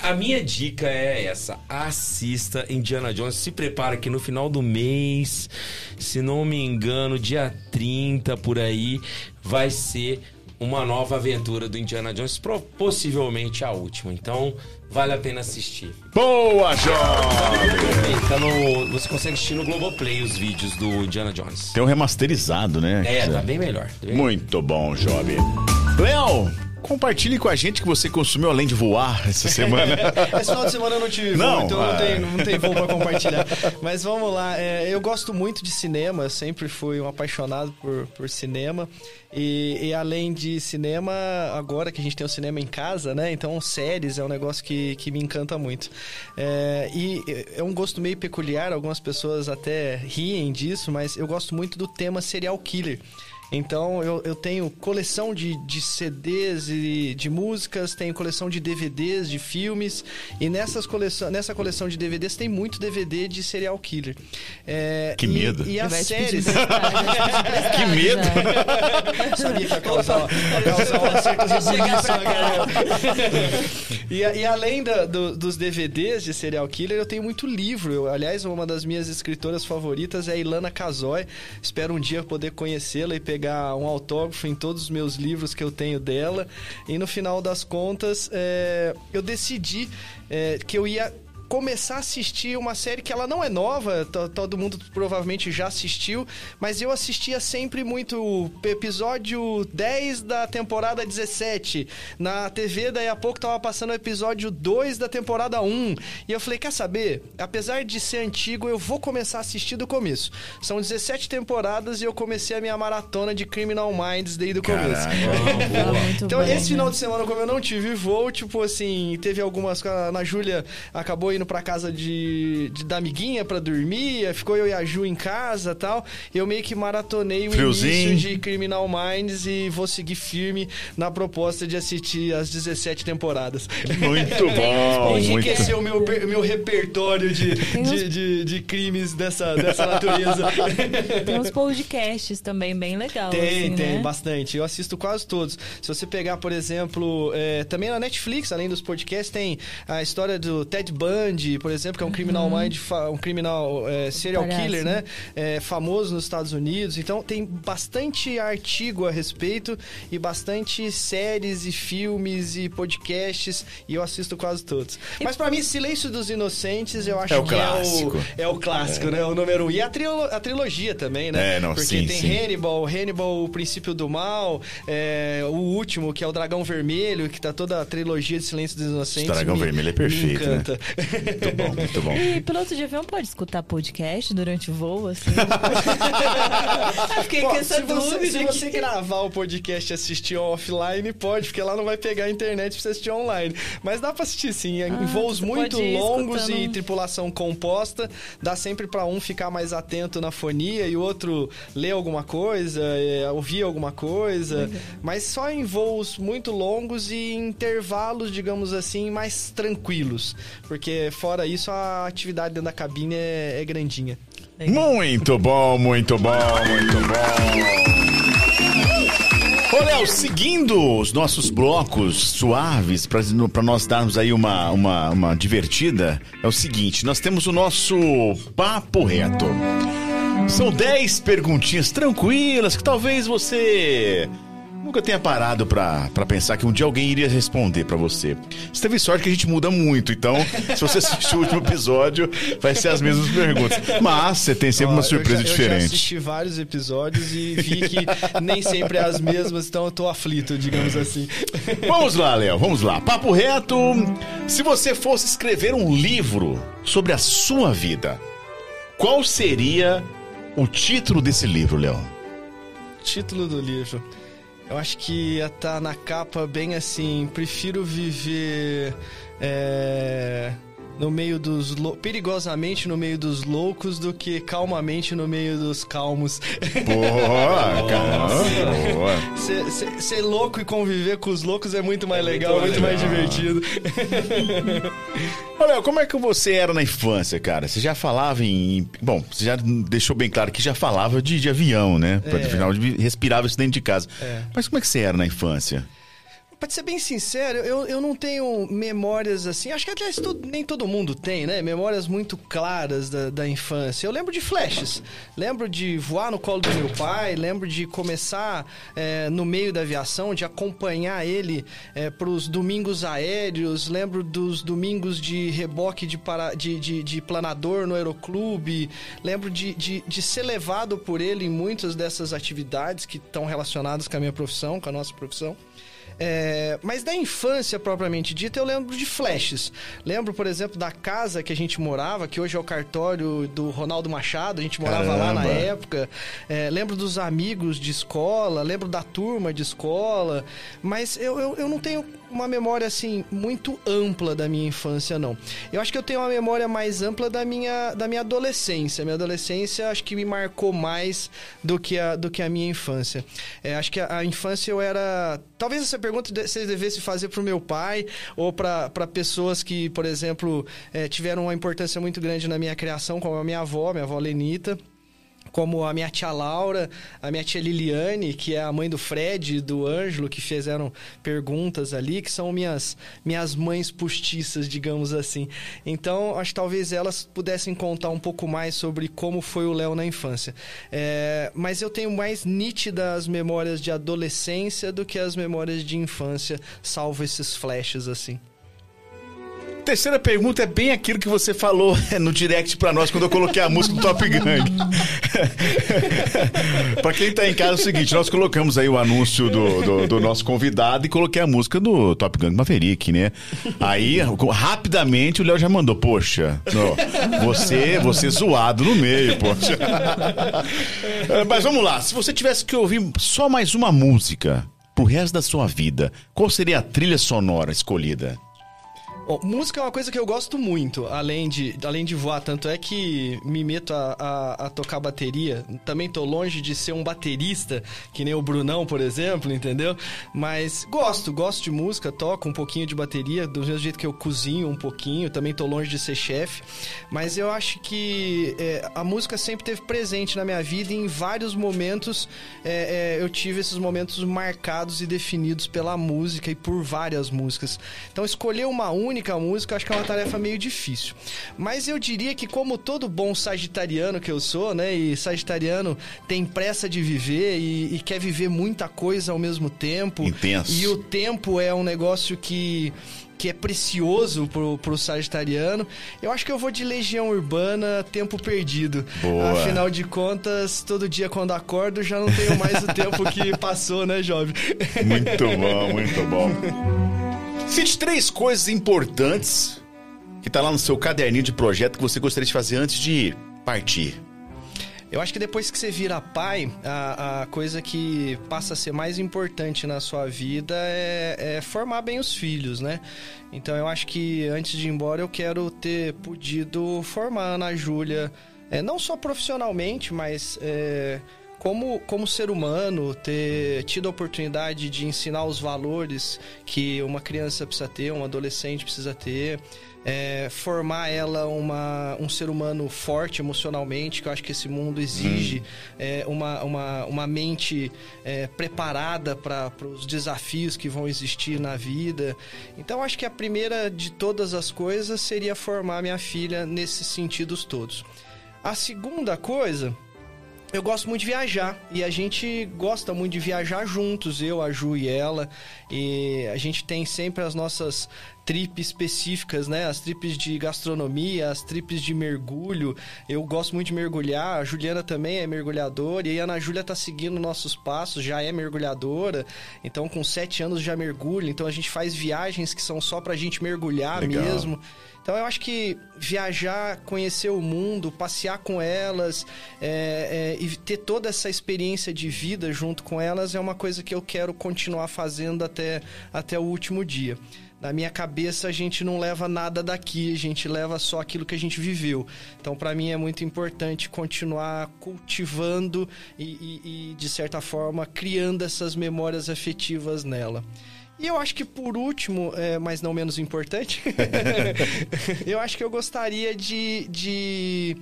a minha dica é essa. Assista Indiana Jones. Se prepara que no final do mês, se não me engano, dia 30 por aí, vai ser uma nova aventura do Indiana Jones. Possivelmente a última. Então, vale a pena assistir. Boa, jovem! Tá no, você consegue assistir no Globoplay os vídeos do Indiana Jones. Tem um remasterizado, né? É, tá bem melhor. tá bem Muito bom, jovem. Léo, compartilhe com a gente que você consumiu além de voar essa semana. Esse final de semana eu não tive Não? voo, então não Ah. tem, não tem voo pra compartilhar. Mas vamos lá, é, eu gosto muito de cinema, eu sempre fui um apaixonado por, por cinema. E, e além de cinema, agora que a gente tem o cinema em casa, né? Então séries é um negócio que, que me encanta muito. É, e é um gosto meio peculiar, algumas pessoas até riem disso, mas eu gosto muito do tema serial killer. Então eu, eu tenho coleção de, de CDs e de músicas, tenho coleção de DVDs, de filmes, e nessas coleção, nessa coleção de DVDs tem muito DVD de serial killer. É, Que e- medo. E as séries. Que medo. já. Sabia que ia causar, ia causar um acerto de ebulição na galera. E, e além da- do- dos DVDs de serial killer, eu tenho muito livro. Eu, aliás, uma das minhas escritoras favoritas é a Ilana Casoy. Espero um dia poder conhecê-la e pegar um autógrafo em todos os meus livros que eu tenho dela. E no final das contas, é, eu decidi é, que eu ia começar a assistir uma série que ela não é nova, to- todo mundo provavelmente já assistiu, mas eu assistia sempre muito o episódio 10 da temporada 17. Na TV, daí a pouco tava passando o episódio 2 da temporada 1. E eu falei, quer saber? Apesar de ser antigo, eu vou começar a assistir do começo. São 17 temporadas e eu comecei a minha maratona de Criminal Minds desde o começo. Então, bem, esse final né? de semana, como eu não tive voo, tipo assim, teve algumas. A Ana Júlia acabou indo pra casa de, de- da amiguinha pra dormir, ficou eu e a Ju em casa tal. Eu meio que maratonei o Friozinho. início de Criminal Minds e vou seguir firme na proposta de assistir as 17 temporadas. Muito bom, muito. Enriquecer o meu, meu repertório de, de, de, de crimes dessa, dessa natureza. Tem uns podcasts também bem legal. Tem, assim, tem, né? bastante. Eu assisto quase todos. Se você pegar, por exemplo, é, também na Netflix, além dos podcasts, tem a história do Ted Bundy, por exemplo, que é um criminal mind, fa- um criminal é, serial Palhaço. killer, né? É, famoso nos Estados Unidos. Então tem bastante artigo a respeito e bastante séries e filmes e podcasts e eu assisto quase todos. Mas pra mim, Silêncio dos Inocentes, eu acho É o que clássico. é o, é o clássico, né? O número um. E a, trilo- a trilogia também, né? É, não, Porque sim, tem sim. Hannibal, Hannibal, o princípio do mal, é, o último, que é o Dragão Vermelho, que tá toda a trilogia de Silêncio dos Inocentes. Esse Dragão me- Vermelho é me perfeito, né? Muito bom, muito bom. E piloto de avião pode escutar podcast durante o voo, assim? Fiquei com essa se você, se você gravar o podcast e assistir offline, pode, porque lá não vai pegar a internet pra você assistir online. Mas dá pra assistir sim, em Ah, voos muito longos e escutando. tripulação composta, dá sempre pra um ficar mais atento na fonia e o outro ler alguma coisa, é, ouvir alguma coisa. Mas só em voos muito longos e em intervalos, digamos assim, mais tranquilos. Porque fora isso, a atividade dentro da cabine é, é grandinha. Muito bom, muito bom, muito bom. Ô, Léo, seguindo os nossos blocos suaves, pra, pra nós darmos aí uma, uma, uma divertida, é o seguinte: nós temos o nosso papo reto. São 10 perguntinhas tranquilas que talvez você nunca tenha parado pra, pra pensar que um dia alguém iria responder pra você. Você teve sorte que a gente muda muito, então, se você assistiu o último episódio, vai ser as mesmas perguntas. Mas você tem sempre Ó, uma surpresa eu já, Eu já diferente. assisti vários episódios e vi que nem sempre é as mesmas, então eu tô aflito, digamos assim. Vamos lá, Léo, vamos lá. Papo reto. Se você fosse escrever um livro sobre a sua vida, qual seria o título desse livro, Léo? Título do livro. Eu acho que ia estar na capa bem assim. Prefiro viver. é, no meio dos. perigosamente no meio dos loucos do que calmamente no meio dos calmos. Boa. Boa. Ser, ser- ser louco e conviver com os loucos é muito mais legal, muito mais divertido. Léo, como é que você era na infância, cara? Você já falava em. Bom, você já deixou bem claro que já falava de, de avião, né? É. Afinal, de- respirava isso dentro de casa. É. Mas como é que você era na infância? Pra ser bem sincero, eu, eu não tenho memórias assim. Acho que aliás nem todo mundo tem, né? Memórias muito claras da, da infância. Eu lembro de flashes. Lembro de voar no colo do meu pai. Lembro de começar é, no meio da aviação, de acompanhar ele é, pros domingos aéreos. Lembro dos domingos de reboque de, para, de, de, de planador no aeroclube. Lembro de, de, de ser levado por ele em muitas dessas atividades que estão relacionadas com a minha profissão, com a nossa profissão. É, mas da infância propriamente dita, eu lembro de flashes. Lembro, por exemplo, da casa que a gente morava, que hoje é o cartório do Ronaldo Machado, a gente morava lá na Caramba. época. É, lembro dos amigos de escola, lembro da turma de escola, mas eu, eu, eu não tenho uma memória assim muito ampla da minha infância, não. Eu acho que eu tenho uma memória mais ampla da minha, da minha adolescência. Minha adolescência acho que me marcou mais do que a, do que a minha infância. É, acho que a, a infância eu era. Talvez essa pergunta de- você devesse fazer pro meu pai ou para pessoas que, por exemplo, é, tiveram uma importância muito grande na minha criação, como a minha avó, minha avó Lenita como a minha tia Laura, a minha tia Liliane, que é a mãe do Fred e do Ângelo, que fizeram perguntas ali, que são minhas, minhas mães postiças, digamos assim. Então, acho que talvez elas pudessem contar um pouco mais sobre como foi o Léo na infância. É, mas eu tenho mais nítidas memórias de adolescência do que as memórias de infância, salvo esses flashes assim. Terceira pergunta é bem aquilo que você falou no direct pra nós quando eu coloquei a música do Top Gang. pra quem tá em casa é o seguinte, nós colocamos aí o anúncio do, do, do nosso convidado e coloquei a música do Top Gang Maverick, né? Aí, rapidamente, o Léo já mandou, poxa, você, você zoado no meio, poxa. Mas vamos lá, se você tivesse que ouvir só mais uma música pro resto da sua vida, qual seria a trilha sonora escolhida? Bom, música é uma coisa que eu gosto muito, além de, além de voar. Tanto é que me meto a, a, a tocar bateria. Também tô longe de ser um baterista, que nem o Brunão, por exemplo, entendeu? Mas gosto, gosto de música, toco um pouquinho de bateria, do mesmo jeito que eu cozinho um pouquinho. Também tô longe de ser chefe. Mas eu acho que é, a música sempre teve presente na minha vida e em vários momentos é, é, eu tive esses momentos marcados e definidos pela música e por várias músicas. Então escolher uma única música eu acho que é uma tarefa meio difícil. Mas eu diria que como todo bom sagitariano que eu sou, né, e sagitariano tem pressa de viver e, e quer viver muita coisa ao mesmo tempo. Intenso. E o tempo é um negócio que que é precioso pro, pro sagitariano. Eu acho que eu vou de Legião Urbana, Tempo Perdido. Boa. Afinal de contas, todo dia quando acordo já não tenho mais o tempo que passou, né, jovem? Muito bom, muito bom. Cite três coisas importantes que tá lá no seu caderninho de projeto que você gostaria de fazer antes de partir? Eu acho que depois que você vira pai, a, a coisa que passa a ser mais importante na sua vida é, é, formar bem os filhos, né? Então eu acho que antes de ir embora eu quero ter podido formar a Ana Júlia, é, não só profissionalmente, mas é, como, como ser humano, ter tido a oportunidade de ensinar os valores que uma criança precisa ter, um adolescente precisa ter é, formar ela uma, um ser humano forte emocionalmente, que eu acho que esse mundo exige hum. é, uma, uma, uma mente é, preparada para os desafios que vão existir na vida. Então, acho que a primeira de todas as coisas seria formar minha filha nesses sentidos todos. A segunda coisa eu gosto muito de viajar e a gente gosta muito de viajar juntos, eu, a Ju e ela. E a gente tem sempre as nossas trips específicas, né? As trips de gastronomia, as trips de mergulho. Eu gosto muito de mergulhar, a Juliana também é mergulhadora e a Ana Júlia tá seguindo nossos passos, já é mergulhadora. Então, com sete anos já mergulha. Então, a gente faz viagens que são só pra gente mergulhar Legal. mesmo. Então eu acho que viajar, conhecer o mundo, passear com elas é, é, e ter toda essa experiência de vida junto com elas é uma coisa que eu quero continuar fazendo até, até o último dia. Na minha cabeça a gente não leva nada daqui, a gente leva só aquilo que a gente viveu. Então para mim é muito importante continuar cultivando e, e, e de certa forma criando essas memórias afetivas nela. E eu acho que por último, é, mas não menos importante, eu acho que eu gostaria de, de,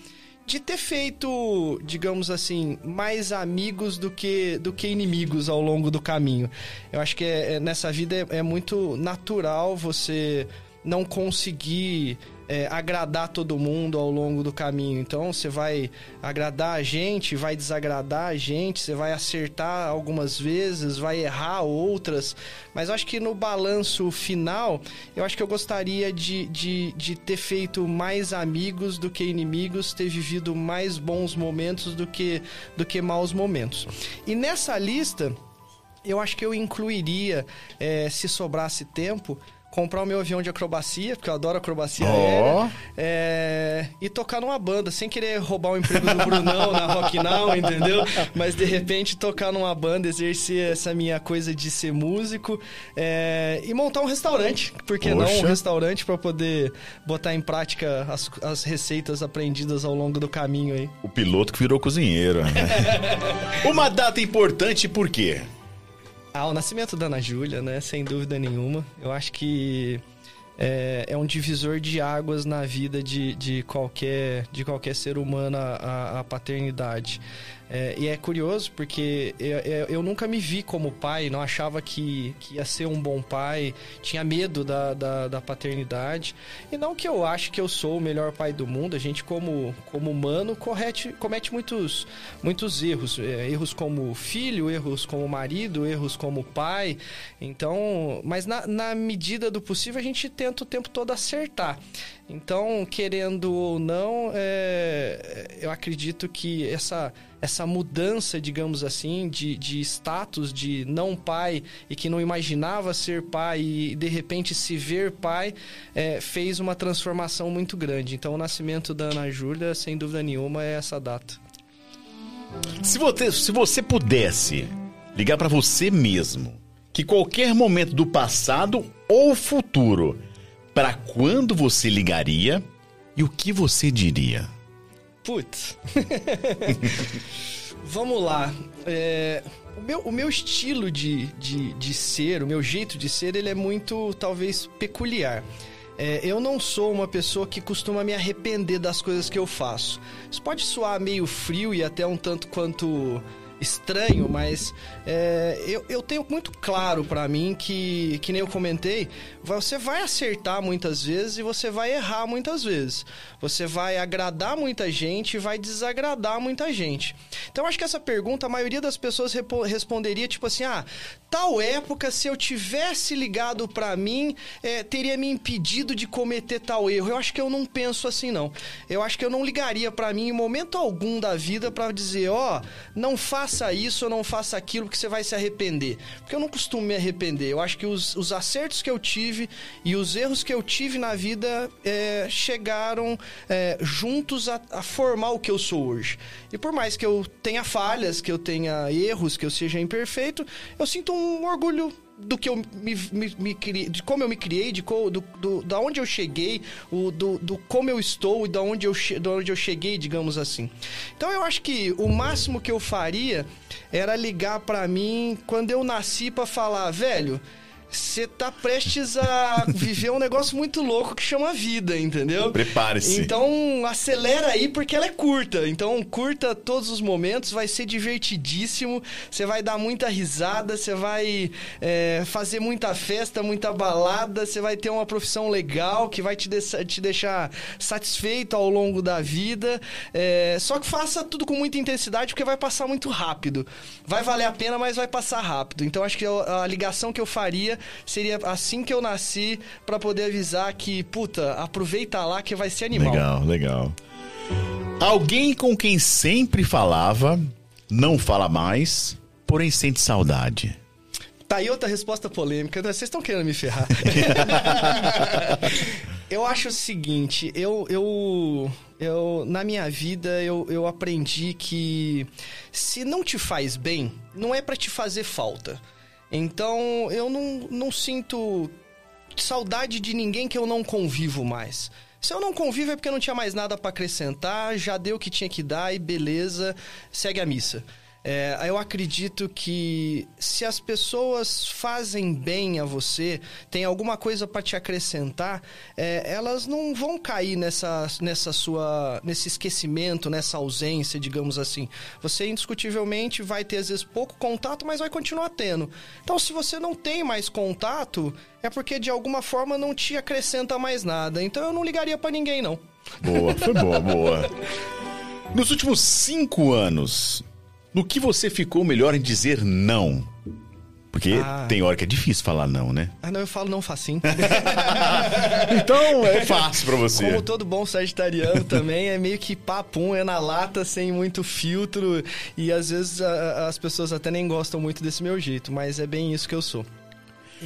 de ter feito, digamos assim, mais amigos do que, do que inimigos ao longo do caminho. Eu acho que é, é, nessa vida é, é muito natural você não conseguir é, agradar todo mundo ao longo do caminho. Então você vai agradar a gente, vai desagradar a gente, você vai acertar algumas vezes, vai errar outras. Mas eu acho que no balanço final, eu acho que eu gostaria de, de, de ter feito mais amigos do que inimigos, ter vivido mais bons momentos do que, do que maus momentos. E nessa lista, eu acho que eu incluiria, é, se sobrasse tempo, comprar o meu avião de acrobacia, porque eu adoro acrobacia oh. aérea, é, e tocar numa banda, sem querer roubar o emprego do Brunão na Rock Now, entendeu? Mas de repente tocar numa banda, exercer essa minha coisa de ser músico é, e montar um restaurante, porque não um restaurante para poder botar em prática as, as receitas aprendidas ao longo do caminho aí. O piloto que virou cozinheiro. Né? Uma data importante por quê? Ah, o nascimento da Ana Júlia, né? Sem dúvida nenhuma. Eu acho que é, é, um divisor de águas na vida de, de, qualquer, de qualquer ser humano a, a paternidade. É, e é curioso porque eu, eu, nunca me vi como pai, não achava que, que ia ser um bom pai, tinha medo da, da, da, paternidade. E não que eu acho que eu sou o melhor pai do mundo, a gente, como, como humano, correte, comete muitos, muitos erros. É, erros como filho, erros como marido, erros como pai. Então, mas na, na medida do possível, a gente tenta o tempo todo acertar. Então, querendo ou não, é, eu acredito que essa essa mudança, digamos assim, de, de status de não pai e que não imaginava ser pai e de repente se ver pai, é, fez uma transformação muito grande. Então, o nascimento da Ana Júlia, sem dúvida nenhuma, é essa data. Se você, se você pudesse ligar para você mesmo, que qualquer momento do passado ou futuro, para quando você ligaria e o que você diria? Putz. Vamos lá. É, o, meu, o meu estilo de, de, de ser, o meu jeito de ser, ele é muito, talvez, peculiar. É, eu não sou uma pessoa que costuma me arrepender das coisas que eu faço. Isso pode soar meio frio e até um tanto quanto estranho, mas é, eu, eu tenho muito claro para mim que, que nem eu comentei, você vai acertar muitas vezes e você vai errar muitas vezes. Você vai agradar muita gente e vai desagradar muita gente. Então, acho que essa pergunta, a maioria das pessoas responderia tipo assim: ah, tal época, se eu tivesse ligado para mim, é, teria me impedido de cometer tal erro. Eu acho que eu não penso assim, não. Eu acho que eu não ligaria para mim em momento algum da vida para dizer: ó, oh, não faça faça isso ou não faça aquilo que você vai se arrepender. Porque eu não costumo me arrepender. Eu acho que os, os acertos que eu tive e os erros que eu tive na vida é, chegaram é, juntos a, a formar o que eu sou hoje. E por mais que eu tenha falhas, que eu tenha erros, que eu seja imperfeito, eu sinto um orgulho do que eu me, me, me criei, de como eu me criei, de co, do, do, da onde eu cheguei, o, do, do como eu estou e da onde eu, da onde eu cheguei, digamos assim. Então eu acho que o máximo que eu faria era ligar para mim quando eu nasci para falar, velho, você tá prestes a viver um negócio muito louco que chama vida, entendeu? Prepare-se. Então, acelera aí porque ela é curta. Então, curta todos os momentos, vai ser divertidíssimo. Você vai dar muita risada, você vai é, fazer muita festa, muita balada, você vai ter uma profissão legal que vai te, de te deixar satisfeito ao longo da vida. É, só que faça tudo com muita intensidade porque vai passar muito rápido. Vai valer a pena, mas vai passar rápido. Então, acho que a ligação que eu faria seria assim que eu nasci para poder avisar que, puta, aproveita lá que vai ser animal. Legal, legal. Alguém com quem sempre falava, não fala mais, porém sente saudade. Tá aí outra resposta polêmica. Né? Vocês estão querendo me ferrar. eu acho o seguinte, eu, eu, eu na minha vida eu, eu aprendi que se não te faz bem, não é para te fazer falta. Então eu não, não sinto saudade de ninguém que eu não convivo mais. Se eu não convivo é porque não tinha mais nada para acrescentar, já deu o que tinha que dar e beleza, segue a missa. É, eu acredito que se as pessoas fazem bem a você, tem alguma coisa para te acrescentar, é, elas não vão cair nessa, nessa sua, nesse esquecimento, nessa ausência, digamos assim. Você indiscutivelmente vai ter às vezes pouco contato, mas vai continuar tendo. Então, se você não tem mais contato, é porque de alguma forma não te acrescenta mais nada. Então, eu não ligaria para ninguém não. Boa, foi boa, boa. Nos últimos cinco anos, no que você ficou melhor em dizer não? Porque ah. tem hora que é difícil falar não, né? Ah, não, eu falo não facinho. então é fácil pra você. Como todo bom sagitariano também, é meio que papum, é na lata, sem muito filtro. E às vezes a, as pessoas até nem gostam muito desse meu jeito, mas é bem isso que eu sou.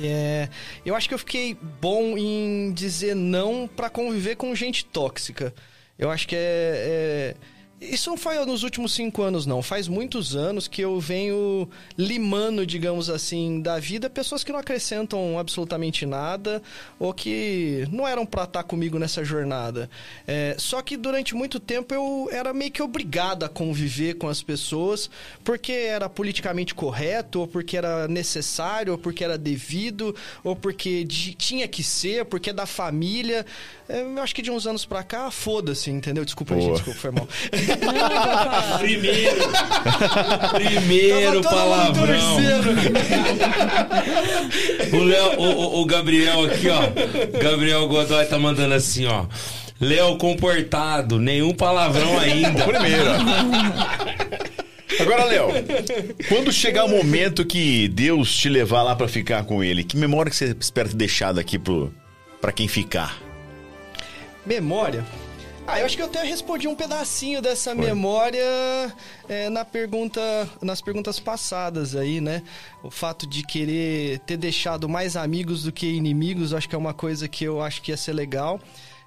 É, eu acho que eu fiquei bom em dizer não para conviver com gente tóxica. Eu acho que é, é isso não foi nos últimos cinco anos, não. Faz muitos anos que eu venho limando, digamos assim, da vida pessoas que não acrescentam absolutamente nada ou que não eram para estar comigo nessa jornada. É, só que durante muito tempo eu era meio que obrigado a conviver com as pessoas porque era politicamente correto, ou porque era necessário, ou porque era devido, ou porque tinha que ser, porque é da família. É, eu acho que de uns anos pra cá, foda-se, entendeu? Desculpa, gente, desculpa, foi mal. primeiro. primeiro palavrão. o, Léo, o, o, Gabriel aqui, ó. Gabriel Godoy tá mandando assim, ó. Léo comportado, nenhum palavrão ainda. primeiro. Agora, Léo, quando chegar o momento que Deus te levar lá para ficar com ele, que memória que você espera ter deixado aqui pro, pra quem ficar? Memória? Ah, eu acho que eu até respondi um pedacinho dessa Foi. memória é, na pergunta, nas perguntas passadas aí, né? O fato de querer ter deixado mais amigos do que inimigos, acho que é uma coisa que eu acho que ia ser legal.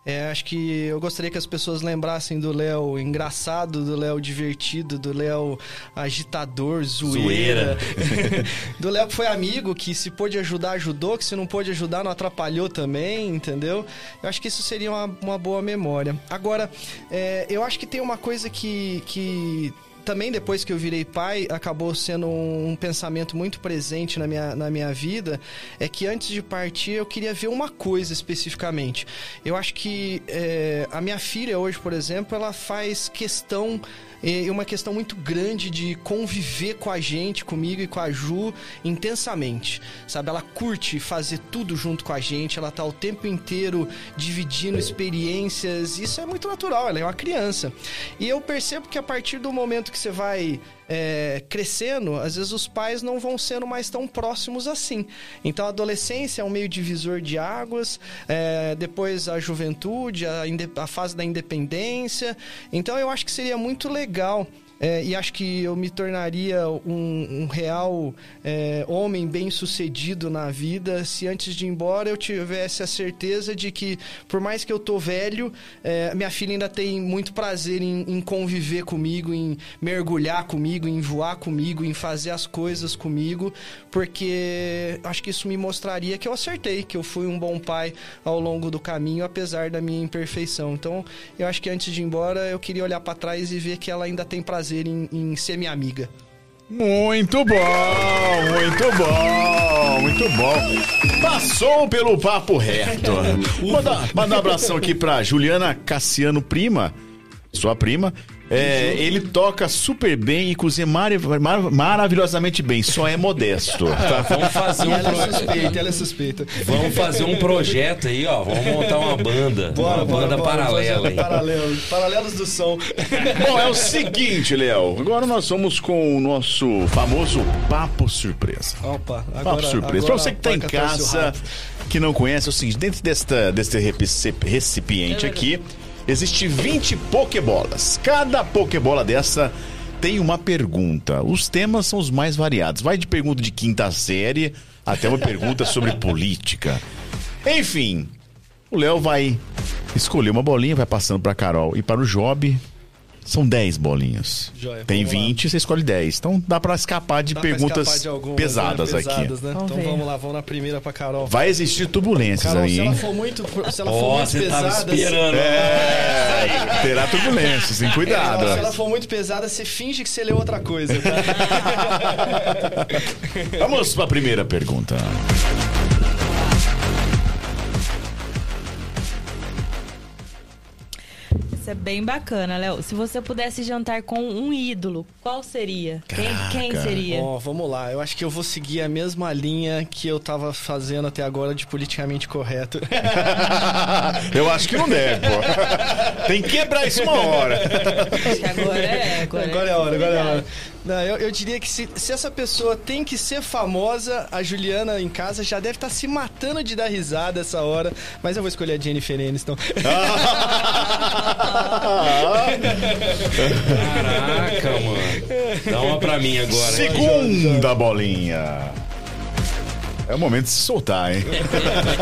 É, acho que eu gostaria que as pessoas lembrassem do Léo engraçado, do Léo divertido, do Léo agitador, zoeira. zoeira. do Léo que foi amigo, que se pôde ajudar, ajudou, que se não pôde ajudar, não atrapalhou também, entendeu? Eu acho que isso seria uma, uma boa memória. Agora, é, eu acho que tem uma coisa que, que também depois que eu virei pai, acabou sendo um, pensamento muito presente na minha, na minha vida, é que antes de partir eu queria ver uma coisa especificamente. Eu acho que é, a minha filha hoje, por exemplo, ela faz questão e uma questão muito grande de conviver com a gente, comigo e com a Ju intensamente, sabe? Ela curte fazer tudo junto com a gente, ela tá o tempo inteiro dividindo experiências, isso é muito natural, ela é uma criança. E eu percebo que a partir do momento que você vai é, crescendo, às vezes os pais não vão sendo mais tão próximos assim. Então a adolescência é um meio divisor de águas, é, depois a juventude, a, a fase da independência. Então eu acho que seria muito legal é, e acho que eu me tornaria um, um real é, homem bem sucedido na vida se antes de ir embora eu tivesse a certeza de que, por mais que eu tô velho, é, minha filha ainda tem muito prazer em, em, conviver comigo, em mergulhar comigo, em voar comigo, em fazer as coisas comigo, porque acho que isso me mostraria que eu acertei, que eu fui um bom pai ao longo do caminho, apesar da minha imperfeição. Então, eu acho que antes de ir embora, eu queria olhar para trás e ver que ela ainda tem prazer prazer em, em ser minha amiga. Muito bom, muito bom, muito bom. Passou pelo papo reto. Manda, manda um abração aqui pra Juliana Cassiano Prima, sua prima, é, ele toca super bem e cozinha mar mar maravilhosamente bem, só é modesto. Tá, vamos fazer um ela é suspeita, ela é suspeita. Vamos fazer um projeto aí, ó. Vamos montar uma banda. Bora, uma bora, banda bora, paralela aí. Paralelos, paralelos do som. Bom, é o seguinte, Léo. Agora nós vamos com o nosso famoso Papo Surpresa. Opa, agora, Papo Surpresa. Agora, pra você que tá em casa, que não conhece, é o seguinte, dentro desta, deste recipiente é aqui Existe 20 pokebolas. Cada pokebola dessa tem uma pergunta. Os temas são os mais variados. Vai de pergunta de quinta série até uma pergunta sobre política. Enfim, o Léo vai escolher uma bolinha, vai passando para Carol e para o Job. São 10 bolinhas. Joia, Tem 20, lá. você escolhe 10. Então dá para escapar de dá perguntas escapar de algumas, pesadas, né? pesadas, aqui. Né? Vamos então ver. vamos lá, vamos na primeira para Carol. Vai existir turbulências Carol, aí. Se ela for muito, se ela for oh, muito pesada, esperando. É, terá turbulências, tem cuidado. É, se ela for muito pesada, você finge que você leu outra coisa, tá? vamos para a primeira pergunta. Isso é bem bacana, Léo. Se você pudesse jantar com um ídolo, qual seria? Quem, quem, seria? Ó, oh, vamos lá. Eu acho que eu vou seguir a mesma linha que eu tava fazendo até agora de politicamente correto. eu acho que não deve, pô. Tem que quebrar isso uma hora. Acho que agora é. Agora, agora é a hora, agora é a hora. Não, eu, eu diria que se, se essa pessoa tem que ser famosa, a Juliana em casa já deve estar tá se matando de dar risada essa hora. Mas eu vou escolher a Jennifer Aniston. Caraca, mano. Dá uma pra mim agora. Segunda bolinha. É o momento de se soltar, hein?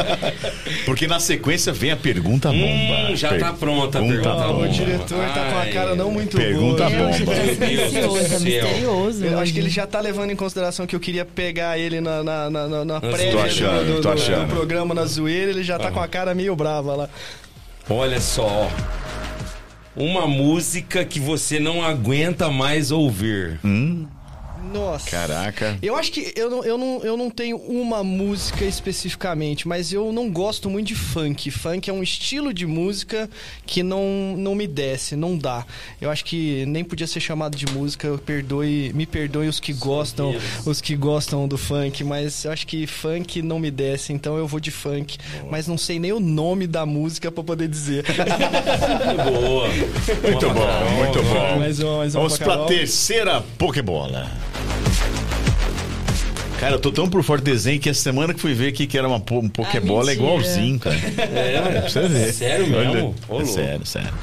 Porque na sequência vem a pergunta bomba. Hum, já per... tá pronta a pergunta bomba. O diretor tá com a cara não muito pergunta boa. Pergunta bomba. Misterioso, misterioso. Eu acho que ele já tá levando em consideração que eu queria pegar ele na, na, na, na prévia achando, do, do, do, do, programa na zoeira. Ele já tá com a cara meio brava lá. Olha só. Uma música que você não aguenta mais ouvir. Hum. Nossa. Caraca. Eu acho que eu não, eu, não, eu não tenho uma música especificamente, mas eu não gosto muito de funk. Funk é um estilo de música que não, não me desce, não dá. Eu acho que nem podia ser chamado de música. Perdoe, me perdoe os que gostam, os que gostam do funk, mas eu acho que funk não me desce, então eu vou de funk. Boa. Mas não sei nem o nome da música para poder dizer. Boa. Muito bom, muito bom. Mais uma, mais uma Vamos para a terceira Pokébola. Cara, eu tô tão por fora do desenho que essa semana que fui ver aqui que era uma, um Pokébola ah, é igualzinho, cara. É, pra você ver. Sério mesmo? Olha, é sério, sério.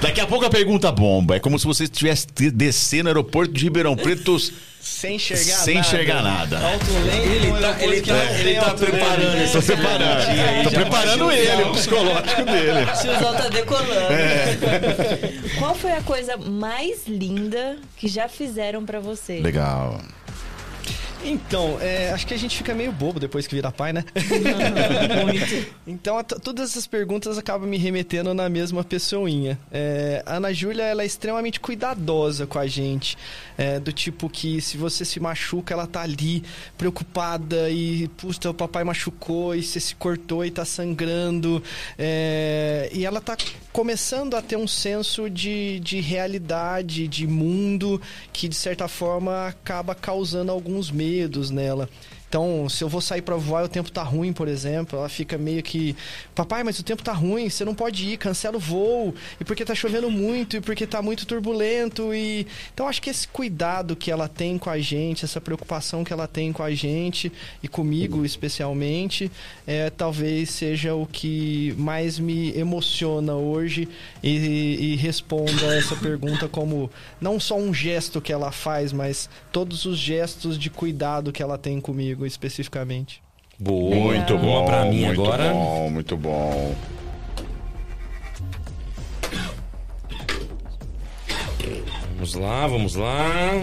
Daqui a pouco a pergunta bomba. É como se você estivesse descendo no aeroporto de Ribeirão Preto sem enxergar sem nada. enxergar nada. Ele tá, ele tá, ele tá preparando esse preparando. Tô preparando ele, o psicológico dele. O tiozão tá decolando. É. Qual foi a coisa mais linda que já fizeram para você? Legal. Então, é, acho que a gente fica meio bobo depois que vira pai, né? Muito. então, todas essas perguntas acabam me remetendo na mesma pessoinha. É, a Ana Júlia, ela é extremamente cuidadosa com a gente. É, do tipo que se você se machuca, ela tá ali preocupada e, puxa, o papai machucou e você se cortou e tá sangrando. É, e ela tá começando a ter um senso de, de realidade, de mundo, que de certa forma acaba causando alguns medos nela. Então, se eu vou sair para voar e o tempo tá ruim, por exemplo, ela fica meio que, papai, mas o tempo tá ruim, você não pode ir, cancela o voo. E porque tá chovendo muito, e porque tá muito turbulento e então acho que esse cuidado que ela tem com a gente, essa preocupação que ela tem com a gente e comigo especialmente, é, talvez seja o que mais me emociona hoje e, e responda essa pergunta como não só um gesto que ela faz, mas todos os gestos de cuidado que ela tem comigo especificamente. Boa. Muito bom. Uma pra mim muito agora. bom, muito bom. Vamos lá, vamos lá.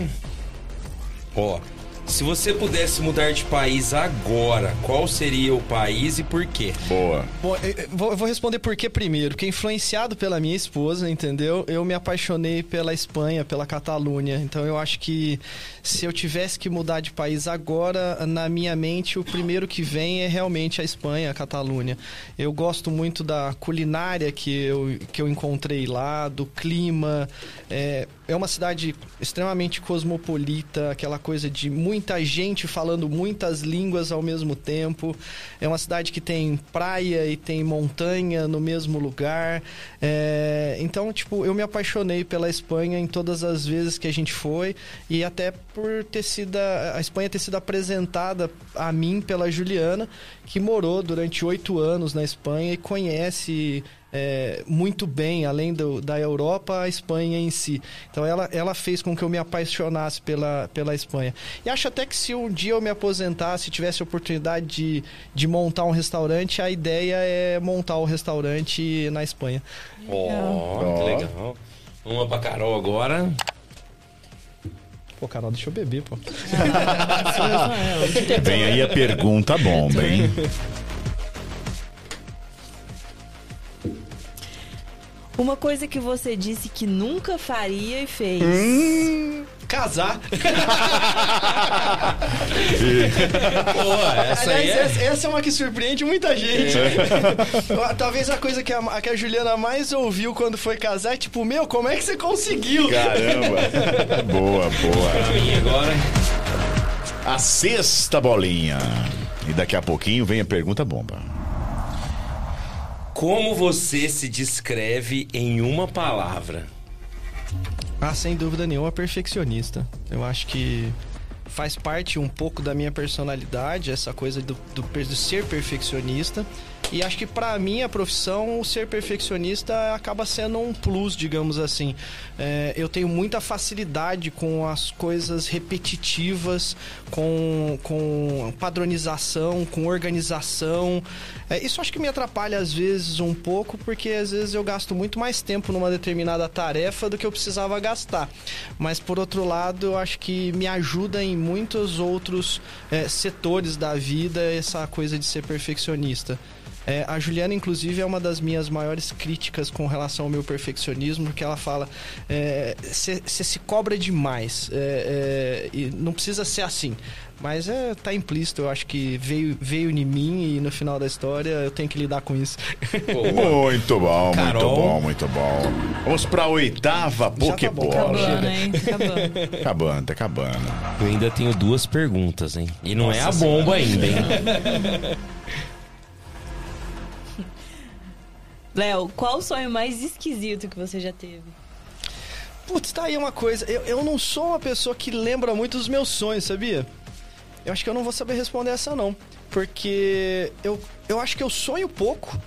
Ó, se você pudesse mudar de país agora, qual seria o país e por quê? Boa. Bom, eu- vou, responder por que primeiro. Porque influenciado pela minha esposa, entendeu? Eu me apaixonei pela Espanha, pela Catalunha. Então eu acho que se eu tivesse que mudar de país agora, na minha mente, o primeiro que vem é realmente a Espanha, a Catalunha. Eu gosto muito da culinária que eu, que eu encontrei lá, do clima. É, é uma cidade extremamente cosmopolita, aquela coisa de muita gente falando muitas línguas ao mesmo tempo. É uma cidade que tem praia e tem montanha no mesmo lugar. É, então, tipo, eu me apaixonei pela Espanha em todas as vezes que a gente foi e até por ter sido a a Espanha ter sido apresentada a mim pela Juliana, que morou durante oito anos na Espanha e conhece é, muito bem, além do, da Europa, a Espanha em si. Então ela, ela fez com que eu me apaixonasse pela, pela Espanha. E acho até que se um dia eu me aposentasse, tivesse a oportunidade de, de montar um restaurante, a ideia é montar o restaurante na Espanha. Ó, que Ó. legal. Uma pra Carol agora. Pô, Carol, deixa eu beber, pô. Vem aí a pergunta bomba, hein? Uma coisa que você disse que nunca faria e fez. Hum, casar. Pô, essa aí Aliás, é... essa, essa é uma que surpreende muita gente. Talvez a coisa que a, que a Juliana mais ouviu quando foi casar é tipo, meu, como é que você conseguiu? Caramba. Boa, boa. Pra mim agora. A sexta bolinha. E daqui a pouquinho vem a pergunta bomba. Como você se descreve em uma palavra? Ah, sem dúvida nenhuma, perfeccionista. Eu acho que faz parte um pouco da minha personalidade, essa coisa do, do, do ser perfeccionista. E acho que pra minha profissão, o ser perfeccionista acaba sendo um plus, digamos assim. É, eu tenho muita facilidade com as coisas repetitivas, com, com padronização, com organização. É, isso acho que me atrapalha às vezes um pouco, porque às vezes eu gasto muito mais tempo numa determinada tarefa do que eu precisava gastar. Mas por outro lado, eu acho que me ajuda em muitos outros é, setores da vida essa coisa de ser perfeccionista. É, a Juliana, inclusive, é uma das minhas maiores críticas com relação ao meu perfeccionismo, porque ela fala: você se cobra demais, é, é, e não precisa ser assim. Mas é, tá implícito, eu acho que veio, veio em mim e no final da história eu tenho que lidar com isso. Muito bom, muito Carol. bom, muito bom. Vamos pra oitava tá bom, Pokébola. Acabando, hein? Acabando. Acabando, tá acabando. Eu ainda tenho duas perguntas, hein? E não é a bomba ainda, hein? Léo, qual o sonho mais esquisito que você já teve? Putz, tá aí uma coisa. Eu, eu não sou uma pessoa que lembra muito dos meus sonhos, sabia? Eu acho que eu não vou saber responder essa, não. Porque eu, eu acho que eu sonho pouco.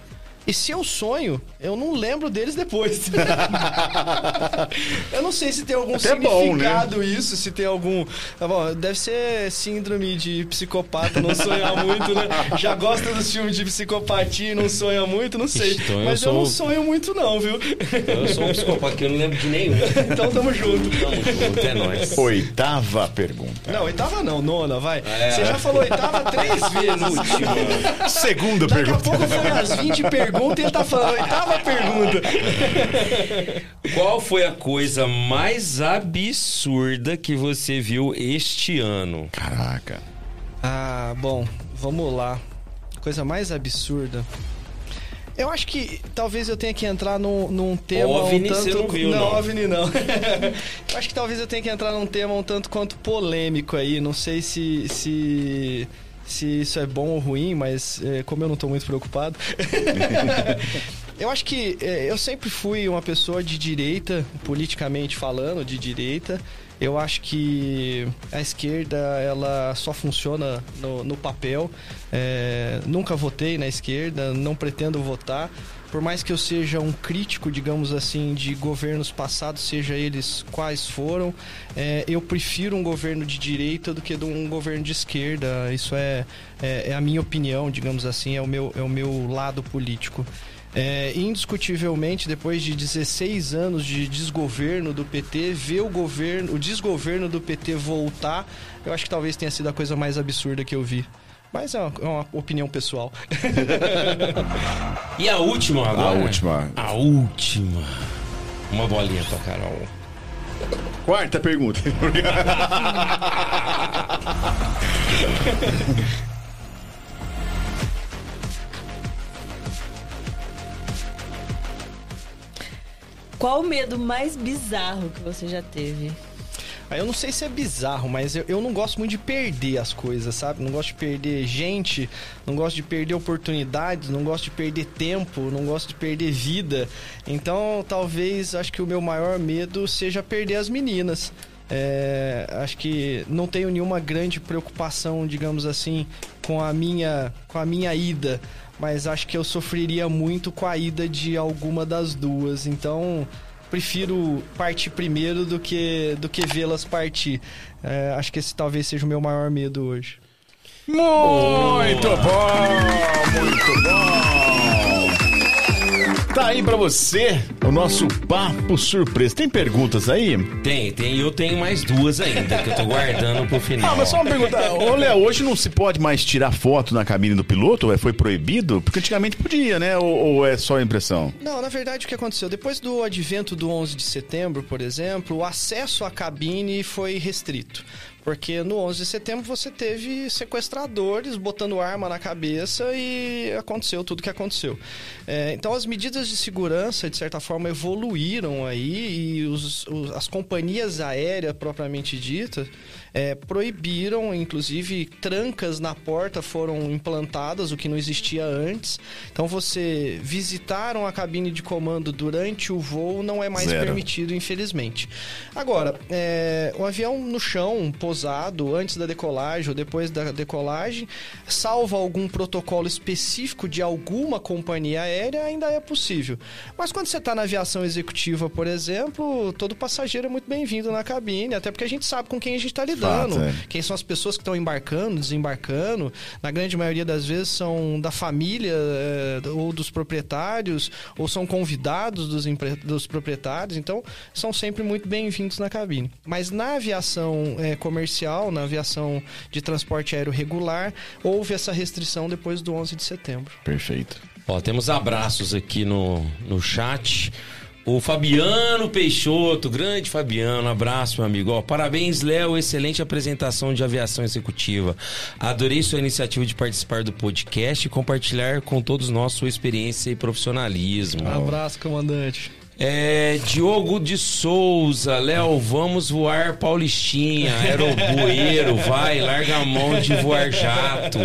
E se eu sonho, eu não lembro deles depois. eu não sei se tem algum Até bom, significado isso, se tem algum. Tá bom, deve ser síndrome de psicopata, não sonhar muito, né? Já gosta dos filmes de psicopatia e não sonha muito, não sei. Então eu Mas eu sou- não sonho muito, não, viu? Eu sou um psicopata que eu não lembro de nenhum. então tamo junto. Tamo junto, é nóis. Oitava pergunta. Não, oitava não, nona, vai. É. Você já falou oitava três vezes. Segunda Daqui a pergunta. pouco foi as 20 perguntas e ele tá falando oitava pergunta. Qual foi a coisa mais absurda que você viu este ano? Eu acho que talvez eu tenha que entrar num, num tema OVNI um tanto... você não viu, não. OVNI não. eu acho que talvez eu tenha que entrar num tema um tanto quanto polêmico aí. Não sei se... se... Se isso é bom ou ruim, mas é, como eu não tô muito preocupado. eu acho que é, eu sempre fui uma pessoa de direita, politicamente falando, de direita. Eu acho que a esquerda ela só funciona no, no papel. É, nunca votei na esquerda, não pretendo votar. Por mais que eu seja um crítico, digamos assim, de governos passados, seja eles quais foram, é, eu prefiro um governo de direita do que um governo de esquerda. Isso é, é, é a minha opinião, digamos assim, é o meu, é o meu lado político. É, indiscutivelmente, depois de 16 anos de desgoverno do PT, ver o governo, o desgoverno do PT voltar, eu acho que talvez tenha sido a coisa mais absurda que eu vi. Mas é uma, é uma opinião pessoal. E a última agora? A última. A última. Uma bolinha pra Carol. Quarta pergunta. Qual o medo mais bizarro que você já teve? Aí eu não sei se é bizarro, mas eu, eu não gosto muito de perder as coisas, sabe? Não gosto de perder gente, não gosto de perder oportunidades, não gosto de perder tempo, não gosto de perder vida. Então, talvez, acho que o meu maior medo seja perder as meninas. É, acho que não tenho nenhuma grande preocupação, digamos assim, com a minha, com a minha ida, mas acho que eu sofreria muito com a ida de alguma das duas. Então, prefiro partir primeiro do que do que vê-las partir. É, acho que esse talvez seja o meu maior medo hoje. Muito bom, muito bom. Tá aí pra você o nosso papo surpresa. Tem perguntas aí? Tem, tem. Eu tenho mais duas ainda, que eu tô guardando pro final. Ah, mas só uma pergunta. Ô, Léo, hoje não se pode mais tirar foto na cabine do piloto? Ou Foi proibido? Porque antigamente podia, né? Ou, ou é só impressão? Não, na verdade o que aconteceu? Depois do advento do 11 de setembro, por exemplo, o acesso à cabine foi restrito. Porque no 11 de setembro você teve sequestradores botando arma na cabeça e aconteceu tudo que aconteceu. É, então as medidas de segurança, de certa forma, evoluíram aí e os, os- as companhias aéreas propriamente ditas é, proibiram, inclusive trancas na porta foram implantadas, o que não existia antes. Então você visitaram a cabine de comando durante o voo não é mais Zero. permitido, infelizmente. Agora, é, o avião no chão, pousado, antes da decolagem ou depois da decolagem, salvo algum protocolo específico de alguma companhia aérea, ainda é possível. Mas quando você está na aviação executiva, por exemplo, todo passageiro é muito bem-vindo na cabine, até porque a gente sabe com quem a gente está lidando, É. quem são as pessoas que estão embarcando, desembarcando. Na grande maioria das vezes são da família é, ou dos proprietários, ou são convidados dos, empre- dos proprietários, então são sempre muito bem-vindos na cabine. Mas na aviação é, comercial, na aviação de transporte aéreo regular, houve essa restrição depois do 11 de setembro. Perfeito. Ó, temos abraços aqui no, no chat. O Fabiano Peixoto, grande Fabiano, abraço, meu amigo. Ó, parabéns, Léo, excelente apresentação de aviação executiva. Adorei sua iniciativa de participar do podcast e compartilhar com todos nós sua experiência e profissionalismo. Abraço, comandante. É, Diogo de Souza, Léo, vamos voar Paulistinha, aerobueiro, vai, larga a mão de voar jato.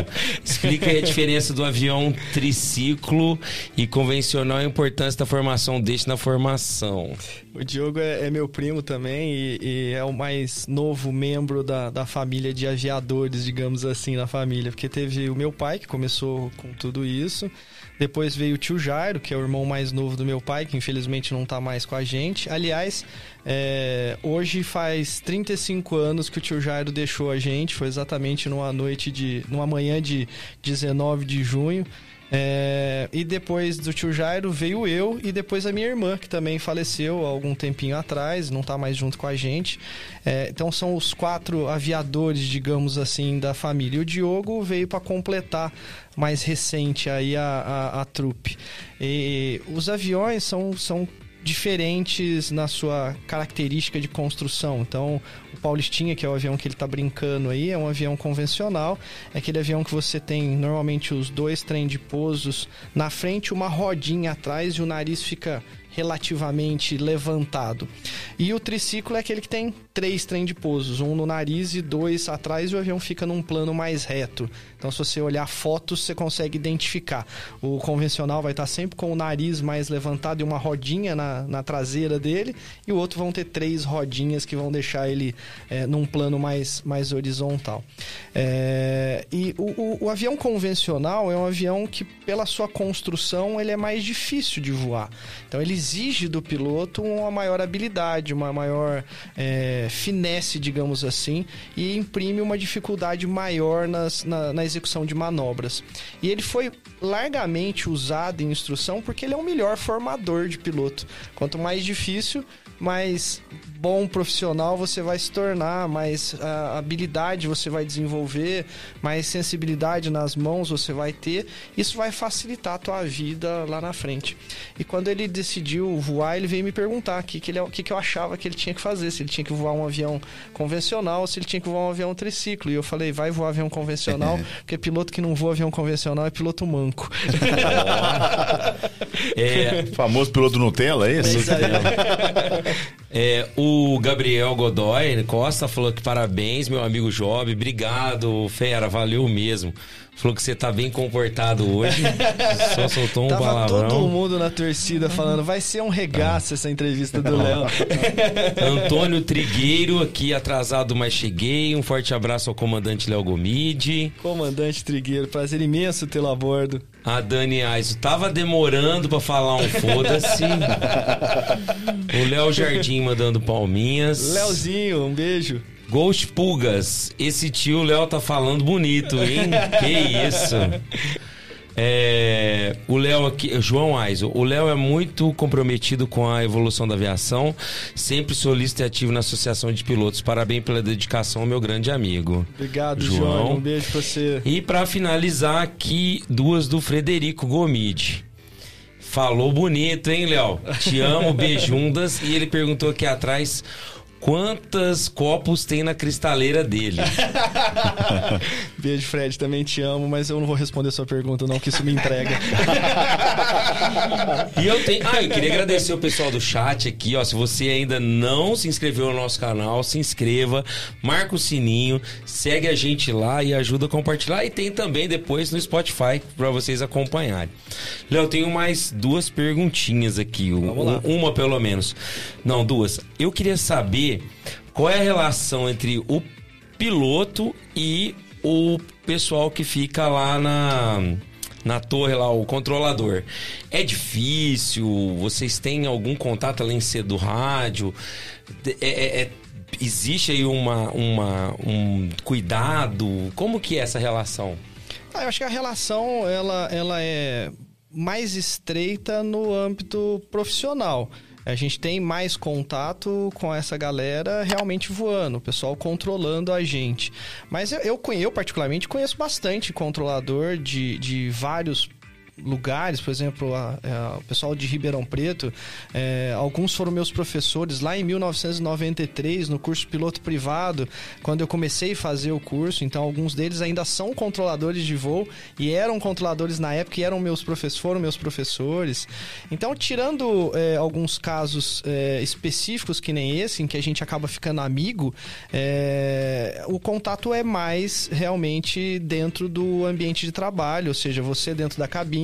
Explica aí a diferença do avião triciclo e convencional e a importância da formação deste na formação. O Diogo é, é meu primo também e, e é o mais novo membro da, da família de aviadores, digamos assim, na família. Porque teve o meu pai que começou com tudo isso. Depois veio o tio Jairo, que é o irmão mais novo do meu pai, que infelizmente não tá mais com a gente. Aliás, é, hoje faz 35 anos que o tio Jairo deixou a gente. Foi exatamente numa noite de. numa manhã de 19 de junho. É, e depois do tio Jairo veio eu e depois a minha irmã, que também faleceu há algum tempinho atrás, não tá mais junto com a gente. É, então são os quatro aviadores, digamos assim, da família. E o Diogo veio para completar mais recente aí a, a, a trupe. E os aviões são, são diferentes na sua característica de construção. Então, o Paulistinha, que é o avião que ele está brincando aí, é um avião convencional. É aquele avião que você tem normalmente os dois trem de pousos na frente, uma rodinha atrás e o nariz fica relativamente levantado. E o triciclo é aquele que tem três trem de pousos, um no nariz e dois atrás, e o avião fica num plano mais reto. Então, se você olhar fotos, você consegue identificar. O convencional vai estar sempre com o nariz mais levantado e uma rodinha na, na traseira dele, e o outro vão ter três rodinhas que vão deixar ele é, num plano mais, mais horizontal. É, e o, o, o avião convencional é um avião que, pela sua construção, ele é mais difícil de voar. Então, ele exige do piloto uma maior habilidade, uma maior é, finesse, digamos assim, e imprime uma dificuldade maior nas, na, na execução de manobras. E ele foi largamente usado em instrução porque ele é o melhor formador de piloto. Quanto mais difícil, mais bom profissional você vai se tornar, mais uh, habilidade você vai desenvolver, mais sensibilidade nas mãos você vai ter. Isso vai facilitar a tua vida lá na frente. E quando ele decidiu voar, ele veio me perguntar o que, que, ele, que, que eu achava que ele tinha que fazer, se ele tinha que voar um avião convencional ou se ele tinha que voar um avião triciclo. E eu falei, vai voar avião convencional, porque piloto que não voa avião convencional é piloto manco. é, famoso piloto Nutella, é esse? É, o Gabriel Godoy Costa falou que parabéns, meu amigo Job. Obrigado, fera, valeu mesmo. Falou que você tá bem comportado hoje. Só soltou um Tava palavrão. todo mundo na torcida falando, vai ser um regaço essa entrevista do Léo. Antônio Trigueiro, aqui atrasado, mas cheguei. Um forte abraço ao comandante Léo Gomide. Comandante Trigueiro, prazer imenso tê-lo a bordo. A Dani Aiso tava demorando pra falar um foda-se. o Léo Jardim mandando palminhas. Léozinho, um beijo. Ghost Pulgas, esse tio Léo tá falando bonito, hein? que isso. É, o Léo aqui, João Aiso, o Léo é muito comprometido com a evolução da aviação, sempre solícito e ativo na Associação de Pilotos. Parabéns pela dedicação, meu grande amigo. Obrigado, João. João. Um beijo pra você. E para finalizar aqui, duas do Frederico Gomide. Falou bonito, hein, Léo? Te amo, beijundas. E ele perguntou aqui atrás quantos copos tem na cristaleira dele. Beijo, Fred, também te amo, mas eu não vou responder sua pergunta, não, que isso me entrega. e eu tenho. Ah, eu queria agradecer o pessoal do chat aqui, ó. Se você ainda não se inscreveu no nosso canal, se inscreva, marca o sininho, segue a gente lá e ajuda a compartilhar. E tem também depois no Spotify para vocês acompanharem. Léo, tenho mais duas perguntinhas aqui. Uma pelo menos. Não, duas. Eu queria saber qual é a relação entre o piloto e o pessoal que fica lá na na torre lá, o controlador. É difícil? Vocês têm algum contato além de ser do rádio? É, é, é, existe aí uma, uma, um cuidado? Como que é essa relação? Ah, eu acho que a relação ela, ela é mais estreita no âmbito profissional a gente tem mais contato com essa galera realmente voando, o pessoal controlando a gente. Mas eu, eu, eu particularmente, conheço bastante controlador de, de vários lugares, por exemplo, a, a, o pessoal de Ribeirão Preto, é, alguns foram meus professores lá em 1993, no curso piloto privado, quando eu comecei a fazer o curso. Então, alguns deles ainda são controladores de voo e eram controladores na época e eram meus professores, foram meus professores. Então, tirando é, alguns casos é, específicos que nem esse, em que a gente acaba ficando amigo, é, o contato é mais realmente dentro do ambiente de trabalho, ou seja, você dentro da cabine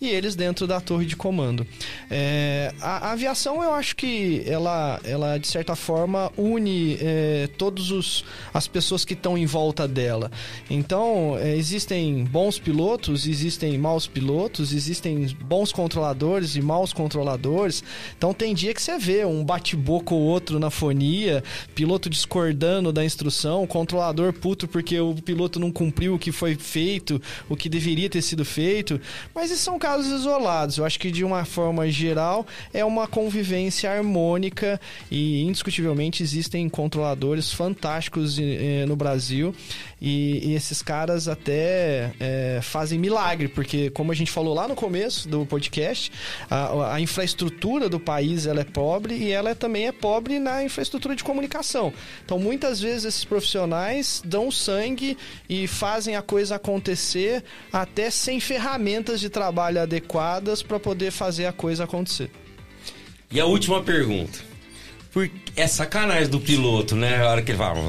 e eles dentro da torre de comando. É, a, a, aviação, eu acho que ela, ela de certa forma, une é, todas as pessoas que estão em volta dela. Então, é, existem bons pilotos, existem maus pilotos, existem bons controladores e maus controladores. Então, tem dia que você vê um bate-boca ou outro na fonia, piloto discordando da instrução, controlador puto porque o piloto não cumpriu o que foi feito, o que deveria ter sido feito. Mas esses são casos isolados. Eu acho que de uma forma geral é uma convivência harmônica e indiscutivelmente existem controladores fantásticos eh, no Brasil e, e esses caras até é, fazem milagre, porque como a gente falou lá no começo do podcast, a, a infraestrutura do país ela é pobre e ela também é pobre na infraestrutura de comunicação. Então muitas vezes esses profissionais dão sangue e fazem a coisa acontecer até sem ferramentas de trabalho adequadas para poder fazer a coisa acontecer. E a última pergunta. Por... É sacanagem do piloto, né? A hora que ele fala.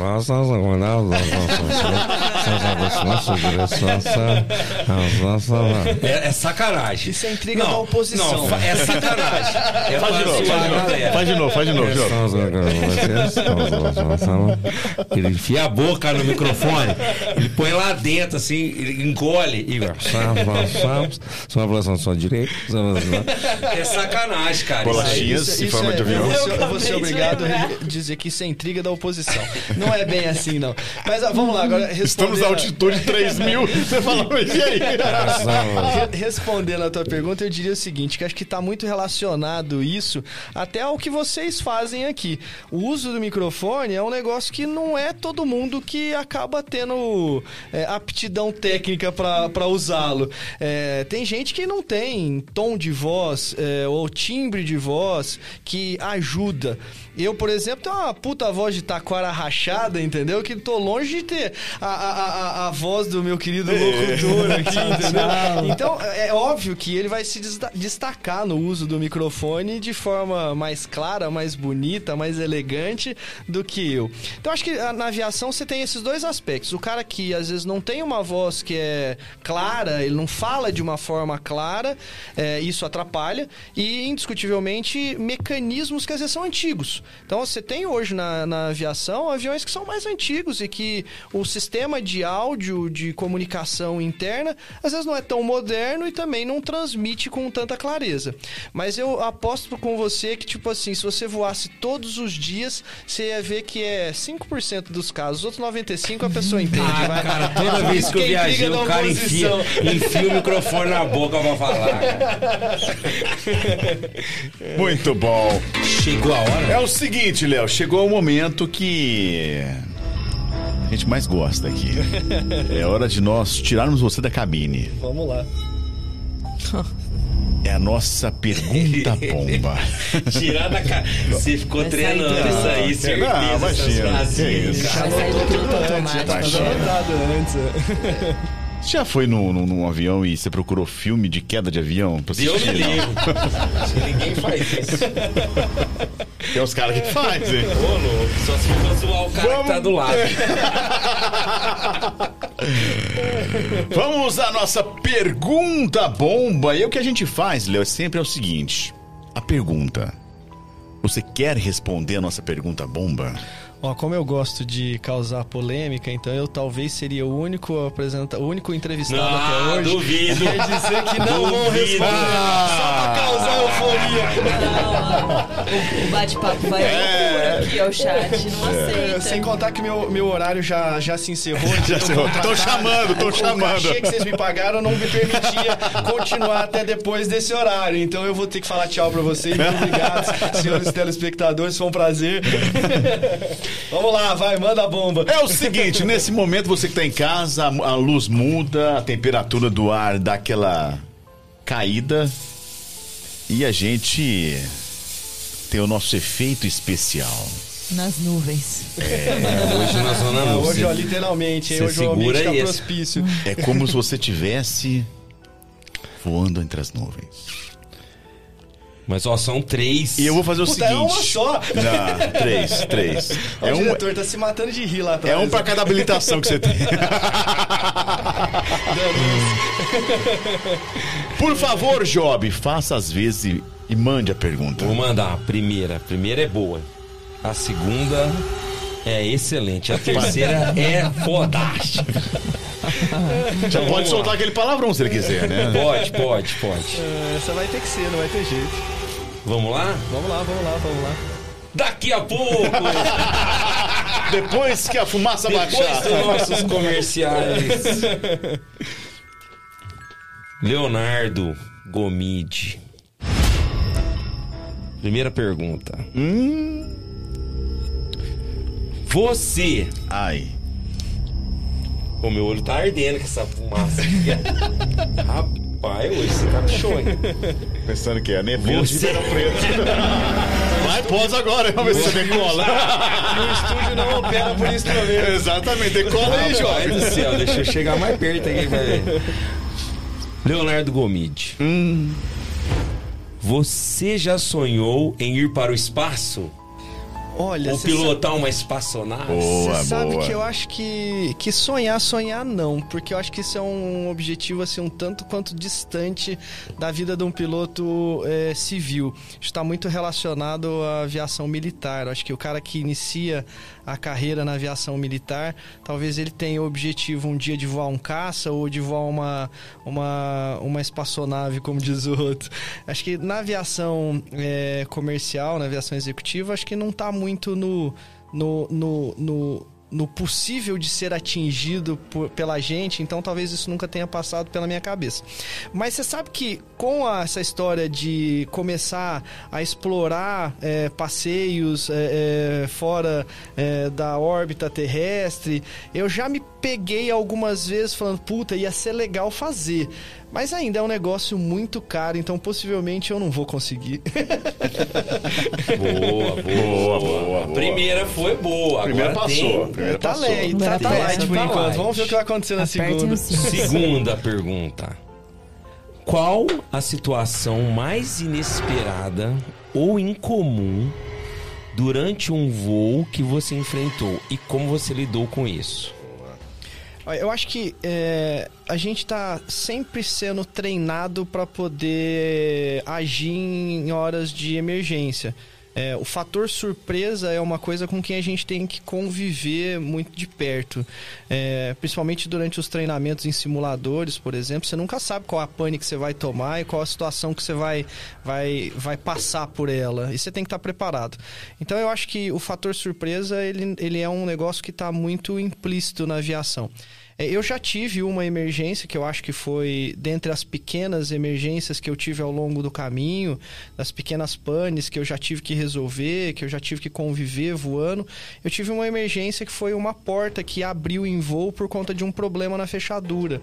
É, é sacanagem. Isso é intriga da oposição. Não, é sacanagem. É Faz de novo, faz de novo. Faz de novo, faz de novo. Ele enfia a boca no microfone, ele põe lá dentro, assim, ele engole e. Sua ablação sua direita. É sacanagem, cara. Bolachinhas em forma é- de avião. Eu vou ser- eu obrigado a lembrar. dizer que isso é intriga da oposição. Não é bem assim, não. Mas ah, vamos lá, agora Estamos na respondendo- altitude 3 mil. Você mas e aí? Re- Respondendo a tua pergunta, eu diria o seguinte, que acho que está muito relacionado isso até ao que vocês fazem aqui. O uso do microfone é um negócio que não é todo mundo que acaba tendo é, aptidão técnica para usá-lo. É, tem gente que não tem tom de voz é, ou timbre de voz que ajuda. Eu, por exemplo, tenho uma puta voz de taquara rachada, entendeu? Que tô longe de ter a, a, a, a voz do meu querido locutor aqui, entendeu? Então, é óbvio que ele vai se desta- destacar no uso do microfone de forma mais clara, mais bonita, mais elegante do que eu. Então, acho que ah, na aviação você tem esses dois aspectos. O cara que às vezes não tem uma voz que é clara, ele não fala de uma forma clara, é, isso atrapalha. E, indiscutivelmente, mecanismos que às vezes são antigos. Então, você tem hoje na, na aviação aviões que são mais antigos e que o sistema de áudio, de comunicação interna, às vezes não é tão moderno e também não transmite com tanta clareza. Mas eu aposto com você que, tipo assim, se você voasse todos os dias, você ia ver que é 5% dos casos. Os outros 95% a pessoa entende. Ah, vai. cara, toda vez que eu viajei, o cara enfia, oposição. enfia o microfone na boca pra falar. Muito bom. Chegou a hora? É o seguinte, Léo, chegou o momento que a gente mais gosta aqui. É hora de nós tirarmos você da cabine. Vamos lá. É a nossa pergunta bomba. Tirar da cara. Você ficou Vai sair treinando tudo. isso aí, certeza. Não, essas imagina, frasinhas, que isso. cara. Vai sair do piloto automático. Tá antes. Você já foi num, num- num avião e você procurou filme de queda de avião? Pra Deus me livre. Ninguém faz isso. Tem uns caras que fazem. Ô, louco. Só se for zoar o cara que tá do lado. Vamos à nossa pergunta bomba. E o que a gente faz, Léo, sempre é o seguinte: a pergunta. Você quer responder a nossa pergunta bomba? Ó, como eu gosto de causar polêmica, então eu talvez seria o único apresenta... o único entrevistado Ah, até hoje. duvido. Quer dizer que não vão Duvido. responder só pra causar euforia. O, o bate-papo vai loucura aqui ao chat, não aceita. Sem contar que meu, meu horário já, já se encerrou. Já então encerrou. Tão contratar- chamando, tão o- chamando. O cachê que vocês me pagaram não me permitia continuar até depois desse horário. Então eu vou ter que falar tchau pra vocês. Muito obrigado, senhores telespectadores. Foi um prazer. Vamos lá, vai, manda a bomba. É o seguinte, nesse momento você que tá em casa, a luz muda, a temperatura do ar dá aquela caída e a gente tem o nosso efeito especial. Nas nuvens. Hoje na Zona Ah, hoje, ó, literalmente? Você hoje o ambiente segura tá esse. propício. É como se você tivesse voando entre as nuvens. Mas ó, são três. E eu vou fazer o Puta, é uma seguinte. só. Não, três, três. É o um, diretor tá se matando de rir lá atrás. é um pra cada habilitação que você tem. Por favor, Job, faça as vezes e, e mande a pergunta. Vou mandar a primeira. A primeira é boa. A segunda é excelente. A terceira é fodástica. Já pode soltar aquele palavrão se ele quiser, né? Pode, pode, pode. É, Essa vai ter que ser, não vai ter jeito. Vamos lá? Vamos lá, vamos lá, vamos lá. Daqui a pouco, Depois que a fumaça depois baixar. dos nossos comerciais. Leonardo Gomide. Primeira pergunta. Você. Ai. O meu olho tá ardendo com essa fumaça aqui. Rapaz, hoje você caprichou, hein? Pensando que é neblina de Você- Ribeirão Preto. Vai, pós agora, vamos ver se você decola. No estúdio não opera por instrumento. Exatamente, decola aí, Rapaz jovem. do céu, deixa eu chegar mais perto aqui, velho. Leonardo Gomide. Você já sonhou em ir para o espaço? Olha, Ou pilotar uma espaçonave? Você sabe boa. que eu acho que, que sonhar, sonhar não, porque eu acho que isso é um objetivo assim um tanto quanto distante da vida de um piloto eh, civil. Está muito relacionado à aviação militar. Eu acho que o cara que inicia a carreira na aviação militar, talvez ele tenha o objetivo um dia de voar um caça ou de voar uma, uma, uma espaçonave, como diz o outro. Acho que na aviação eh, comercial, na aviação executiva, acho que não está muito no, no, no, no, no possível de ser atingido por- pela gente, então talvez isso nunca tenha passado pela minha cabeça. Mas você sabe que com a- essa história de começar a explorar é, passeios é, é, fora é, da órbita terrestre, eu já me peguei algumas vezes falando, puta, ia ser legal fazer. Mas ainda é um negócio muito caro, então possivelmente eu não vou conseguir. Boa, boa, Boa, boa, primeira foi boa. Primeira Agora passou. tem Primeira tá passou. leve, tá, tá light por tá enquanto. light. Vamos ver o que vai acontecer na Apertem segunda. Segunda pergunta. Qual a situação mais inesperada ou incomum durante um voo que você enfrentou e como você lidou com isso? Eu acho que é, a gente tá sempre sendo treinado para poder agir em horas de emergência. É, o fator surpresa é uma coisa com quem a gente tem que conviver muito de perto. É, principalmente durante os treinamentos em simuladores, por exemplo, você nunca sabe qual a pane que você vai tomar e qual a situação que você vai, vai, vai passar por ela. E você tem que estar preparado. Então eu acho que o fator surpresa ele, ele é um negócio que está muito implícito na aviação. É, Eu já tive uma emergência que eu acho que foi dentre as pequenas emergências que eu tive ao longo do caminho, das pequenas panes que eu já tive que resolver, que eu já tive que conviver voando. Eu tive uma emergência que foi uma porta que abriu em voo por conta de um problema na fechadura.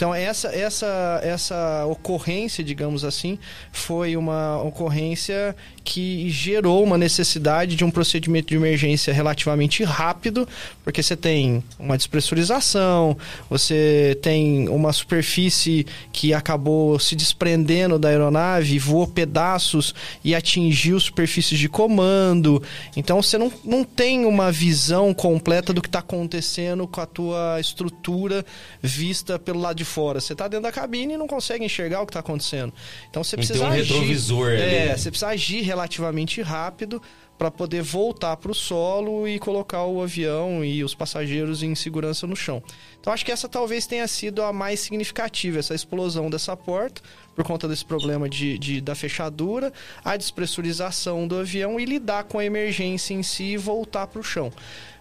Então essa essa essa ocorrência, digamos assim, foi uma ocorrência que gerou uma necessidade de um procedimento de emergência relativamente rápido, porque você tem uma despressurização, você tem uma superfície que acabou se desprendendo da aeronave, voou pedaços e atingiu superfícies de comando. Então você não, não tem uma visão completa do que está acontecendo com a tua estrutura vista pelo lado de fora. Você está dentro da cabine e não consegue enxergar o que está acontecendo. Então você precisa tem um agir. retrovisor ali. É, você precisa agir relativamente rápido para poder voltar para o solo e colocar o avião e os passageiros em segurança no chão. Então acho que essa talvez tenha sido a mais significativa, essa explosão dessa porta, por conta desse problema de, de- da fechadura, a despressurização do avião e lidar com a emergência em si e voltar para o chão.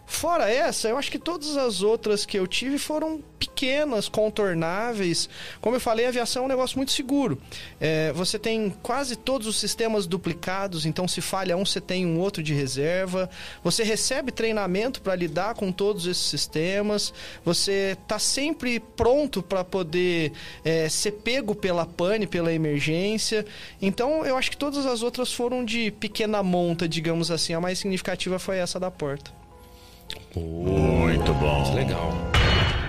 Fora essa, eu acho que todas as outras que eu tive foram pequenas, contornáveis. Como eu falei, a aviação é um negócio muito seguro. É, você tem quase todos os sistemas duplicados, então se falha um, você tem um outro de reserva. Você recebe treinamento para lidar com todos esses sistemas. Você está sempre pronto para poder é, ser pego pela pane, pela emergência. Então, eu acho que todas as outras foram de pequena monta, digamos assim. A mais significativa foi essa da porta. Muito bom. Legal.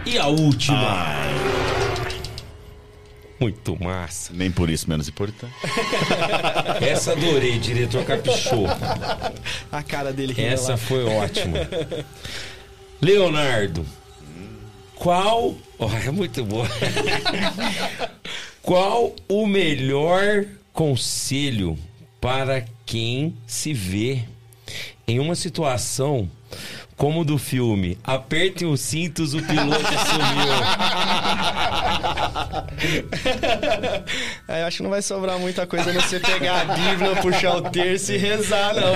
E a última? Muito massa. Nem por isso menos importante. Essa adorei, diretor caprichou. A cara dele que Essa lá. foi ótima. Leonardo, qual. Oh, é muito boa. qual o melhor conselho para quem se vê em uma situação como do filme. Apertem os cintos, o piloto sumiu. Aí eu acho que não vai sobrar muita coisa você pegar a Bíblia, puxar o terço e rezar, não.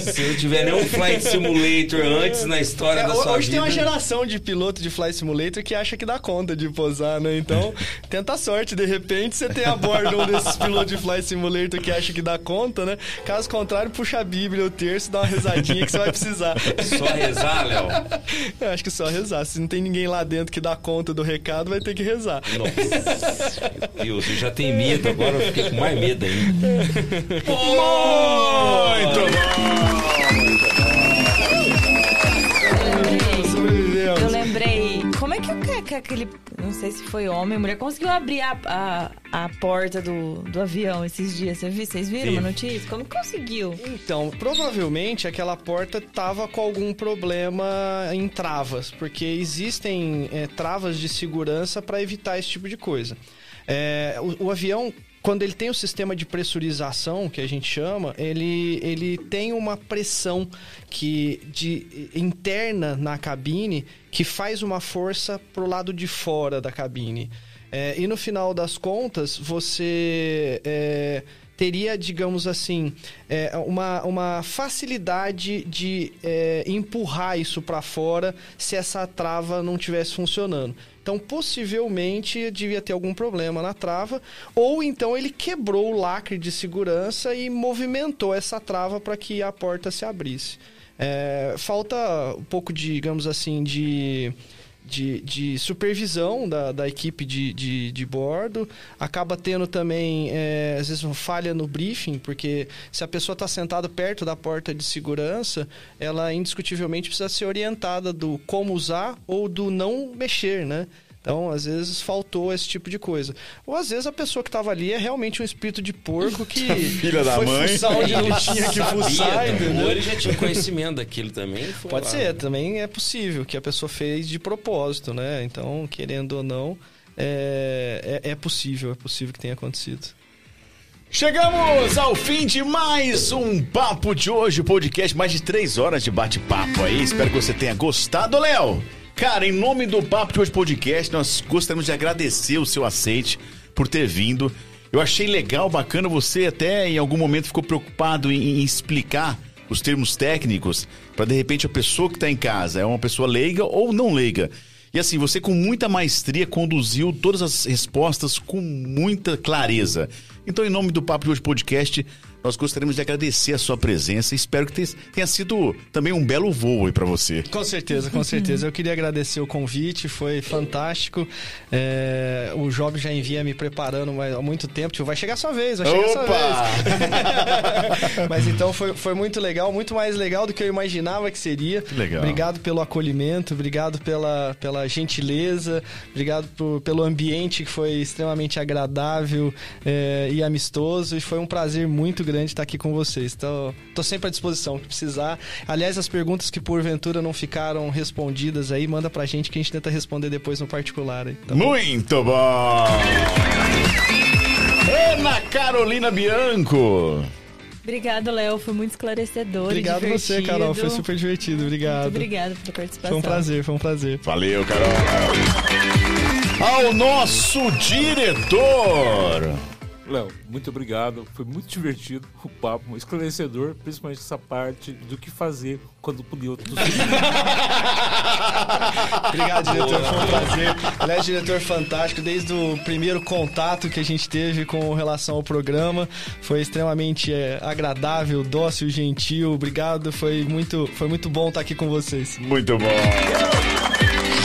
Se não tiver nenhum Flight Simulator antes na história É, da sua hoje vida... tem uma geração de piloto de Flight Simulator que acha que dá conta de posar, né? Então, tenta a sorte. De repente, você tem a bordo um desses pilotos de Flight Simulator que acha que dá conta, né? Caso contrário, puxa a Bíblia, o terço, dá uma rezadinha que você vai precisar. Só rezar, Léo? Eu acho que só rezar. Se não tem ninguém lá dentro que dá conta do recado, vai ter que rezar. Nossa, meu Deus, eu já tenho medo, agora eu fiquei com mais medo ainda. Muito Eu lembrei. Como é que, que aquele. Não sei se foi homem ou mulher. Conseguiu abrir a, a, a porta do, do avião esses dias? Vocês viram Vi. uma notícia? Como conseguiu? Então, provavelmente aquela porta tava com algum problema em travas, porque existem é, travas de segurança para evitar esse tipo de coisa. É, o, o avião, quando ele tem o sistema de pressurização, que a gente chama, ele, ele tem uma pressão que de, interna na cabine que faz uma força pro lado de fora da cabine. É, e no final das contas, você é, teria, digamos assim, é, uma, uma facilidade de é, empurrar isso para fora se essa trava não estivesse funcionando. Então, possivelmente, devia ter algum problema na trava, ou então ele quebrou o lacre de segurança e movimentou essa trava para que a porta se abrisse. É, falta um pouco de, digamos assim, de de, de supervisão da, da equipe de, de, de bordo. Acaba tendo também, é, às vezes, uma falha no briefing, porque se a pessoa está sentada perto da porta de segurança, ela indiscutivelmente precisa ser orientada do como usar ou do não mexer, né? Então, às vezes, faltou esse tipo de coisa. Ou às vezes a pessoa que estava ali é realmente um espírito de porco que Filha da foi mãe. fuçar onde não tinha que fuçar, entendeu? Ele já tinha conhecimento daquilo também. foi Pode lá. ser, também é possível que a pessoa fez de propósito, né? Então, querendo ou não, é, é, é possível, é possível que tenha acontecido. Chegamos ao fim de mais um Papo de Hoje, podcast, mais de três horas de bate-papo aí. Espero que você tenha gostado, Léo. Cara, em nome do Papo de Hoje Podcast, nós gostaríamos de agradecer o seu aceite por ter vindo. Eu achei legal, bacana, você até em algum momento ficou preocupado em, em explicar os termos técnicos para de repente a pessoa que está em casa é uma pessoa leiga ou não leiga. E assim, você com muita maestria conduziu todas as respostas com muita clareza. Então, em nome do Papo de Hoje Podcast, nós gostaríamos de agradecer a sua presença. Espero que te- tenha sido também um belo voo aí para você. Com certeza, com certeza. Eu queria agradecer o convite, foi fantástico. É, o Job já envia me preparando há muito tempo. Tipo, vai chegar a sua vez, vai chegar a sua vez. Mas então foi, foi muito legal, muito mais legal do que eu imaginava que seria. legal. Obrigado pelo acolhimento, obrigado pela, pela gentileza, obrigado por- pelo ambiente que foi extremamente agradável é, e amistoso. E foi um prazer muito grande estar aqui com vocês. Então, tô sempre à disposição, que precisar. Aliás, as perguntas que porventura não ficaram respondidas aí, manda pra gente que a gente tenta responder depois no particular. Aí, tá? Muito bom! Ana Carolina Bianco. Obrigado, Léo. Foi muito esclarecedor. e Obrigado você. Carol. Foi super divertido. Obrigado. Muito obrigada pela participação. Foi um prazer, foi um prazer. Valeu, Carol. Ao nosso diretor. Léo, muito obrigado. Foi muito divertido o papo, esclarecedor, principalmente essa parte do que fazer quando o piloto Obrigado, diretor. Foi um prazer. Aliás, diretor fantástico. Desde o primeiro contato que a gente teve com relação ao programa, foi extremamente é, agradável, dócil, gentil. Obrigado. Foi muito, foi muito bom estar aqui com vocês. Muito bom.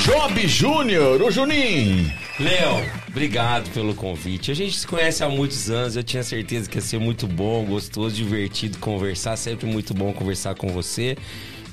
Job Júnior, o Juninho. Léo, obrigado pelo convite. A gente se conhece há muitos anos, eu tinha certeza que ia ser muito bom, gostoso, divertido conversar, sempre muito bom conversar com você.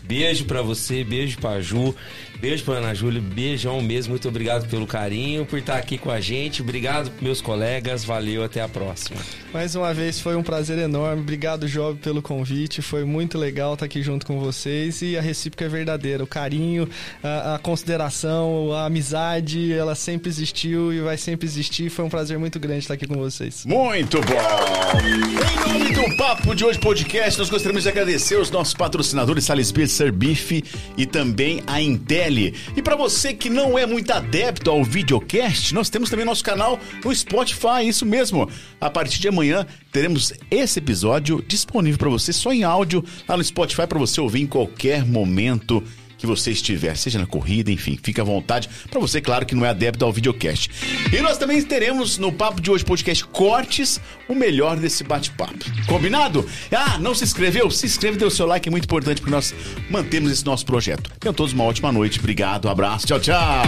Beijo pra você, beijo pra Ju, Beijo pra Ana Júlia, beijão mesmo. Muito obrigado pelo carinho, por estar aqui com a gente. Obrigado meus colegas, valeu, até a próxima. Mais uma vez foi um prazer enorme. Obrigado, Job, pelo convite. Foi muito legal estar aqui junto com vocês e a recíproca é verdadeira. O carinho, a, a consideração, a amizade, ela sempre existiu e vai sempre existir. Foi um prazer muito grande estar aqui com vocês. Muito bom! Em nome do Papo de Hoje Podcast, nós gostaríamos de agradecer os nossos patrocinadores Salisbury Serbife e também a Intel. E para você que não é muito adepto ao videocast, nós temos também nosso canal no Spotify, isso mesmo. A partir de amanhã teremos esse episódio disponível para você só em áudio lá no Spotify para você ouvir em qualquer momento que você estiver, seja na corrida, enfim, fique à vontade. Para você, claro, que não é adepto ao videocast. E nós também teremos no Papo de Hoje Podcast Cortes o melhor desse bate-papo. Combinado? Ah, não se inscreveu? Se inscreve, dê o seu like, é muito importante para nós mantermos esse nosso projeto. Tenham todos uma ótima noite. Obrigado, um abraço, tchau, tchau.